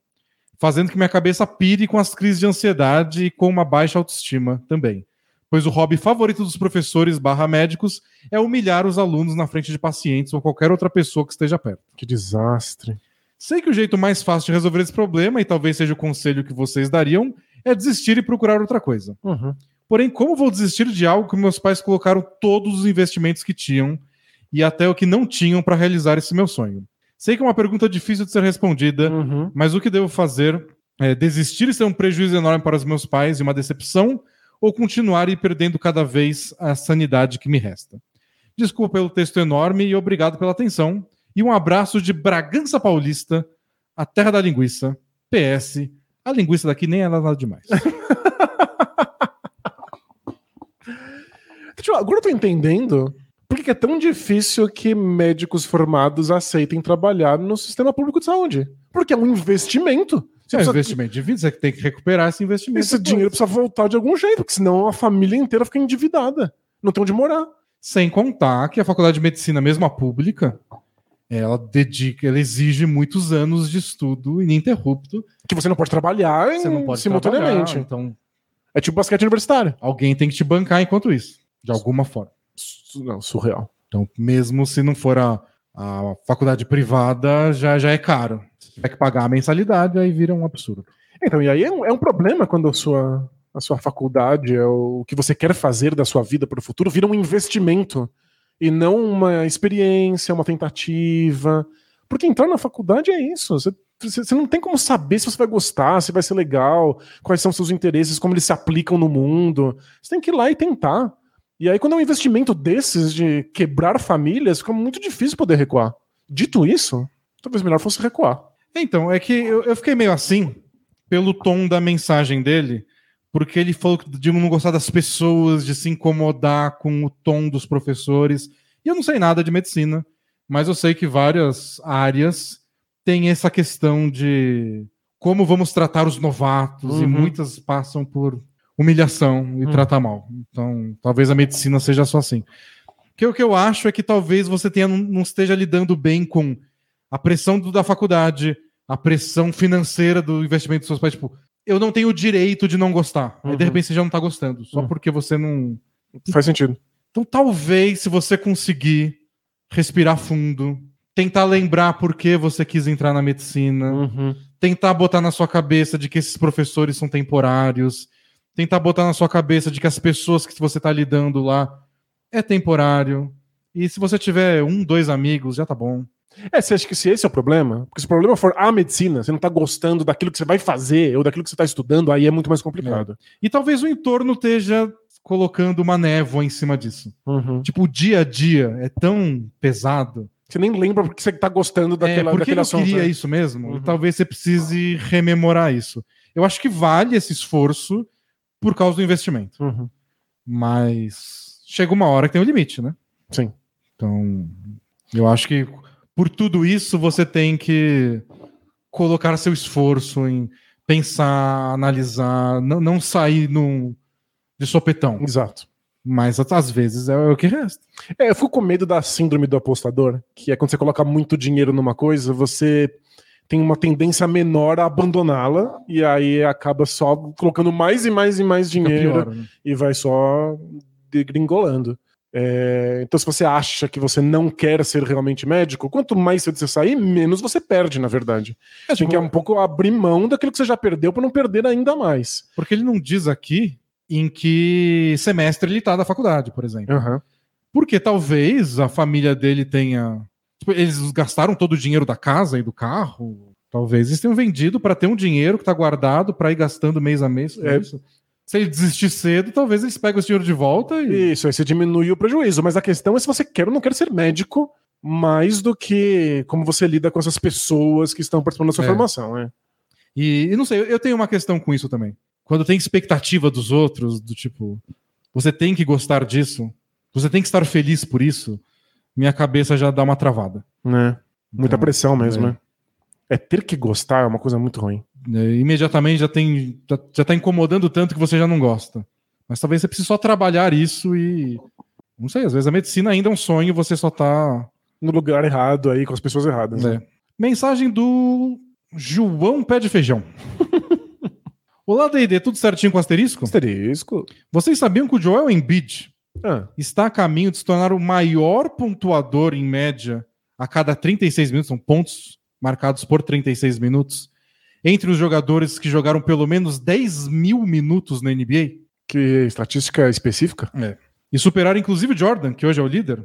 [SPEAKER 1] fazendo que minha cabeça pire com as crises de ansiedade e com uma baixa autoestima também. Pois o hobby favorito dos professores barra médicos é humilhar os alunos na frente de pacientes ou qualquer outra pessoa que esteja perto.
[SPEAKER 2] Que desastre.
[SPEAKER 1] Sei que o jeito mais fácil de resolver esse problema, e talvez seja o conselho que vocês dariam, é desistir e procurar outra coisa.
[SPEAKER 2] Uhum.
[SPEAKER 1] Porém, como vou desistir de algo que meus pais colocaram todos os investimentos que tinham e até o que não tinham para realizar esse meu sonho? Sei que é uma pergunta difícil de ser respondida,
[SPEAKER 2] Uhum.
[SPEAKER 1] mas o que devo fazer é desistir e ser um prejuízo enorme para os meus pais e uma decepção, ou continuar e ir perdendo cada vez a sanidade que me resta? Desculpa pelo texto enorme e obrigado pela atenção. E um abraço de Bragança Paulista, a terra da linguiça. PS, a linguiça daqui nem é nada demais.
[SPEAKER 2] Agora eu tô entendendo por que, é tão difícil que médicos formados aceitem trabalhar no sistema público de saúde? Porque é um investimento. Você
[SPEAKER 1] É
[SPEAKER 2] precisa-
[SPEAKER 1] investimento de vida, você tem que recuperar esse investimento.
[SPEAKER 2] Esse dinheiro precisa voltar de algum jeito, porque senão a família inteira fica endividada. Não tem onde morar.
[SPEAKER 1] Sem contar que a faculdade de medicina, mesmo a pública, ela dedica, ela exige muitos anos de estudo ininterrupto.
[SPEAKER 2] Que você não pode trabalhar
[SPEAKER 1] não pode
[SPEAKER 2] simultaneamente.
[SPEAKER 1] trabalhar, então
[SPEAKER 2] É tipo basquete universitário.
[SPEAKER 1] alguém tem que te bancar enquanto isso, de alguma forma.
[SPEAKER 2] Não, surreal.
[SPEAKER 1] Então, mesmo se não for a, a faculdade privada, já, já é caro. Você tiver que pagar a mensalidade, aí vira um absurdo.
[SPEAKER 2] Então, e aí é um, é um problema quando a sua, a sua faculdade, é o que você quer fazer da sua vida para o futuro, vira um investimento e não uma experiência, uma tentativa. Porque entrar na faculdade é isso. Você você não tem como saber se você vai gostar, se vai ser legal, quais são seus interesses, como eles se aplicam no mundo. Você tem que ir lá e tentar. E aí, quando é um investimento desses de quebrar famílias, fica muito difícil poder recuar. Dito isso, talvez melhor fosse recuar.
[SPEAKER 1] Então, é que eu, eu fiquei meio assim pelo tom da mensagem dele, porque ele falou de não gostar das pessoas, de se incomodar com o tom dos professores. E eu não sei nada de medicina, mas eu sei que várias áreas têm essa questão de como vamos tratar os novatos, e
[SPEAKER 2] Uhum.
[SPEAKER 1] muitas passam por humilhação e
[SPEAKER 2] Uhum.
[SPEAKER 1] tratar mal. Então, talvez a medicina seja só assim. Que o que eu acho é que talvez você tenha, não, esteja lidando bem com a pressão do- da faculdade, a pressão financeira do investimento dos seus pais. Tipo, eu não tenho o direito de não gostar. Aí, de
[SPEAKER 2] Uhum.
[SPEAKER 1] repente, você já não tá gostando, só
[SPEAKER 2] Uhum.
[SPEAKER 1] porque você não.
[SPEAKER 2] Faz sentido.
[SPEAKER 1] Então, talvez, se você conseguir respirar fundo, tentar lembrar por que você quis entrar na medicina,
[SPEAKER 2] Uhum.
[SPEAKER 1] tentar botar na sua cabeça de que esses professores são temporários, tentar botar na sua cabeça de que as pessoas que você está lidando lá é temporário. E se você tiver um, dois amigos, já tá bom.
[SPEAKER 2] É, você acha que se esse é o problema? Porque se o problema for a medicina, você não tá gostando daquilo que você vai fazer ou daquilo que você tá estudando, aí é muito mais complicado.
[SPEAKER 1] E talvez o entorno esteja colocando uma névoa em cima disso.
[SPEAKER 2] Uhum.
[SPEAKER 1] Tipo, o dia a dia é tão pesado.
[SPEAKER 2] Você nem lembra porque você tá gostando daquela,
[SPEAKER 1] é, porque
[SPEAKER 2] daquele
[SPEAKER 1] eu
[SPEAKER 2] assunto.
[SPEAKER 1] queria
[SPEAKER 2] né?
[SPEAKER 1] isso mesmo.
[SPEAKER 2] Uhum.
[SPEAKER 1] Talvez você precise rememorar isso. Eu acho que vale esse esforço por causa do investimento.
[SPEAKER 2] Uhum.
[SPEAKER 1] Mas chega uma hora que tem um limite, né?
[SPEAKER 2] Sim.
[SPEAKER 1] Então, eu acho que por tudo isso você tem que colocar seu esforço em pensar, analisar, não, não sair num, de sopetão.
[SPEAKER 2] Exato.
[SPEAKER 1] Mas às vezes é o que resta.
[SPEAKER 2] É, eu fico com medo da síndrome do apostador, que é quando você coloca muito dinheiro numa coisa, você tem uma tendência menor a abandoná-la e aí acaba só colocando mais e mais e mais dinheiro
[SPEAKER 1] pior, né?
[SPEAKER 2] e vai só degringolando. É, então, se você acha que você não quer ser realmente médico, quanto mais cedo você sair, menos você perde, na verdade.
[SPEAKER 1] É,
[SPEAKER 2] Você tem
[SPEAKER 1] tipo,
[SPEAKER 2] que um pouco abrir mão daquilo que você já perdeu para não perder ainda mais.
[SPEAKER 1] Porque ele não diz aqui em que semestre ele tá da faculdade, por exemplo.
[SPEAKER 2] Aham.
[SPEAKER 1] Porque talvez a família dele tenha. Tipo, eles gastaram todo o dinheiro da casa e do carro. Talvez eles tenham vendido para ter um dinheiro que tá guardado para ir gastando mês a mês.
[SPEAKER 2] É.
[SPEAKER 1] isso. Se ele desistir cedo, talvez eles peguem esse dinheiro de volta e.
[SPEAKER 2] Isso, aí você diminui o prejuízo. Mas a questão é se você quer ou não quer ser médico, mais do que como você lida com essas pessoas que estão participando da sua
[SPEAKER 1] É.
[SPEAKER 2] formação. né?
[SPEAKER 1] E, e não sei, eu tenho uma questão com isso também. Quando tem expectativa dos outros, do tipo, você tem que gostar disso, você tem que estar feliz por isso, minha cabeça já dá uma travada.
[SPEAKER 2] Né? Muita
[SPEAKER 1] Então,
[SPEAKER 2] pressão mesmo,
[SPEAKER 1] é.
[SPEAKER 2] né? É ter que gostar é uma coisa muito ruim.
[SPEAKER 1] É, imediatamente já tem já, já tá incomodando tanto que você já não gosta. Mas talvez você precise só trabalhar isso e não sei, às vezes a medicina ainda é um sonho e você só tá
[SPEAKER 2] No lugar errado aí, com as pessoas erradas. né?
[SPEAKER 1] É. Mensagem do João Pé de Feijão. Olá, D&D, tudo certinho com asterisco?
[SPEAKER 2] Asterisco.
[SPEAKER 1] Vocês sabiam que o Joel Embiid
[SPEAKER 2] Ah,
[SPEAKER 1] está a caminho de se tornar o maior pontuador em média a cada 36 minutos, são pontos marcados por 36 minutos, entre os jogadores que jogaram pelo menos 10 mil minutos na NBA?
[SPEAKER 2] que estatística específica?
[SPEAKER 1] E superar inclusive Jordan, que hoje é o líder?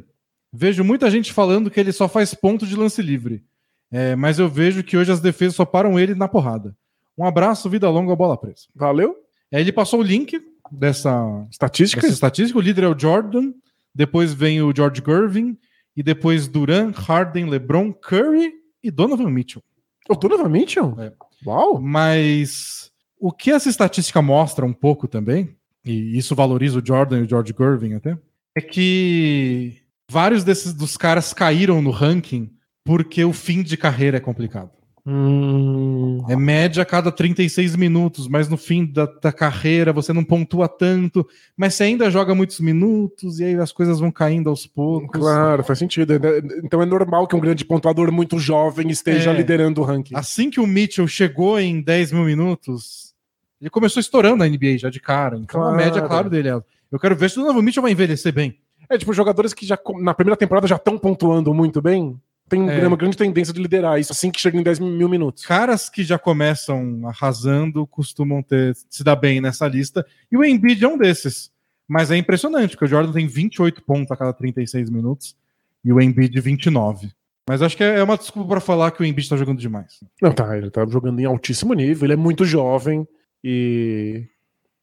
[SPEAKER 1] Vejo muita gente falando que ele só faz ponto de lance livre. É, mas eu vejo que hoje as defesas só param ele na porrada. Um abraço, vida longa, bola presa.
[SPEAKER 2] Valeu?
[SPEAKER 1] É, ele passou o link dessa,
[SPEAKER 2] Estatística?
[SPEAKER 1] dessa estatística. O líder é o Jordan, depois vem o George Gervin, e depois Duran, Harden, LeBron, Curry e Donovan Mitchell.
[SPEAKER 2] O Donovan Mitchell?
[SPEAKER 1] É.
[SPEAKER 2] Uau!
[SPEAKER 1] Mas o que essa estatística mostra um pouco também, e isso valoriza o Jordan e o George Gervin até, é que vários desses dos caras caíram no ranking porque o fim de carreira é complicado.
[SPEAKER 2] Hum,
[SPEAKER 1] É média a cada 36 minutos, mas no fim da, da carreira você não pontua tanto, mas você ainda joga muitos minutos e aí as coisas vão caindo aos poucos.
[SPEAKER 2] claro, faz sentido. É- Então é normal que um grande pontuador muito jovem esteja
[SPEAKER 1] É.
[SPEAKER 2] liderando o ranking.
[SPEAKER 1] Assim que o Mitchell chegou em 10 mil minutos, ele começou estourando a NBA já de cara. Então a
[SPEAKER 2] Claro.
[SPEAKER 1] média, claro, dele é. Eu quero ver se o novo Mitchell vai envelhecer bem.
[SPEAKER 2] É tipo jogadores que já na primeira temporada já estão pontuando muito bem. Tem
[SPEAKER 1] É.
[SPEAKER 2] uma grande tendência de liderar isso assim que chega em 10 mil minutos.
[SPEAKER 1] Caras que já começam arrasando costumam ter se dar bem nessa lista. E o Embiid é um desses. Mas é impressionante, porque o Jordan tem 28 pontos a cada 36 minutos e o Embiid 29. Mas acho que é uma desculpa para falar que o Embiid tá jogando demais.
[SPEAKER 2] Não, tá, ele tá jogando em altíssimo nível, ele é muito jovem e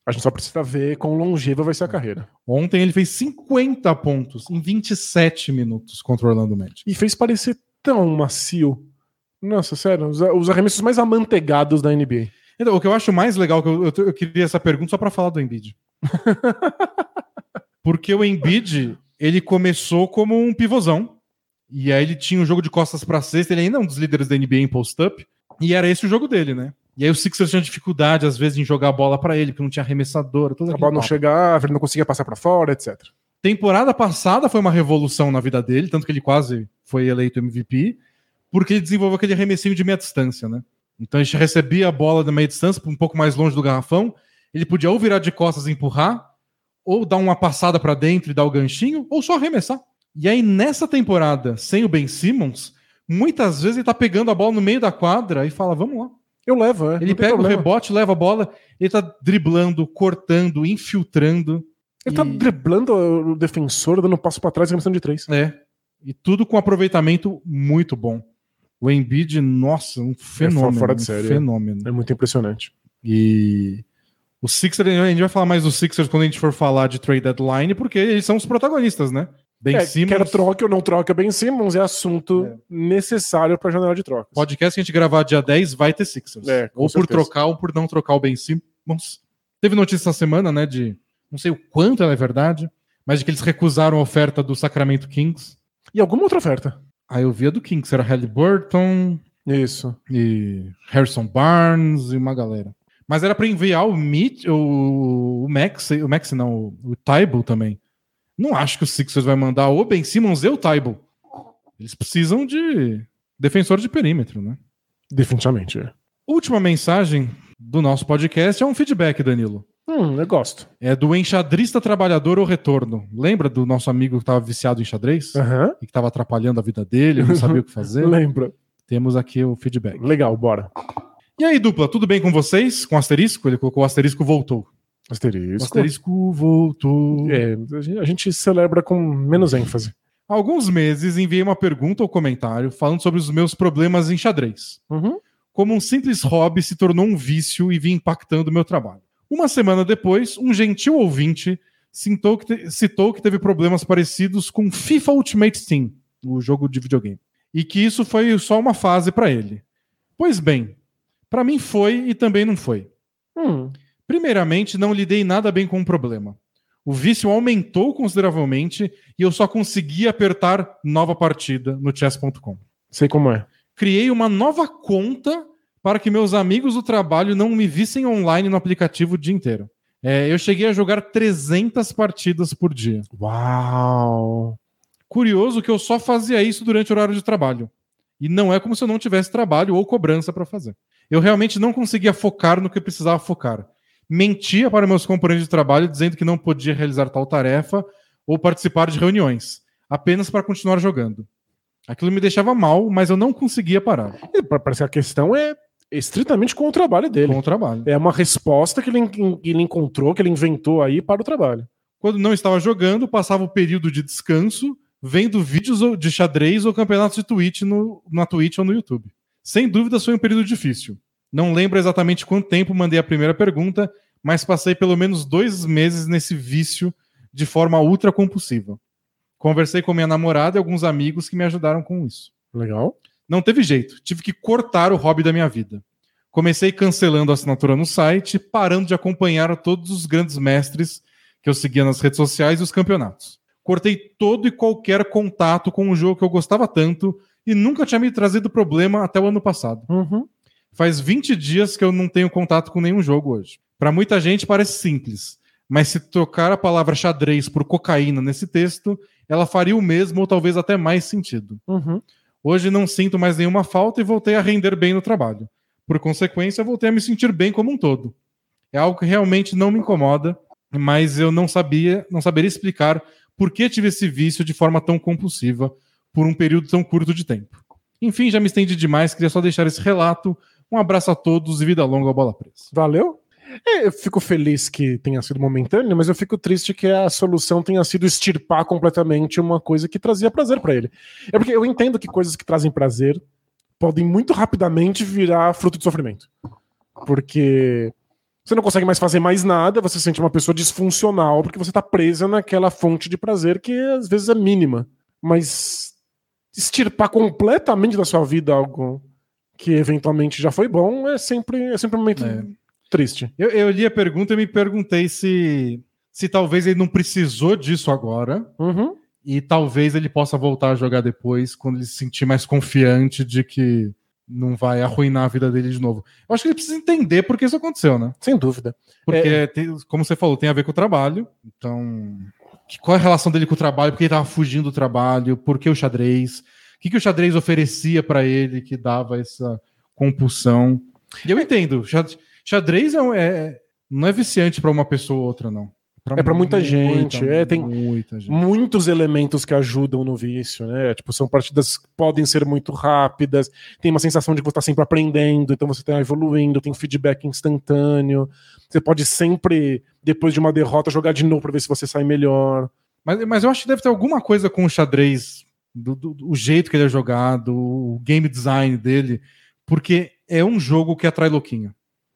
[SPEAKER 2] a gente só precisa ver quão longeva vai ser a carreira.
[SPEAKER 1] Ontem ele fez 50 pontos em 27 minutos contra o Orlando Magic.
[SPEAKER 2] E fez parecer tão macio. Nossa, sério, os, os arremessos mais amantegados da NBA.
[SPEAKER 1] Então, o que eu acho mais legal, que eu, eu, eu queria essa pergunta só para falar do Embiid. Porque o Embiid, ele começou como um pivôzão. E aí ele tinha o jogo de costas para cesta, ele ainda é um dos líderes da NBA em post-up. E era esse o jogo dele, né? E aí o Sixers tinha dificuldade, às vezes, em jogar a bola para ele, porque não tinha arremessador. Todo
[SPEAKER 2] A bola não
[SPEAKER 1] papo.
[SPEAKER 2] chegava, ele não conseguia passar pra fora, etc.
[SPEAKER 1] Temporada passada foi uma revolução na vida dele, tanto que ele quase foi eleito MVP, porque ele desenvolveu aquele arremessinho de meia distância, né? Então a gente recebia a bola da meia distância, um pouco mais longe do garrafão, ele podia ou virar de costas e empurrar, ou dar uma passada pra dentro e dar o ganchinho, ou só arremessar. E aí nessa temporada, sem o Ben Simmons, muitas vezes ele tá pegando a bola no meio da quadra e fala, vamos lá.
[SPEAKER 2] Eu levo, é.
[SPEAKER 1] Ele pega o
[SPEAKER 2] problema.
[SPEAKER 1] rebote, leva a bola, ele tá driblando, cortando, infiltrando.
[SPEAKER 2] Ele tá
[SPEAKER 1] E-
[SPEAKER 2] driblando o defensor, dando um passo pra trás e arremessando de três.
[SPEAKER 1] É. E tudo com aproveitamento muito bom. O Embiid, nossa, um fenômeno.
[SPEAKER 2] fora de
[SPEAKER 1] um
[SPEAKER 2] série, é.
[SPEAKER 1] fenômeno.
[SPEAKER 2] É muito impressionante.
[SPEAKER 1] E o Sixers, a gente vai falar mais dos Sixers quando a gente for falar de trade deadline, porque eles são os protagonistas, né? Ben
[SPEAKER 2] É,
[SPEAKER 1] Simmons,
[SPEAKER 2] quer troca ou não troca Ben Simmons é assunto necessário pra janela de trocas.
[SPEAKER 1] podcast que a gente gravar dia 10 vai ter Sixers.
[SPEAKER 2] É,
[SPEAKER 1] ou por
[SPEAKER 2] certeza.
[SPEAKER 1] trocar ou por não trocar o Ben Simmons. Teve notícia essa semana, né, de não sei o quanto ela é verdade, mas de que eles recusaram a oferta do Sacramento Kings.
[SPEAKER 2] E alguma outra oferta?
[SPEAKER 1] Aí eu via do Kings, era Halliburton,
[SPEAKER 2] Isso.
[SPEAKER 1] e Harrison Barnes e uma galera. Mas era pra enviar o Mitch, o, o Max, o Max não, o, o Tybal também. Não acho que o Sixers vai mandar o Ben Simmons e o Tybal. Eles precisam de defensor de perímetro, né?
[SPEAKER 2] Definitivamente. é.
[SPEAKER 1] Última mensagem do nosso podcast é um feedback, Danilo.
[SPEAKER 2] Hum, eu gosto.
[SPEAKER 1] É do enxadrista trabalhador ou retorno. Lembra do nosso amigo que estava viciado em xadrez?
[SPEAKER 2] Aham.
[SPEAKER 1] E que estava atrapalhando a vida dele, não sabia o que fazer?
[SPEAKER 2] Lembra.
[SPEAKER 1] Temos aqui o feedback.
[SPEAKER 2] Legal, bora.
[SPEAKER 1] E aí, dupla, tudo bem com vocês? Com o asterisco? Ele colocou o asterisco voltou.
[SPEAKER 2] Asterisco.
[SPEAKER 1] asterisco voltou.
[SPEAKER 2] É, a gente- a gente celebra com menos ênfase.
[SPEAKER 1] Há alguns meses enviei uma pergunta ou comentário falando sobre os meus problemas em xadrez.
[SPEAKER 2] Uhum.
[SPEAKER 1] Como um simples hobby se tornou um vício e vinha impactando o meu trabalho. Uma semana depois, um gentil ouvinte citou que, te- citou que teve problemas parecidos com FIFA Ultimate Team, o jogo de videogame, e que isso foi só uma fase para ele. Pois bem, para mim foi e também não foi.
[SPEAKER 2] Hum,
[SPEAKER 1] Primeiramente, não lidei nada bem com o problema. O vício aumentou consideravelmente e eu só consegui apertar nova partida no chess.com.
[SPEAKER 2] sei como é.
[SPEAKER 1] Criei uma nova conta para que meus amigos do trabalho não me vissem online no aplicativo o dia inteiro. É, eu cheguei a jogar 300 partidas por dia.
[SPEAKER 2] Uau.
[SPEAKER 1] Curioso que eu só fazia isso durante o horário de trabalho. E não é como se eu não tivesse trabalho ou cobrança para fazer. Eu realmente não conseguia focar no que eu precisava focar. Mentia para meus companheiros de trabalho dizendo que não podia realizar tal tarefa ou participar de reuniões, apenas para continuar jogando. Aquilo me deixava mal, mas eu não conseguia parar
[SPEAKER 2] pa- Parece que a questão é estritamente com o trabalho dele.
[SPEAKER 1] com o trabalho.
[SPEAKER 2] É uma resposta que ele, que ele encontrou, que ele inventou aí para o trabalho.
[SPEAKER 1] Quando não estava jogando, passava o período de descanso vendo vídeos de xadrez ou campeonatos de Twitch no, na Twitch ou no YouTube. Sem dúvidas foi um período difícil. Não lembro exatamente quanto tempo mandei a primeira pergunta, mas passei pelo menos dois meses nesse vício de forma ultra compulsiva. Conversei com minha namorada e alguns amigos que me ajudaram com isso.
[SPEAKER 2] Legal.
[SPEAKER 1] Não teve jeito, tive que cortar o hobby da minha vida. Comecei cancelando a assinatura no site, parando de acompanhar todos os grandes mestres que eu seguia nas redes sociais e os campeonatos. cortei todo e qualquer contato com um jogo que eu gostava tanto e nunca tinha me trazido problema até o ano passado.
[SPEAKER 2] Uhum.
[SPEAKER 1] Faz 20 dias que eu não tenho contato com nenhum jogo hoje. Para muita gente parece simples, mas se trocar a palavra xadrez por cocaína nesse texto, ela faria o mesmo ou talvez até mais sentido.
[SPEAKER 2] Uhum.
[SPEAKER 1] Hoje não sinto mais nenhuma falta e voltei a render bem no trabalho. Por consequência, voltei a me sentir bem como um todo. É algo que realmente não me incomoda, mas eu não sabia, não saberia explicar por que tive esse vício de forma tão compulsiva por um período tão curto de tempo. Enfim, já me estendi demais, queria só deixar esse relato. Um abraço a todos e vida longa ao Bola Presa.
[SPEAKER 2] Valeu? É, eu fico feliz que tenha sido momentâneo, mas eu fico triste que a solução tenha sido extirpar completamente uma coisa que trazia prazer pra ele. É porque eu entendo que coisas que trazem prazer podem muito rapidamente virar fruto de sofrimento. Porque você não consegue mais fazer mais nada, você se sente uma pessoa disfuncional porque você tá presa naquela fonte de prazer que às vezes é mínima. Mas extirpar completamente da sua vida algo que eventualmente já foi bom é sempre, é sempre um momento
[SPEAKER 1] É.
[SPEAKER 2] triste.
[SPEAKER 1] Eu, eu li a pergunta e me perguntei se, se talvez ele não precisou disso agora
[SPEAKER 2] Uhum.
[SPEAKER 1] e talvez ele possa voltar a jogar depois quando ele se sentir mais confiante de que não vai arruinar a vida dele de novo. Eu acho que ele precisa entender por que isso aconteceu, né?
[SPEAKER 2] Sem dúvida.
[SPEAKER 1] Porque, tem- como você falou, tem a ver com o trabalho. Então, que- qual é a relação dele com o trabalho? Por que ele estava fugindo do trabalho? Por que o xadrez? O que, que o xadrez oferecia para ele que dava essa compulsão? E eu entendo. xad- Xadrez é, um- é- não é viciante para uma pessoa ou outra, não.
[SPEAKER 2] É pra muita gente, é, tem
[SPEAKER 1] muita gente.
[SPEAKER 2] Muitos elementos que ajudam no vício, né? Tipo, são partidas que podem ser muito rápidas, tem uma sensação de que você está sempre aprendendo, então você está evoluindo, tem feedback instantâneo. Você pode sempre, depois de uma derrota, jogar de novo para ver se você sai melhor.
[SPEAKER 1] Mas, mas eu acho que deve ter alguma coisa com o xadrez, do, do- do- jeito que ele é jogado, o game design dele, porque é um jogo que atrai louquinho.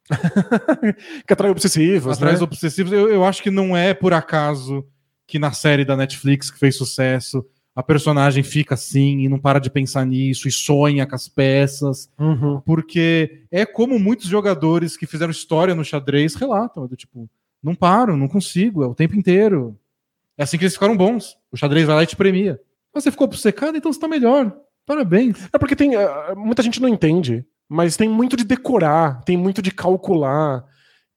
[SPEAKER 2] que atrai obsessivos,
[SPEAKER 1] Atrai
[SPEAKER 2] né?
[SPEAKER 1] obsessivos. Eu, eu acho que não é por acaso que na série da Netflix que fez sucesso, a personagem fica assim e não para de pensar nisso e sonha com as peças,
[SPEAKER 2] Uhum.
[SPEAKER 1] porque é como muitos jogadores que fizeram história no xadrez relatam, é do tipo, não paro, não consigo, é o tempo inteiro. É assim que eles ficaram bons. O xadrez vai lá e te premia. Mas Você ficou obcecado, então você tá melhor. Parabéns.
[SPEAKER 2] É porque tem. eh, muita gente não entende, mas tem muito de decorar, tem muito de calcular.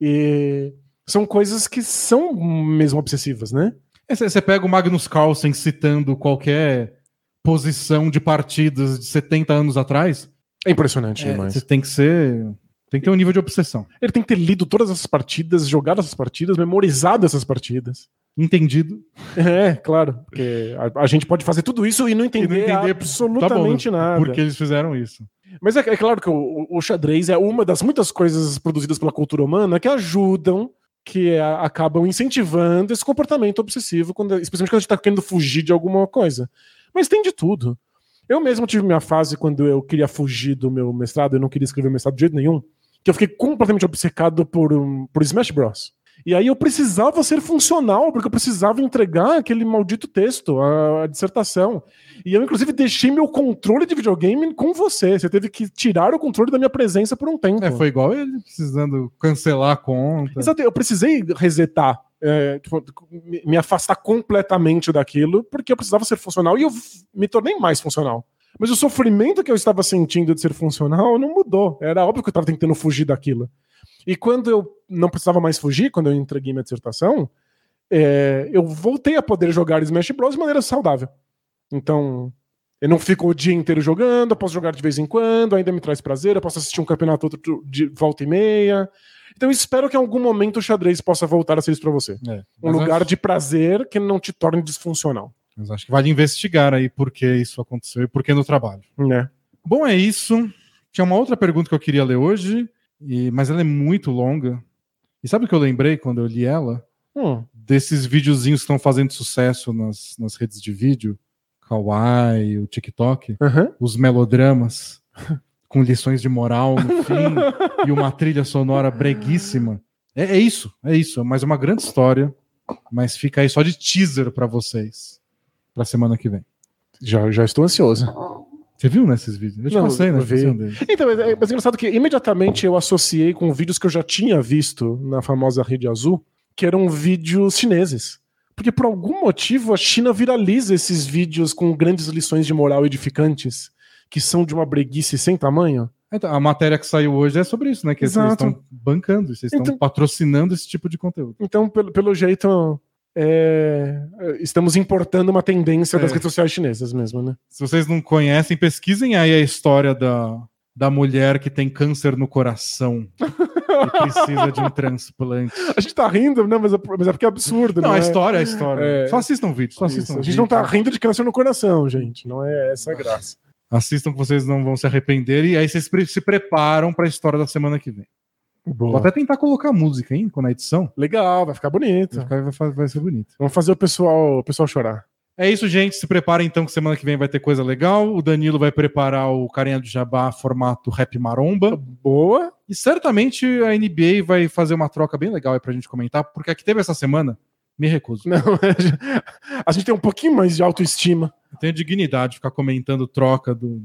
[SPEAKER 2] E são coisas que são mesmo obsessivas, né?
[SPEAKER 1] É, Você você pega o Magnus Carlsen citando qualquer posição de partidas de 70 anos atrás,
[SPEAKER 2] É impressionante
[SPEAKER 1] é,
[SPEAKER 2] demais.
[SPEAKER 1] você tem que ser. Tem que ter um nível de obsessão.
[SPEAKER 2] Ele tem que ter lido todas essas partidas, jogado essas partidas, memorizado essas partidas.
[SPEAKER 1] Entendido.
[SPEAKER 2] É, claro. Porque a, a gente pode fazer tudo isso e não entender,
[SPEAKER 1] entender-
[SPEAKER 2] absolutamente
[SPEAKER 1] tá bom,
[SPEAKER 2] nada.
[SPEAKER 1] Porque eles fizeram isso.
[SPEAKER 2] Mas é, é claro que o, o xadrez é uma das muitas coisas produzidas pela cultura humana que ajudam, que a- acabam incentivando esse comportamento obsessivo, quando, especialmente quando a gente está querendo fugir de alguma coisa. Mas tem de tudo. Eu mesmo tive minha fase quando eu queria fugir do meu mestrado, eu não queria escrever mestrado de jeito nenhum, que eu fiquei completamente obcecado por, um, por Smash Bros. E aí eu precisava ser funcional, porque eu precisava entregar aquele maldito texto, a, a dissertação. E eu, inclusive, deixei meu controle de videogame com você. Você teve que tirar o controle da minha presença por um tempo.
[SPEAKER 1] É, foi igual ele precisando cancelar a conta.
[SPEAKER 2] Exato, eu precisei resetar, é, tipo, me- afastar completamente daquilo, porque eu precisava ser funcional e eu me tornei mais funcional. Mas o sofrimento que eu estava sentindo de ser funcional não mudou. Era óbvio que eu estava tentando fugir daquilo. E quando eu não precisava mais fugir, quando eu entreguei minha dissertação, é, eu voltei a poder jogar Smash Bros. de maneira saudável. Então, eu não fico o dia inteiro jogando, eu posso jogar de vez em quando, ainda me traz prazer, eu posso assistir um campeonato outro de volta e meia. Então, eu espero que em algum momento o xadrez possa voltar a ser isso pra você.
[SPEAKER 1] É,
[SPEAKER 2] Um lugar
[SPEAKER 1] acho-
[SPEAKER 2] de prazer que não te torne disfuncional.
[SPEAKER 1] Mas acho que vale investigar aí por que isso aconteceu e por que no trabalho.
[SPEAKER 2] Né?
[SPEAKER 1] Bom, é isso. Tinha uma outra pergunta que eu queria ler hoje, e- mas ela é muito longa. E sabe o que eu lembrei quando eu li ela?
[SPEAKER 2] Hum,
[SPEAKER 1] Desses videozinhos que estão fazendo sucesso nas, nas redes de vídeo, Kawaii, o TikTok,
[SPEAKER 2] aham.
[SPEAKER 1] os melodramas com lições de moral no fim e uma trilha sonora breguíssima. É, é isso, é isso. Mas é uma grande história. Mas fica aí só de teaser pra vocês pra semana que vem.
[SPEAKER 2] Já, já estou ansioso.
[SPEAKER 1] Você viu nesses vídeos? Eu te
[SPEAKER 2] Não,
[SPEAKER 1] passei, né?
[SPEAKER 2] Então, mas é, mas é engraçado que imediatamente eu associei com vídeos que eu já tinha visto na famosa rede azul, que eram vídeos chineses. Porque por algum motivo a China viraliza esses vídeos com grandes lições de moral edificantes, que são de uma breguice sem tamanho.
[SPEAKER 1] Então, a matéria que saiu hoje é sobre isso, né? Que
[SPEAKER 2] Exato.
[SPEAKER 1] vocês estão bancando, vocês estão
[SPEAKER 2] Então-
[SPEAKER 1] patrocinando esse tipo de conteúdo.
[SPEAKER 2] Então, pelo, pelo jeito, é, estamos importando uma tendência das
[SPEAKER 1] É.
[SPEAKER 2] redes sociais chinesas mesmo, né?
[SPEAKER 1] Se vocês não conhecem, pesquisem aí a história da, da mulher que tem câncer no coração e precisa de um transplante.
[SPEAKER 2] A gente tá rindo, né? Mas é, mas é porque é absurdo,
[SPEAKER 1] Não,
[SPEAKER 2] né?
[SPEAKER 1] a história é a história.
[SPEAKER 2] É.
[SPEAKER 1] Só assistam o vídeo, só
[SPEAKER 2] Isso,
[SPEAKER 1] assistam o
[SPEAKER 2] A gente
[SPEAKER 1] vídeo.
[SPEAKER 2] não tá rindo de câncer no coração, gente. Não é essa a graça.
[SPEAKER 1] Assistam que vocês não vão se arrepender e aí vocês se preparam pra história da semana que vem. Vou
[SPEAKER 2] Boa.
[SPEAKER 1] até tentar colocar música, hein, na edição.
[SPEAKER 2] Legal, vai ficar bonito.
[SPEAKER 1] Vai, ficar- vai vai ser bonito.
[SPEAKER 2] Vamos fazer o pessoal, o pessoal chorar.
[SPEAKER 1] É isso, gente. Se preparem então que semana que vem vai ter coisa legal. O Danilo vai preparar o Carinha do Jabá formato rap maromba.
[SPEAKER 2] Boa.
[SPEAKER 1] E certamente a NBA vai fazer uma troca bem legal aí pra gente comentar, porque a que teve essa semana, me recuso.
[SPEAKER 2] Não, a gente tem um pouquinho mais de autoestima.
[SPEAKER 1] Eu tenho dignidade de ficar comentando troca do,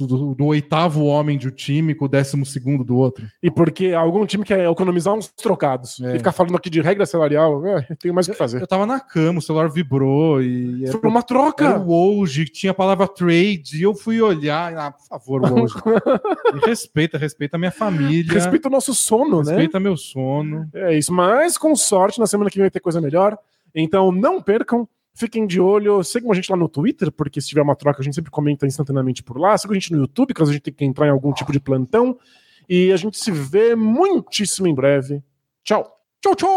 [SPEAKER 1] do, do oitavo homem de um time com o décimo segundo do outro.
[SPEAKER 2] E porque algum time quer economizar uns trocados.
[SPEAKER 1] É.
[SPEAKER 2] E ficar falando aqui de regra salarial, é, tenho mais o que fazer.
[SPEAKER 1] Eu tava na cama, o celular vibrou e
[SPEAKER 2] Foi uma
[SPEAKER 1] era
[SPEAKER 2] troca.
[SPEAKER 1] o Woj, que tinha a palavra trade, e eu fui olhar. Ah, por favor, Woj. Respeita, respeita a minha família.
[SPEAKER 2] Respeita o nosso sono, né?
[SPEAKER 1] respeita meu sono.
[SPEAKER 2] É isso, mas com sorte, na semana que vem vai ter coisa melhor. Então não percam, Fiquem de olho, sigam a gente lá no Twitter, porque se tiver uma troca a gente sempre comenta instantaneamente por lá. Sigam a gente no YouTube, caso a gente tenha que entrar em algum tipo de plantão. E a gente se vê muitíssimo em breve. Tchau.
[SPEAKER 1] Tchau, tchau!